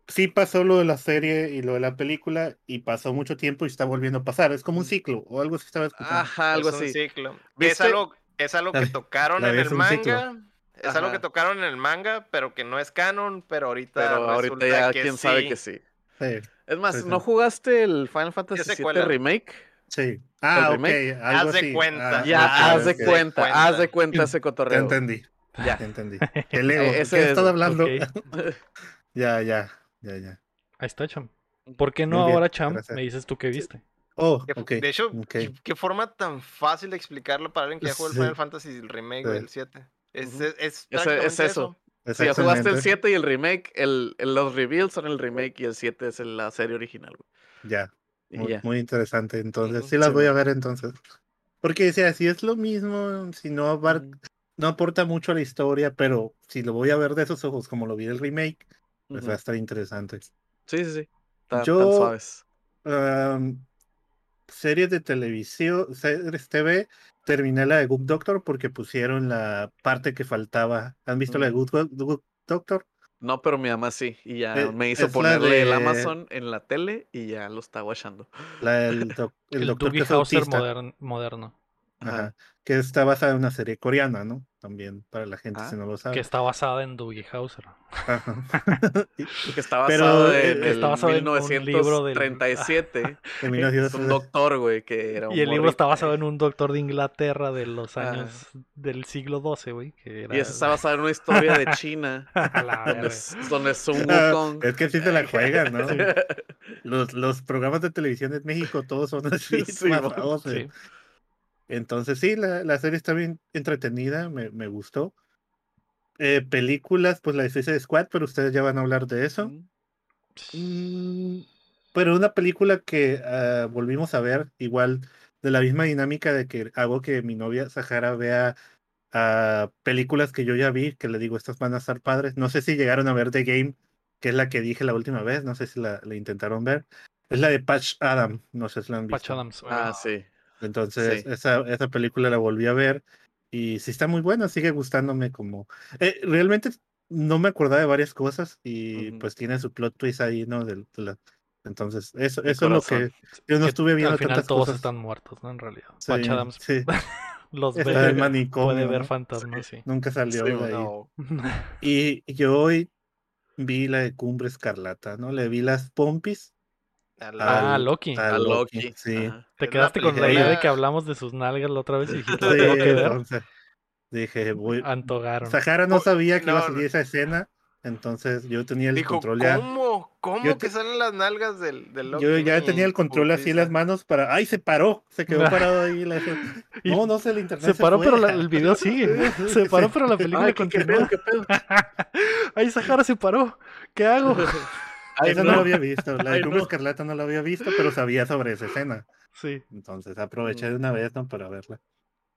Sí pasó lo de la serie y lo de la película y pasó mucho tiempo y está volviendo a pasar. Es como un ciclo o algo así estaba escuchando. Ajá, algo es un así. ciclo. Es algo, es algo que tocaron la en el un ciclo. Es algo que tocaron en el manga, pero que no es canon, pero ahorita Pero ahorita ya que quién sabe que sí. Sí, Es más, Sí, sí. ¿no jugaste el Final Fantasy VII secuela. Remake? sí. Ah, ok. Algo Haz de así. cuenta. Ah, Ya, haz de cuenta, cuenta. haz de cuenta ese Te cotorreo. entendí. Ya. Te entendí. El ego. Eh, ¿Qué ese es- estás hablando? <laughs> ya, ya. ya, ya. Ahí está, Cham. ¿Por qué no bien, ahora, Cham? gracias. Me dices tú qué viste. Oh, Que- ok. De hecho, qué, qué forma tan fácil de explicarlo para alguien que ya jugó el Sí. Final Fantasy el remake Sí. del 7. Es, es, es es eso. Si ya jugaste el Exactamente. 7 y el remake, el, el- los reveals son el remake y el 7 es la serie original, güey. Ya, muy, ya. muy interesante. Entonces, sí las sí, voy a ver entonces. Porque decía, si es lo mismo, si no, abar- no aporta mucho a la historia, pero si lo voy a ver de esos ojos como lo vi el remake, pues va a estar interesante. Sí, sí, sí. Tan, tan Yo- suaves. Am, series de televisión, series TV, terminé la de Good Doctor porque pusieron la parte que faltaba. ¿Han visto la de Mm. Good, Go- Good Doctor? No, pero mi mamá sí. Y ya Eh, me hizo ponerle el Amazon en la tele y ya lo está watchando. La del <laughs> doc- el, El, doctor que es autista. moderno. Ajá, Ajá. Que está basada en una serie coreana, ¿no? También, para la gente Ah, si no lo Que sabe. está basada en Dougie Hauser. Ajá. <laughs> Y- Que está Pero, basado en está el basado en un libro del- 1937. en <laughs> Es un 1960. doctor, güey, que era un Y el libro está basado en un doctor de Inglaterra de los años del siglo XII, güey. Que era... Y ese está basado en una historia de China. <laughs> A la donde, verga. s- donde Sun Ah, Wukong. es que sí se la juegan, ¿no? Los, los programas de televisión en México todos son así, Sí, basados en- Sí. Entonces sí, la, la serie está bien entretenida, me, me gustó. Eh, películas, pues la de Suicide Squad, pero ustedes ya van a hablar de eso. Mm, pero una película que ah, volvimos a ver, igual de la misma dinámica de que hago que mi novia Sahara vea ah, películas que yo ya vi, que le digo, estas van a estar padres. No sé si llegaron a ver The Game, que es la que dije la última vez, no sé si la, la intentaron ver. Es la de Patch Adam, no sé si la han visto. Patch Adams. Ah, sí. Entonces, Sí. esa, esa película la volví a ver y sí está muy buena, sigue gustándome como... eh, realmente no me acordaba de varias cosas y Ujú. pues tiene su plot twist ahí, ¿no? Del- de la- Entonces, eso, eso es lo que yo no estuve viendo Al final tantas todos cosas. están muertos, ¿no? En realidad. Sí, Adams sí, <laughs> los está ve, en manicomio, puede ver fantasmas, sí. Nunca salió de ahí. no. <laughs> Y yo hoy vi la de Cumbre Escarlata, ¿no? Le vi las pompis A la- Ah, al- Loki. a Loki, Loki. sí. ajá. Te la quedaste con la idea de que hablamos de sus nalgas la otra vez y dijiste, Sí, "¿Lo tengo que ver? entonces dije, voy, Antogaron. Sahara no sabía que iba a salir no. esa escena, entonces yo tenía el Dijo, control ya. ¿cómo? ¿Cómo Yo que te- salen las nalgas del, del Loki? Yo ya tenía el control así en las manos para. ¡Ay, se paró! Se quedó <laughs> parado ahí. la- No, no sé, el internet. se paró, fue. pero la- el video sigue. <laughs> Se paró, pero la película Ay, ¿qué, qué continúa. pedo, qué pedo? <laughs> Ay, Sahara se paró. ¿Qué hago? Ay, Esa no. no. lo había visto. La <laughs> de Cumbre no. Escarlata no la había visto, pero sabía sobre esa escena. Sí, Entonces aproveché Mm. de una vez ¿no? para verla.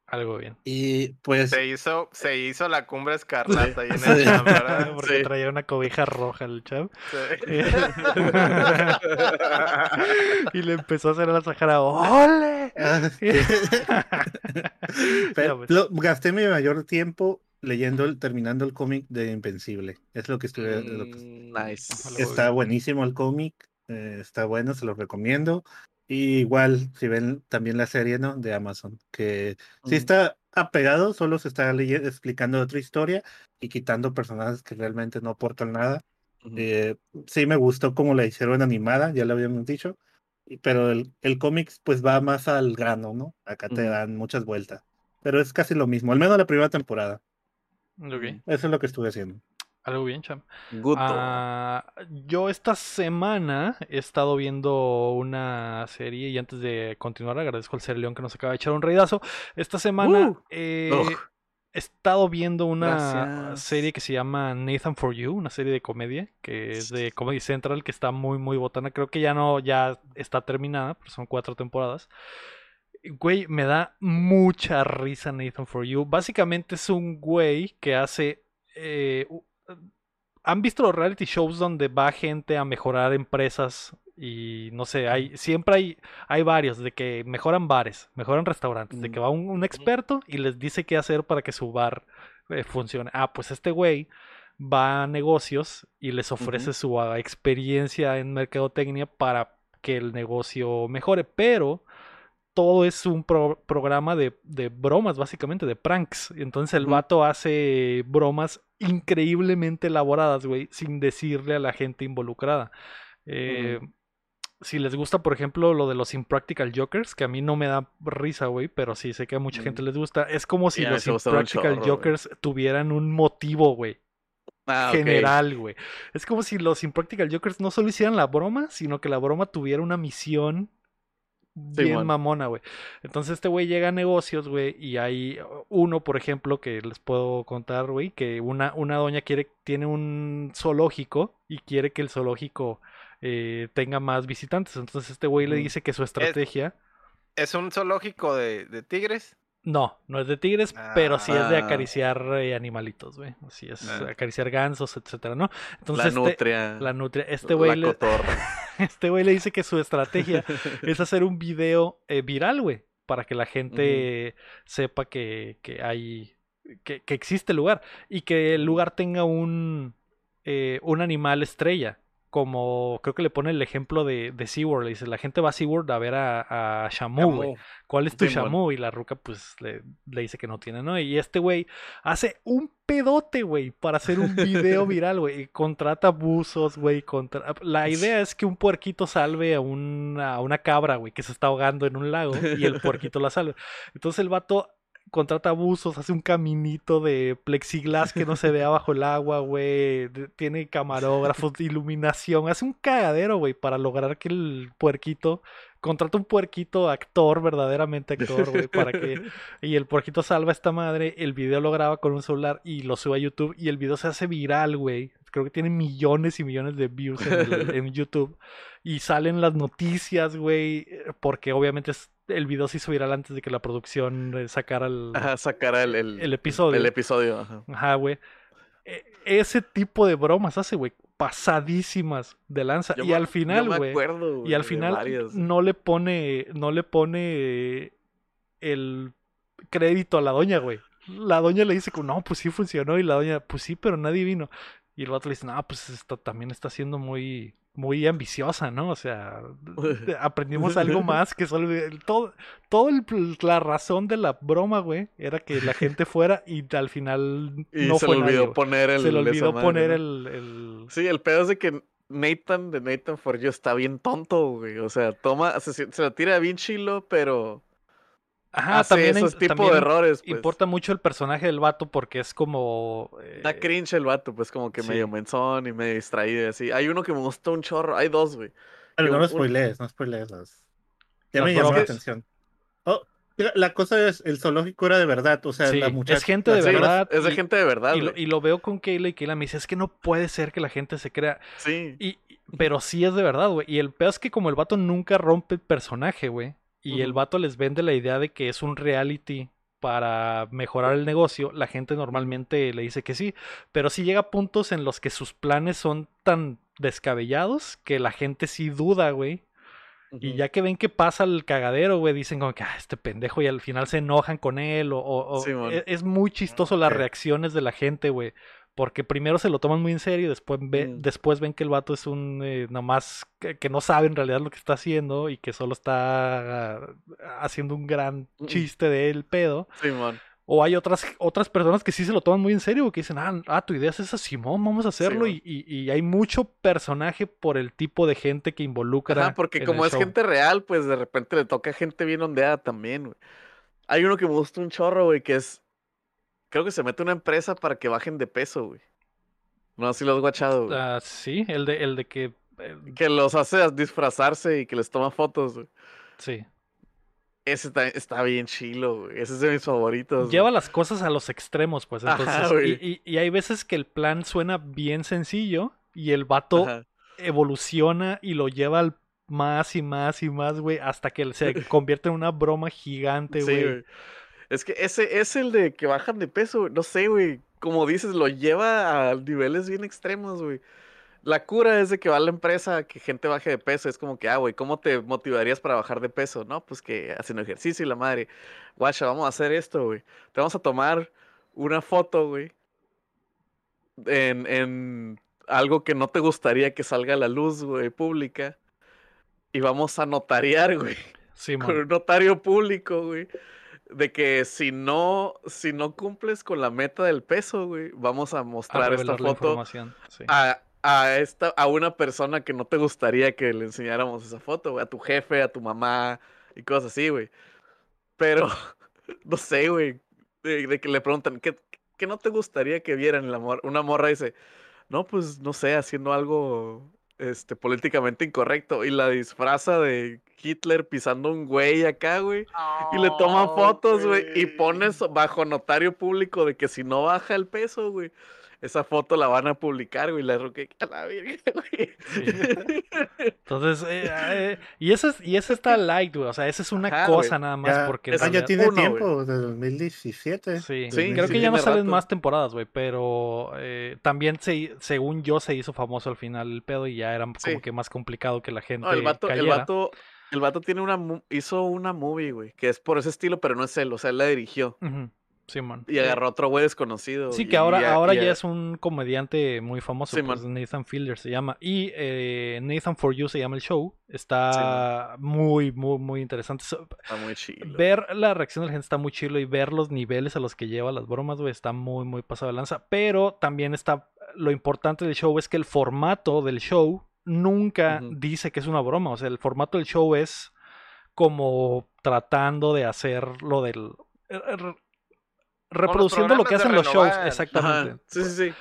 algo bien. Y pues. Se hizo, se hizo la cumbre <laughs> escarlata ahí en Sí. el ¿verdad? <laughs> Porque Sí. traía una cobija roja el chavo. Sí. y le empezó a hacer a la Sahara, ¡ole! ah, sí. Pero Ya, pues. lo- gasté mi mayor tiempo leyendo, el, terminando el cómic de Invencible. Es lo que estuve. lo que- Mm, Nice. Está buenísimo el cómic, eh, está bueno, se lo recomiendo. Y igual, si ven también la serie, ¿no? De Amazon, que sí Mm. está apegado, solo se está leye- explicando otra historia y quitando personajes que realmente no aportan nada. Eh, sí me gustó como la hicieron animada, ya lo habíamos dicho, pero el, el cómic pues va más al grano, ¿no? Acá te dan muchas vueltas. Pero es casi lo mismo, al menos la primera temporada. Ok, Eso es lo que estuve haciendo. algo bien, cham. Guto. Ah, yo esta semana he estado viendo una serie y antes de continuar agradezco al Ser León que nos acaba de echar un reidazo. Esta semana Uh. eh, he estado viendo una Gracias. serie que se llama Nathan for You, una serie de comedia que es de Comedy Central que está muy muy botana. Creo que ya no ya está terminada, pero son cuatro temporadas. Güey, me da mucha risa Nathan for You. Básicamente es un güey que hace eh, ¿Han visto los reality shows donde va gente a mejorar empresas? Y no sé, hay, siempre hay, hay varios de que mejoran bares, mejoran restaurantes, de que va un, un experto y les dice qué hacer para que su bar eh, funcione. Ah, pues este güey va a negocios y les ofrece su ah, experiencia en mercadotecnia para que el negocio mejore, pero todo es un pro- programa de, de bromas, básicamente, de pranks. Entonces el vato hace bromas increíblemente elaboradas, güey, sin decirle a la gente involucrada. Eh, Si les gusta, por ejemplo, lo de los Impractical Jokers, que a mí no me da risa, güey, pero sí sé que a mucha gente les gusta. Es como si los Impractical chorro. Jokers tuvieran un motivo, güey. Ah, general, güey. Es como si los Impractical Jokers no solo hicieran la broma, sino que la broma tuviera una misión bien mamona, güey. Entonces este güey llega a negocios, güey, y hay uno, por ejemplo, que les puedo contar, güey, que una, una doña quiere, tiene un zoológico y quiere que el zoológico eh, tenga más visitantes. Entonces este güey le Ujú. dice que su estrategia... ¿Es un zoológico de, de tigres? No, no es de tigres, pero sí es de Ah. acariciar eh, animalitos, güey. Así es, Ah. acariciar gansos, etcétera, ¿no? La Entonces este, nutria. la nutria, este güey la le, <laughs> este güey le dice que su estrategia <laughs> es hacer un video eh, viral, güey, para que la gente sepa que, que hay, que, que existe el lugar y que el lugar tenga un, eh, un animal estrella. Como creo que le pone el ejemplo de, de SeaWorld. Le dice, la gente va a SeaWorld a ver a, a Shamu, güey. ¿Cuál es tu. Shamu? Y la ruca, pues, le, le dice que no tiene, ¿no? Y este güey hace un pedote, güey, para hacer un video viral, güey. Contrata buzos, güey. Contra... La idea es que un puerquito salve a una, a una cabra, güey, que se está ahogando en un lago y el puerquito la salve. Entonces el vato contrata buzos, hace un caminito de plexiglas que no se vea bajo el agua, güey. Tiene camarógrafos, <laughs> iluminación. Hace un cagadero, güey, para lograr que el puerquito contrata un puerquito actor, verdaderamente actor, güey, para que... <laughs> Y el puerquito salva a esta madre, el video lo graba con un celular y lo sube a YouTube y el video se hace viral, güey. Creo que tiene millones y millones de views en, el- en <laughs> YouTube. Y salen las noticias, güey, eh, porque obviamente es- el video se hizo viral antes de que la producción eh, sacara el, Ajá, sacar el, el, el episodio. El episodio, ajá. Ajá, güey. E- ese tipo de bromas hace, güey, pasadísimas de lanza. Yo y me- al final, güey, y al final varias. no le pone, no le pone el crédito a la doña, güey. La doña le dice no, pues sí funcionó. Y la doña, pues sí, pero nadie vino. Y el vato le dice, no, pues esto también está siendo muy, muy ambiciosa, ¿no? O sea, <laughs> aprendimos algo más que solo todo, todo el- la razón de la broma, güey, era que la <laughs> gente fuera y al final Y no se fue le olvidó poner el. Se le olvidó poner el, el- Sí, el pedo es de que Nathan de Nathan For You está bien tonto, güey. O sea, toma, se, se lo tira bien chilo, pero Ajá, hace también, esos tipos también de errores. Pues. importa mucho el personaje del vato porque es como... Da eh, cringe el vato, pues como que sí. medio menzón y medio distraído y así. Hay uno que me gustó un chorro, hay dos, güey. Pero no lo un- spoilees, no spoilees las. Ya me llamó la atención. Oh, mira, la cosa es, el zoológico era de verdad, o sea, Sí, la es muchacha. gente de Sí, verdad. es de y- gente de verdad, Y lo, güey. y lo veo con Kayla y Kayla me dice, es que no puede ser que la gente se crea. Sí. Y, y- pero sí es de verdad, güey. Y el peor es que como el vato nunca rompe el personaje, güey. Y el vato les vende la idea de que es un reality para mejorar el negocio, la gente normalmente le dice que sí. Pero sí llega a puntos en los que sus planes son tan descabellados que la gente sí duda, güey. Y ya que ven que pasa el cagadero, güey, dicen como que, ah, este pendejo, y al final se enojan con él, o, o- e- es, muy chistoso las reacciones de la gente, güey, porque primero se lo toman muy en serio y después, ve- Mm. después ven que el vato es un, eh, nomás, que, que no sabe en realidad lo que está haciendo y que solo está ah, haciendo un gran chiste de él, pedo. Simón. O hay otras, otras personas que sí se lo toman muy en serio, que dicen, ah, ah, tu idea es esa, Simón, vamos a hacerlo. Y, y- y hay mucho personaje por el tipo de gente que involucra. Ajá, porque en como el es show. gente real, pues de repente le toca gente bien ondeada también, güey. Hay uno que me gusta un chorro, güey, que es. Creo que se mete una empresa para que bajen de peso, güey. No, si lo has guachado, güey. Ah, sí, el de, el de que. el- Que los hace disfrazarse y que les toma fotos, güey. sí. Ese está, está bien chilo, güey. Ese es de mis favoritos. Lleva güey. las cosas a los extremos, pues. Ajá, Entonces. güey. y, y- y hay veces que el plan suena bien sencillo y el vato Ajá. evoluciona y lo lleva al más y más y más, güey, hasta que se <laughs> convierte en una broma gigante, Sí, güey. güey. Es que ese es el de que bajan de peso. No sé, güey. Como dices, lo lleva a niveles bien extremos, güey. La cura es de que va a la empresa que gente baje de peso. Es como que, ah, güey, ¿cómo te motivarías para bajar de peso? No, pues que haciendo ejercicio y la madre. Guacha, vamos a hacer esto, güey. Te vamos a tomar una foto, güey. En, en algo que no te gustaría que salga a la luz, güey, pública. Y vamos a notariar, güey Sí, <laughs> con mon. un notario público, güey. De que si no, si no cumples con la meta del peso, güey, vamos a A mostrar esta foto. Sí. a, a esta, a una persona que no te gustaría que le enseñáramos esa foto, güey. A tu jefe, a tu mamá y cosas así, güey. Pero, <laughs> no sé, güey. De, de que le preguntan, ¿qué, qué no te gustaría que vieran la mor- una morra dice, no, pues no sé, haciendo algo este políticamente incorrecto y la disfraza de Hitler pisando un güey acá, güey, y le toma Oh, fotos, güey, y pones bajo notario público de que si no baja el peso, güey, esa foto la van a publicar, güey, la roque a la verga, <laughs> güey. Entonces, eh, eh, y ese es, y ese está light, güey. O sea, esa es una Ajá, cosa güey. nada más Ya, porque esa ya tiene uno, güey. tiempo, de 2017. Sí, Sí, creo que ya no salen rato. más temporadas, güey, pero eh, también se, según yo se hizo famoso al final el pedo y ya era como Sí. que más complicado que la gente No, el vato, el vato, el vato tiene una, hizo una movie, güey, que es por ese estilo, pero no es él, o sea, él la dirigió. Ujú, Simón. Y agarró otro güey desconocido. Sí, que ahora, ya- ahora ya es un comediante muy famoso, Sí, pues. Nathan Fielder se llama. Y eh, Nathan For You se llama el show. Está muy, muy, muy interesante. Está muy chido. Ver la reacción de la gente está muy chido y ver los niveles a los que lleva las bromas, güey, está muy, muy pasado de lanza. Pero también está, lo importante del show es que el formato del show nunca dice que es una broma. O sea, el formato del show es como tratando de hacer lo del... Reproduciendo lo que hacen los shows, exactamente. Ajá, Sí, sí, sí.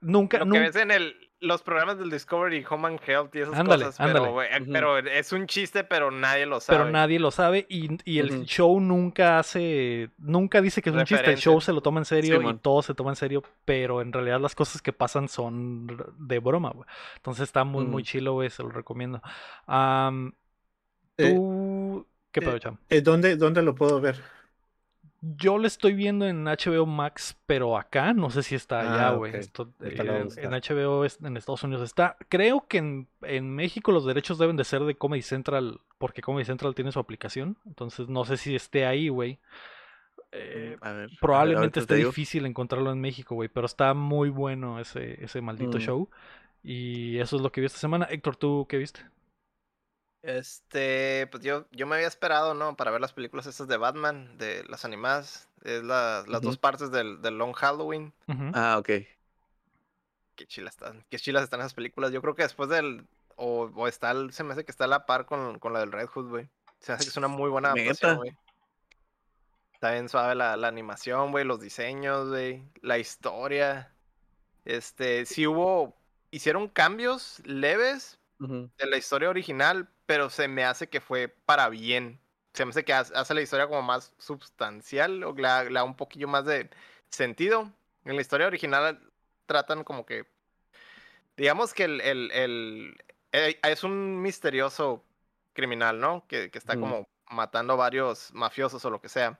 Nunca, Lo que nunca, ves en el, los programas del Discovery, Home and Health y esas Ándale, cosas, ándale. Pero, Ujú. pero es un chiste, pero nadie lo sabe. pero nadie lo sabe y, y el show nunca hace, nunca dice que es un chiste, el show se lo toma en serio y todo se toma en serio, pero en realidad las cosas que pasan son de broma, güey. Entonces está muy, muy Mm. chilo, güey, se lo recomiendo. Eh, tú, ¿qué eh, pedo, cham? Eh, ¿dónde, ¿Dónde lo puedo ver? Yo lo estoy viendo en HBO Max, pero acá no sé si está allá, Ah, güey. ok. Esto, Ahorita lo voy a eh, buscar. en HBO en Estados Unidos está. Creo que en, en México los derechos deben de ser de Comedy Central, porque Comedy Central tiene su aplicación. Entonces no sé si esté ahí, güey. Eh, A ver, a ver, probablemente esté difícil encontrarlo en México, güey, pero está muy bueno ese, ese maldito Mm. show. Y eso es lo que vi esta semana. Héctor, ¿tú qué viste? Este, pues yo, yo me había esperado, ¿no? Para ver las películas estas de Batman, de las animadas. Es la- las dos partes del, del Long Halloween. Ah, ok. Qué chilas están, qué chilas están esas películas. Yo creo que después del. O, o está, el- se me hace que está a la par con, con la del Red Hood, güey. Se me hace que es una muy buena adaptación, güey. Está bien suave la, la animación, güey, los diseños, güey, la historia. Este, sí hubo. Hicieron cambios leves Ujú. de la historia original, pero se me hace que fue para bien. Se me hace que hace la historia como más substancial o le da, un poquillo más de sentido. En la historia original tratan como que, digamos que el, el- el- eh, es un misterioso criminal, ¿no? Que, que está como matando varios mafiosos o lo que sea.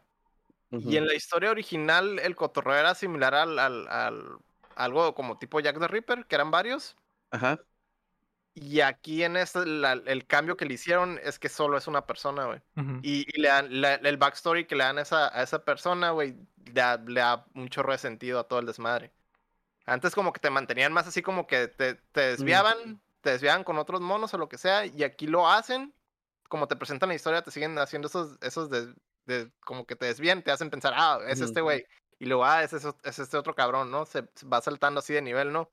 Y en la historia original el cotorreo era similar al, al- al- algo como tipo Jack the Ripper, que eran varios. Ajá. Y aquí en este, la- el cambio que le hicieron es que solo es una persona, güey. Y, y le dan, la- el backstory que le dan a esa, a esa persona, güey, le da, le da un chorro de sentido a todo el desmadre. Antes como que te mantenían más así como que te, te desviaban, te desviaban con otros monos o lo que sea, y aquí lo hacen, como te presentan la historia, te siguen haciendo esos, esos de, de- como que te desvían, te hacen pensar, ah, es este güey, y luego, ah, es, eso- es este otro cabrón, ¿no? Se, se va saltando así de nivel, ¿no?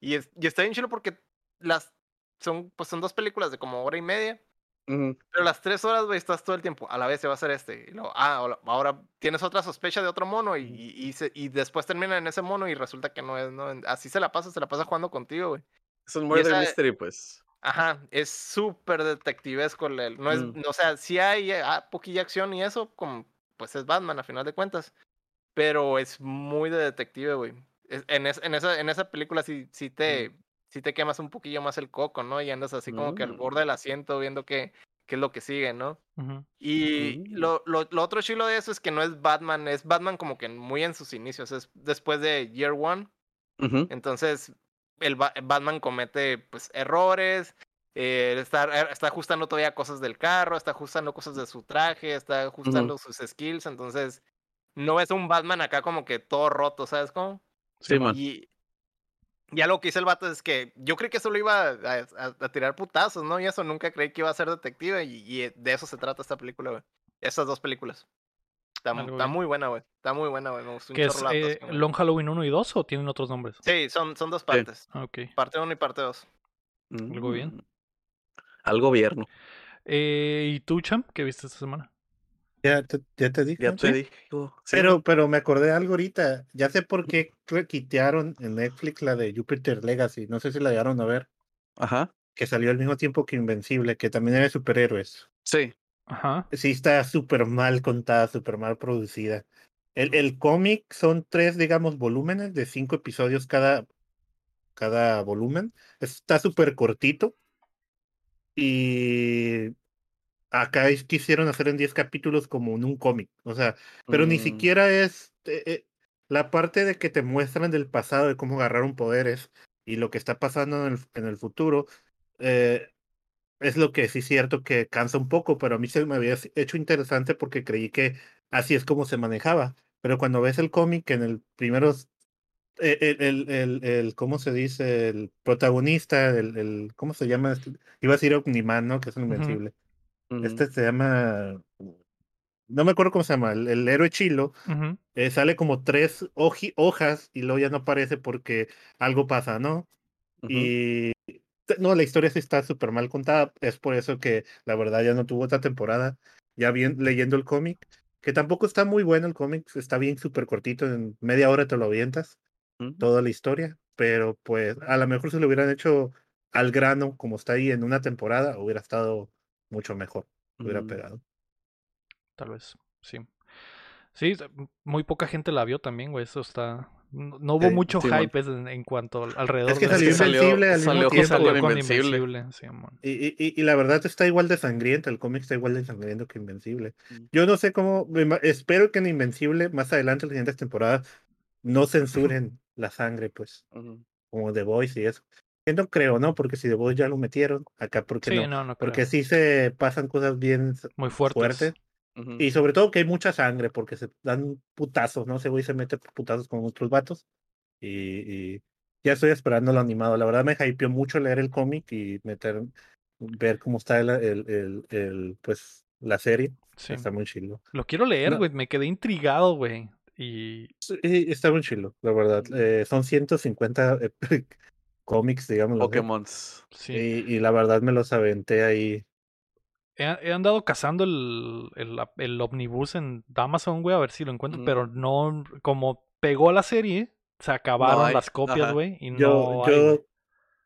Y, es- y está bien chido porque las, son, pues son dos películas de como hora y media, Ujú. pero las tres horas, güey, estás todo el tiempo. A la vez se va a hacer este. Y luego, ah, ahora- tienes otra sospecha de otro mono y, y, y se- y después termina en ese mono y resulta que no es, ¿no? Así se la pasa, se la pasa jugando contigo, güey. Es un murder esa- mystery, pues. Ajá, es súper detectivesco. No es, Mm. o sea, sí hay ah, poquilla acción y eso, como, pues es Batman a final de cuentas. Pero es muy de detective, güey. Es- En, es- en, esa, en esa película sí, sí te, sí te quemas un poquillo más el coco, ¿no? Y andas así como que al borde del asiento viendo qué, qué es lo que sigue, ¿no? Y lo, lo, lo otro chilo de eso es que no es Batman, es Batman como que muy en sus inicios, es después de Year One. Entonces, el Ba- Batman comete pues errores, eh, está, está ajustando todavía cosas del carro, está ajustando cosas de su traje, está ajustando sus skills, entonces no es un Batman acá como que todo roto, ¿sabes cómo? Sí, man. Y ya lo que hizo el vato es que yo creí que solo iba a, a- a tirar putazos, ¿no? Y eso nunca creí que iba a ser detective y, y de eso se trata esta película, güey. Estas dos películas. Está, Algo está muy buena, güey. Está muy buena, güey. Me gustó un ¿Qué es eh. Long Halloween 1 y 2 o tienen otros nombres? Sí, son, son dos partes. Ah. Parte 1 y parte 2. Algo bien. Mm. Al gobierno. Eh, ¿Y tú, Cham? ¿Qué viste esta semana? Ya te, ya te dije. Ya te. Sí, Pero, pero me acordé de algo ahorita. Ya sé por qué requitearon en Netflix la de Jupiter Legacy. No sé si la llegaron a ver. Ajá. Que salió al mismo tiempo que Invencible, que también era de superhéroes. Sí. Ajá. Sí, está súper mal contada, súper mal producida. El, el cómic son tres, digamos, volúmenes de cinco episodios cada, cada volumen. Está súper cortito. Y acá quisieron hacer en 10 capítulos como en un cómic. O sea, pero ni Mm, siquiera es eh, eh, la parte de que te muestran del pasado de cómo agarraron poderes y lo que está pasando en el, en el futuro. eh, es lo que sí es cierto que cansa un poco, pero a mí se me había hecho interesante porque creí que así es como se manejaba. Pero cuando ves el cómic en el primero, el, el, el, el- ¿cómo se dice? El protagonista, el, el ¿cómo se llama? este? Iba a decir Omniman, ¿no? Que es el Ujú. Este se llama, no me acuerdo cómo se llama, el, el héroe chilo, eh, sale como tres hoji- hojas y luego ya no aparece porque algo pasa, ¿no? Y no, la historia sí está súper mal contada. Es por eso que la verdad ya no tuvo otra temporada. Ya bien leyendo el cómic, que tampoco está muy bueno el cómic, está bien súper cortito, en media hora te lo avientas, toda la historia. Pero pues a lo mejor si lo hubieran hecho al grano, como está ahí en una temporada, hubiera estado mucho mejor, hubiera Mm. pegado. Tal vez, sí. Sí, muy poca gente la vio también, güey. Eso está. No, no hubo Sí, mucho hype en, en cuanto al- alrededor Es que de Es salió salió, Invencible al mismo salió tiempo. con Invencible. Invencible. Y, y, y- y la verdad está igual de sangrienta, el cómic está igual de sangriento que Invencible. Mm. Yo no sé cómo, espero que en Invencible, más adelante, en las siguientes temporadas, no censuren la sangre, pues, como The Voice y eso. Que no creo, ¿no? Porque si The Voice ya lo metieron, acá, ¿por qué Sí, no? no, no Porque creo. sí se pasan cosas bien Muy fuertes. fuertes. Ujú. Y sobre todo que hay mucha sangre, porque se dan putazos, ¿no? Ese güey se mete putazos con otros vatos. Y, y ya estoy esperando lo animado. La verdad me hypeó mucho leer el cómic y meter, ver cómo está el, el, el, el, pues, la serie. Sí. Está muy chilo. Lo quiero leer, No. güey. Me quedé intrigado, güey. Y. Sí, está muy chilo, la verdad. Eh, son 150 eh, <laughs> cómics, digamos. Pokémons. Sí. Y, y la verdad me los aventé ahí. He, he andado cazando el, el, el omnibus en Amazon, güey, a ver si lo encuentro, pero no. Como pegó la serie, se acabaron hay, las copias, güey. Y Yo, no hay, yo,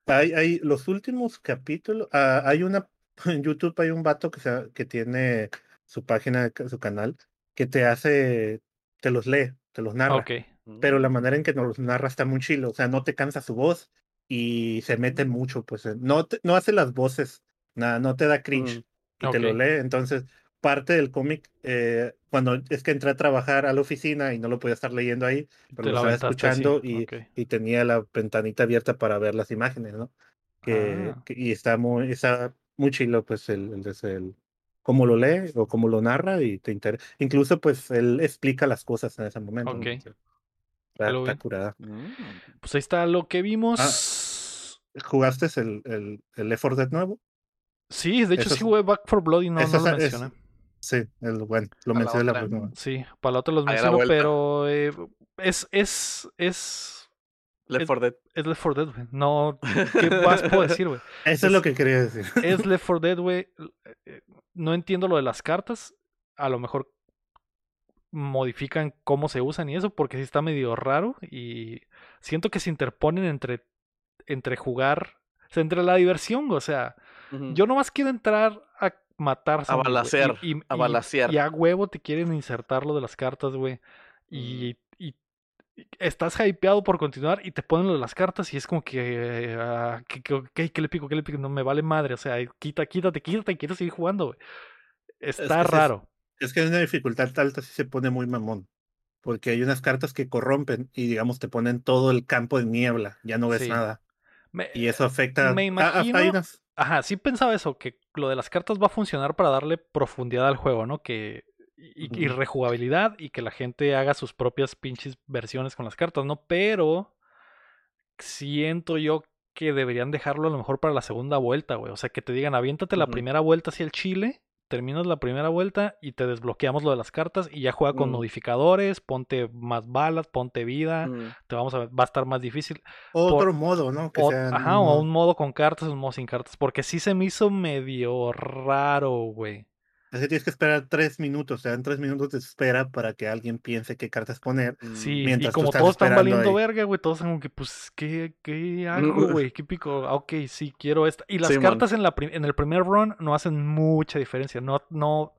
hay, hay los últimos capítulos, ah, hay una, <laughs> en YouTube hay un vato que, se, que tiene su página, su canal, que te hace, te los lee, te los narra. Pero la manera en que nos los narra está muy chilo, o sea, no te cansa su voz y se mete mucho, pues, no, te- no hace las voces, nada, no te da cringe Mm. y te lo lee. Entonces, parte del cómic, eh, cuando es que entré a trabajar a la oficina y no lo podía estar leyendo ahí, pero Te lo estaba escuchando y, ok. y tenía la ventanita abierta para ver las imágenes, ¿no? Que, Ah. que- y está muy, está muy chilo, pues, el, el, el, el- cómo lo lee o cómo lo narra y te interesa. Incluso, pues, él explica las cosas en ese momento. ¿no? Ok. Entonces, Está, curada. Mm. Pues ahí está lo que Ah. ¿Jugaste el, el, el Left 4 Dead nuevo? Sí, de hecho Eso sí jugué Back for Blood y no, lo es- mencioné. Sí, el, bueno, lo A la mencioné la otra. próxima. Sí, para la otra los la menciono, pero eh, es, es, es, Left Es- 4 Dead. es Left 4 Dead, güey. No, <laughs> ¿qué más puedo decir, güey? Eso es lo que quería decir. Es Left 4 Dead, <laughs> güey. Eh, No entiendo lo de las cartas. A lo mejor modifican cómo se usan y eso, porque sí está medio raro. Y siento que se interponen entre, entre jugar, o sea, entre la diversión, o sea, Ujú. yo nomás quiero entrar a matar A balacear, y- y- a y- balacear. Y a huevo te quieren insertar lo de las cartas, güey. Y, estás hypeado por continuar y te ponen lo de las cartas y es como que, ¿qué, qué, qué- qué le pico? ¿Qué le pico? No me vale madre. O sea, quita, quítate, quítate, quiero seguir jugando, güey. Está que sí es- raro. Es que en una dificultad alta sí se pone muy mamón. Porque hay unas cartas que corrompen y digamos te ponen todo el campo de niebla, ya no ves Sí. nada. Me- Y eso afecta. me imagino- hay unas- Ajá, sí pensaba eso, que lo de las cartas va a funcionar para darle profundidad al juego, ¿no? Que y, y rejugabilidad y que la gente haga sus propias pinches versiones con las cartas, ¿no? Pero siento yo que deberían dejarlo a lo mejor para la segunda vuelta, güey. O sea, que te digan, aviéntate la primera vuelta hacia el Chile, terminas la primera vuelta y te desbloqueamos lo de las cartas y ya juega con Mm. modificadores, ponte más balas, ponte vida, Mm. te vamos a va a estar más difícil. Otro modo, ¿no? Que O, sea ajá, un o un modo con cartas, un modo sin cartas. Porque sí se me hizo medio raro, güey. Es que tienes que esperar tres minutos, te dan tres minutos de espera para que alguien piense qué cartas poner. Mm, Sí, y tú como estás todos están valiendo ahí. verga, güey, todos son como que, pues, ¿qué, qué hago, güey? ¿Qué pico? Ah, Ok, sí, quiero esta. Y las cartas en, la en el primer run no hacen mucha diferencia. No, no.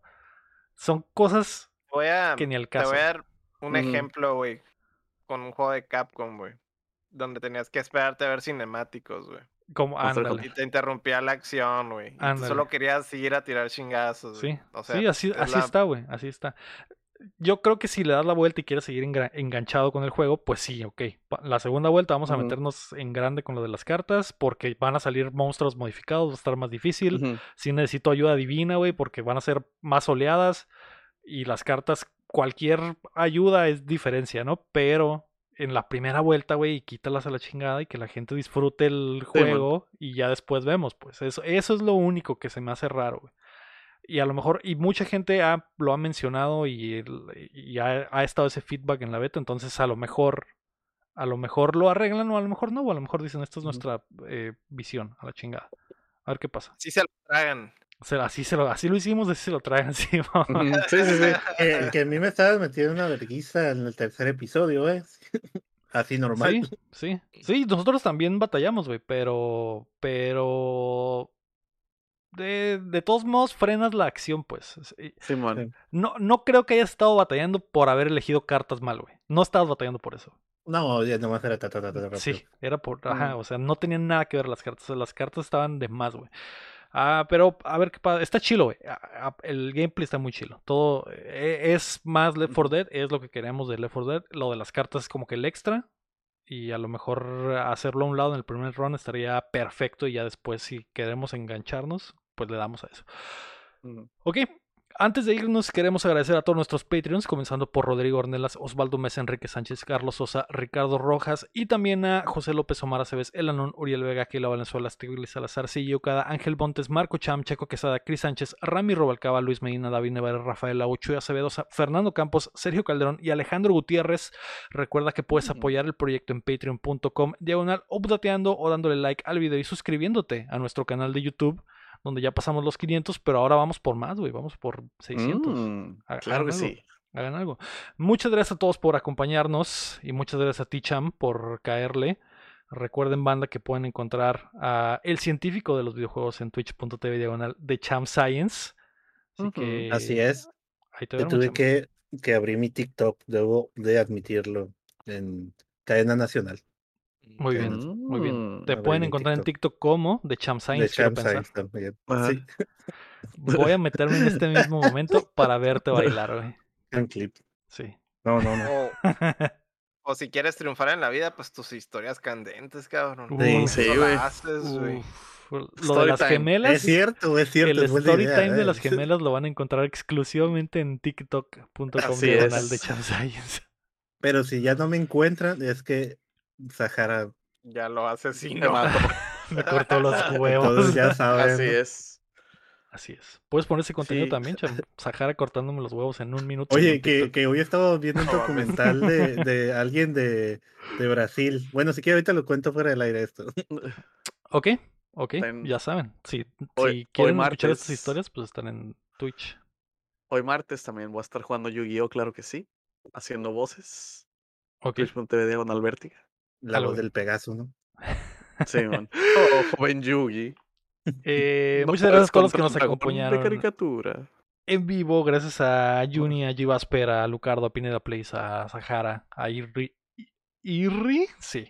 Son cosas Voy a, que ni al te caso. voy a dar un ejemplo, güey, con un juego de Capcom, güey, donde tenías que esperarte a ver cinemáticos, güey. Como. Y te interrumpía la acción, güey. Solo querías seguir a tirar chingazos. Sí, O sea, sí, así, es así la- está, güey, así está. Yo creo que si le das la vuelta y quieres seguir enganchado con el juego, pues sí, ok. La segunda vuelta vamos a meternos en grande con lo de las cartas, porque van a salir monstruos modificados, va a estar más difícil. ujú. Sí necesito ayuda divina, güey, porque van a ser más oleadas y las cartas, cualquier ayuda es diferencia, ¿no? Pero en la primera vuelta, güey, quítalas a la chingada y que la gente disfrute el juego y ya después vemos, pues eso, eso es lo único que se me hace raro, güey. Y a lo mejor, y mucha gente ha, lo ha mencionado y, el- y ha, ha estado ese feedback en la beta, entonces a lo mejor, a lo mejor lo arreglan o a lo mejor no, o a lo mejor dicen, esta es nuestra eh, visión, a la chingada. A ver qué pasa. Sí se lo tragan. O sea, así, se lo, así lo hicimos, así se lo traen, <laughs> sí. Ujú. Sí, sí, sí. Que, <laughs> que a mí me estabas metiendo una verguiza en el tercer episodio, ¿eh? <laughs> Así normal. Sí, sí. Sí, nosotros también batallamos, güey, pero. Pero. De, de todos modos, frenas la acción, pues. Sí, Simón. No, no creo que hayas estado batallando por haber elegido cartas mal, güey. No estabas batallando por eso. No, ya nomás era ta, ta, ta, ta, rápido. Sí, era por. Ajá, Mm. o sea, no tenían nada que ver las cartas. Las cartas estaban de más, güey. Ah, pero a ver qué pasa. Está chilo, güey. Ah, ah, El gameplay está muy chilo. Todo eh, es más Left 4 Dead, es lo que queremos de Left 4 Dead. Lo de las cartas es como que el extra. Y a lo mejor hacerlo a un lado en el primer run estaría perfecto. Y ya después, si queremos engancharnos, pues le damos a eso. Ok. Antes de irnos, queremos agradecer a todos nuestros Patreons, comenzando por Rodrigo Ornelas, Osvaldo Mesa, Enrique Sánchez, Carlos Sosa, Ricardo Rojas y también a José López Omar Aceves, Elanón, Uriel Vega, Kila Valenzuela, Stigli Salazar, Sillo Cada, Ángel Montes, Marco Cham, Checo Quesada, Cris Sánchez, Rami Robalcaba, Luis Medina, David Nevares, Rafael Aucho, Acevedo, Sa- Fernando Campos, Sergio Calderón y Alejandro Gutiérrez. Recuerda que puedes apoyar el proyecto en patreon.com, diagonal, updateando o dándole like al video y suscribiéndote a nuestro canal de YouTube donde ya pasamos los 500, pero ahora vamos por más, güey, vamos por 600. Mm, claro que algo. sí. Hagan algo. Muchas gracias a todos por acompañarnos y muchas gracias a ti, Cham, por caerle. Recuerden, banda, que pueden encontrar a El Científico de los Videojuegos en twitch.tv diagonal de Cham Science. Así Ujú. que Así es. ahí te tuve Cham. que, que abrir mi TikTok, debo de admitirlo, en cadena nacional. Muy bien, muy bien. Mm, Te pueden encontrar en TikTok. TikTok como Science, quiero Champ. Science también. Sí, Voy a meterme en este mismo momento <laughs> para verte bailar, güey. un clip. Sí. No, no, no. O, <laughs> o si quieres triunfar en la vida, pues tus historias candentes, cabrón. Uy, sí, güey. Uf, lo de las time. gemelas. Es cierto, es cierto. el es story idea, time de ¿eh? las <laughs> gemelas lo van a encontrar exclusivamente en tiktok.com diagonal de Cham Science. Pero si ya no me encuentran, es que Sahara, Ya lo asesino. <laughs> mato. <laughs> Me cortó los <laughs> todos huevos. ya saben. Así es. Así es. Puedes poner ese contenido Sí. también, Cham. Sahara cortándome los huevos en un minuto. Oye, que, que hoy he estado viendo un No documental de, de alguien de, de Brasil. Bueno, si quieres ahorita lo cuento fuera del aire esto. Ok, ok, Ten- ya saben. Si, Hoy- si quieren escuchar estas historias, pues están en Twitch. Hoy martes también voy a estar jugando Yu-Gi-Oh, claro que sí. Haciendo voces. Ok. Twitch.tv diagonal vértiga. La voz del Pegaso, ¿no? Sí, man. Oh, joven Yugi. Eh, No muchas gracias a todos los que nos dragón De acompañaron caricatura. en vivo. Gracias a Juni, a Givasper, a Lucardo, a Pineda Place, a Sahara, a Irri. ¿Irri? Sí.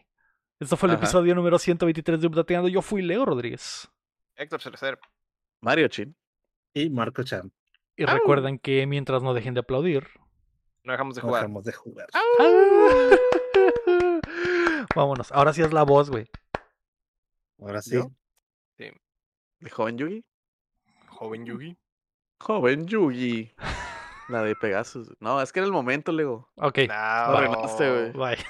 Esto fue el Ajá. episodio número 123 de Updateando. Yo fui Leo Rodríguez. Héctor Cerecer. Mario Chin. Y Marco Chan. Y Au. recuerden que mientras no dejen de aplaudir. No dejamos de No jugar. dejamos de jugar. Vámonos. Ahora sí es la voz, güey. Ahora sí. ¿Yo? ¿De joven Yugi? Joven Yugi. Joven Yugi. La de Pegasus. No, es que era el momento, Lego. Ok. No. Arruinaste, güey. Bye.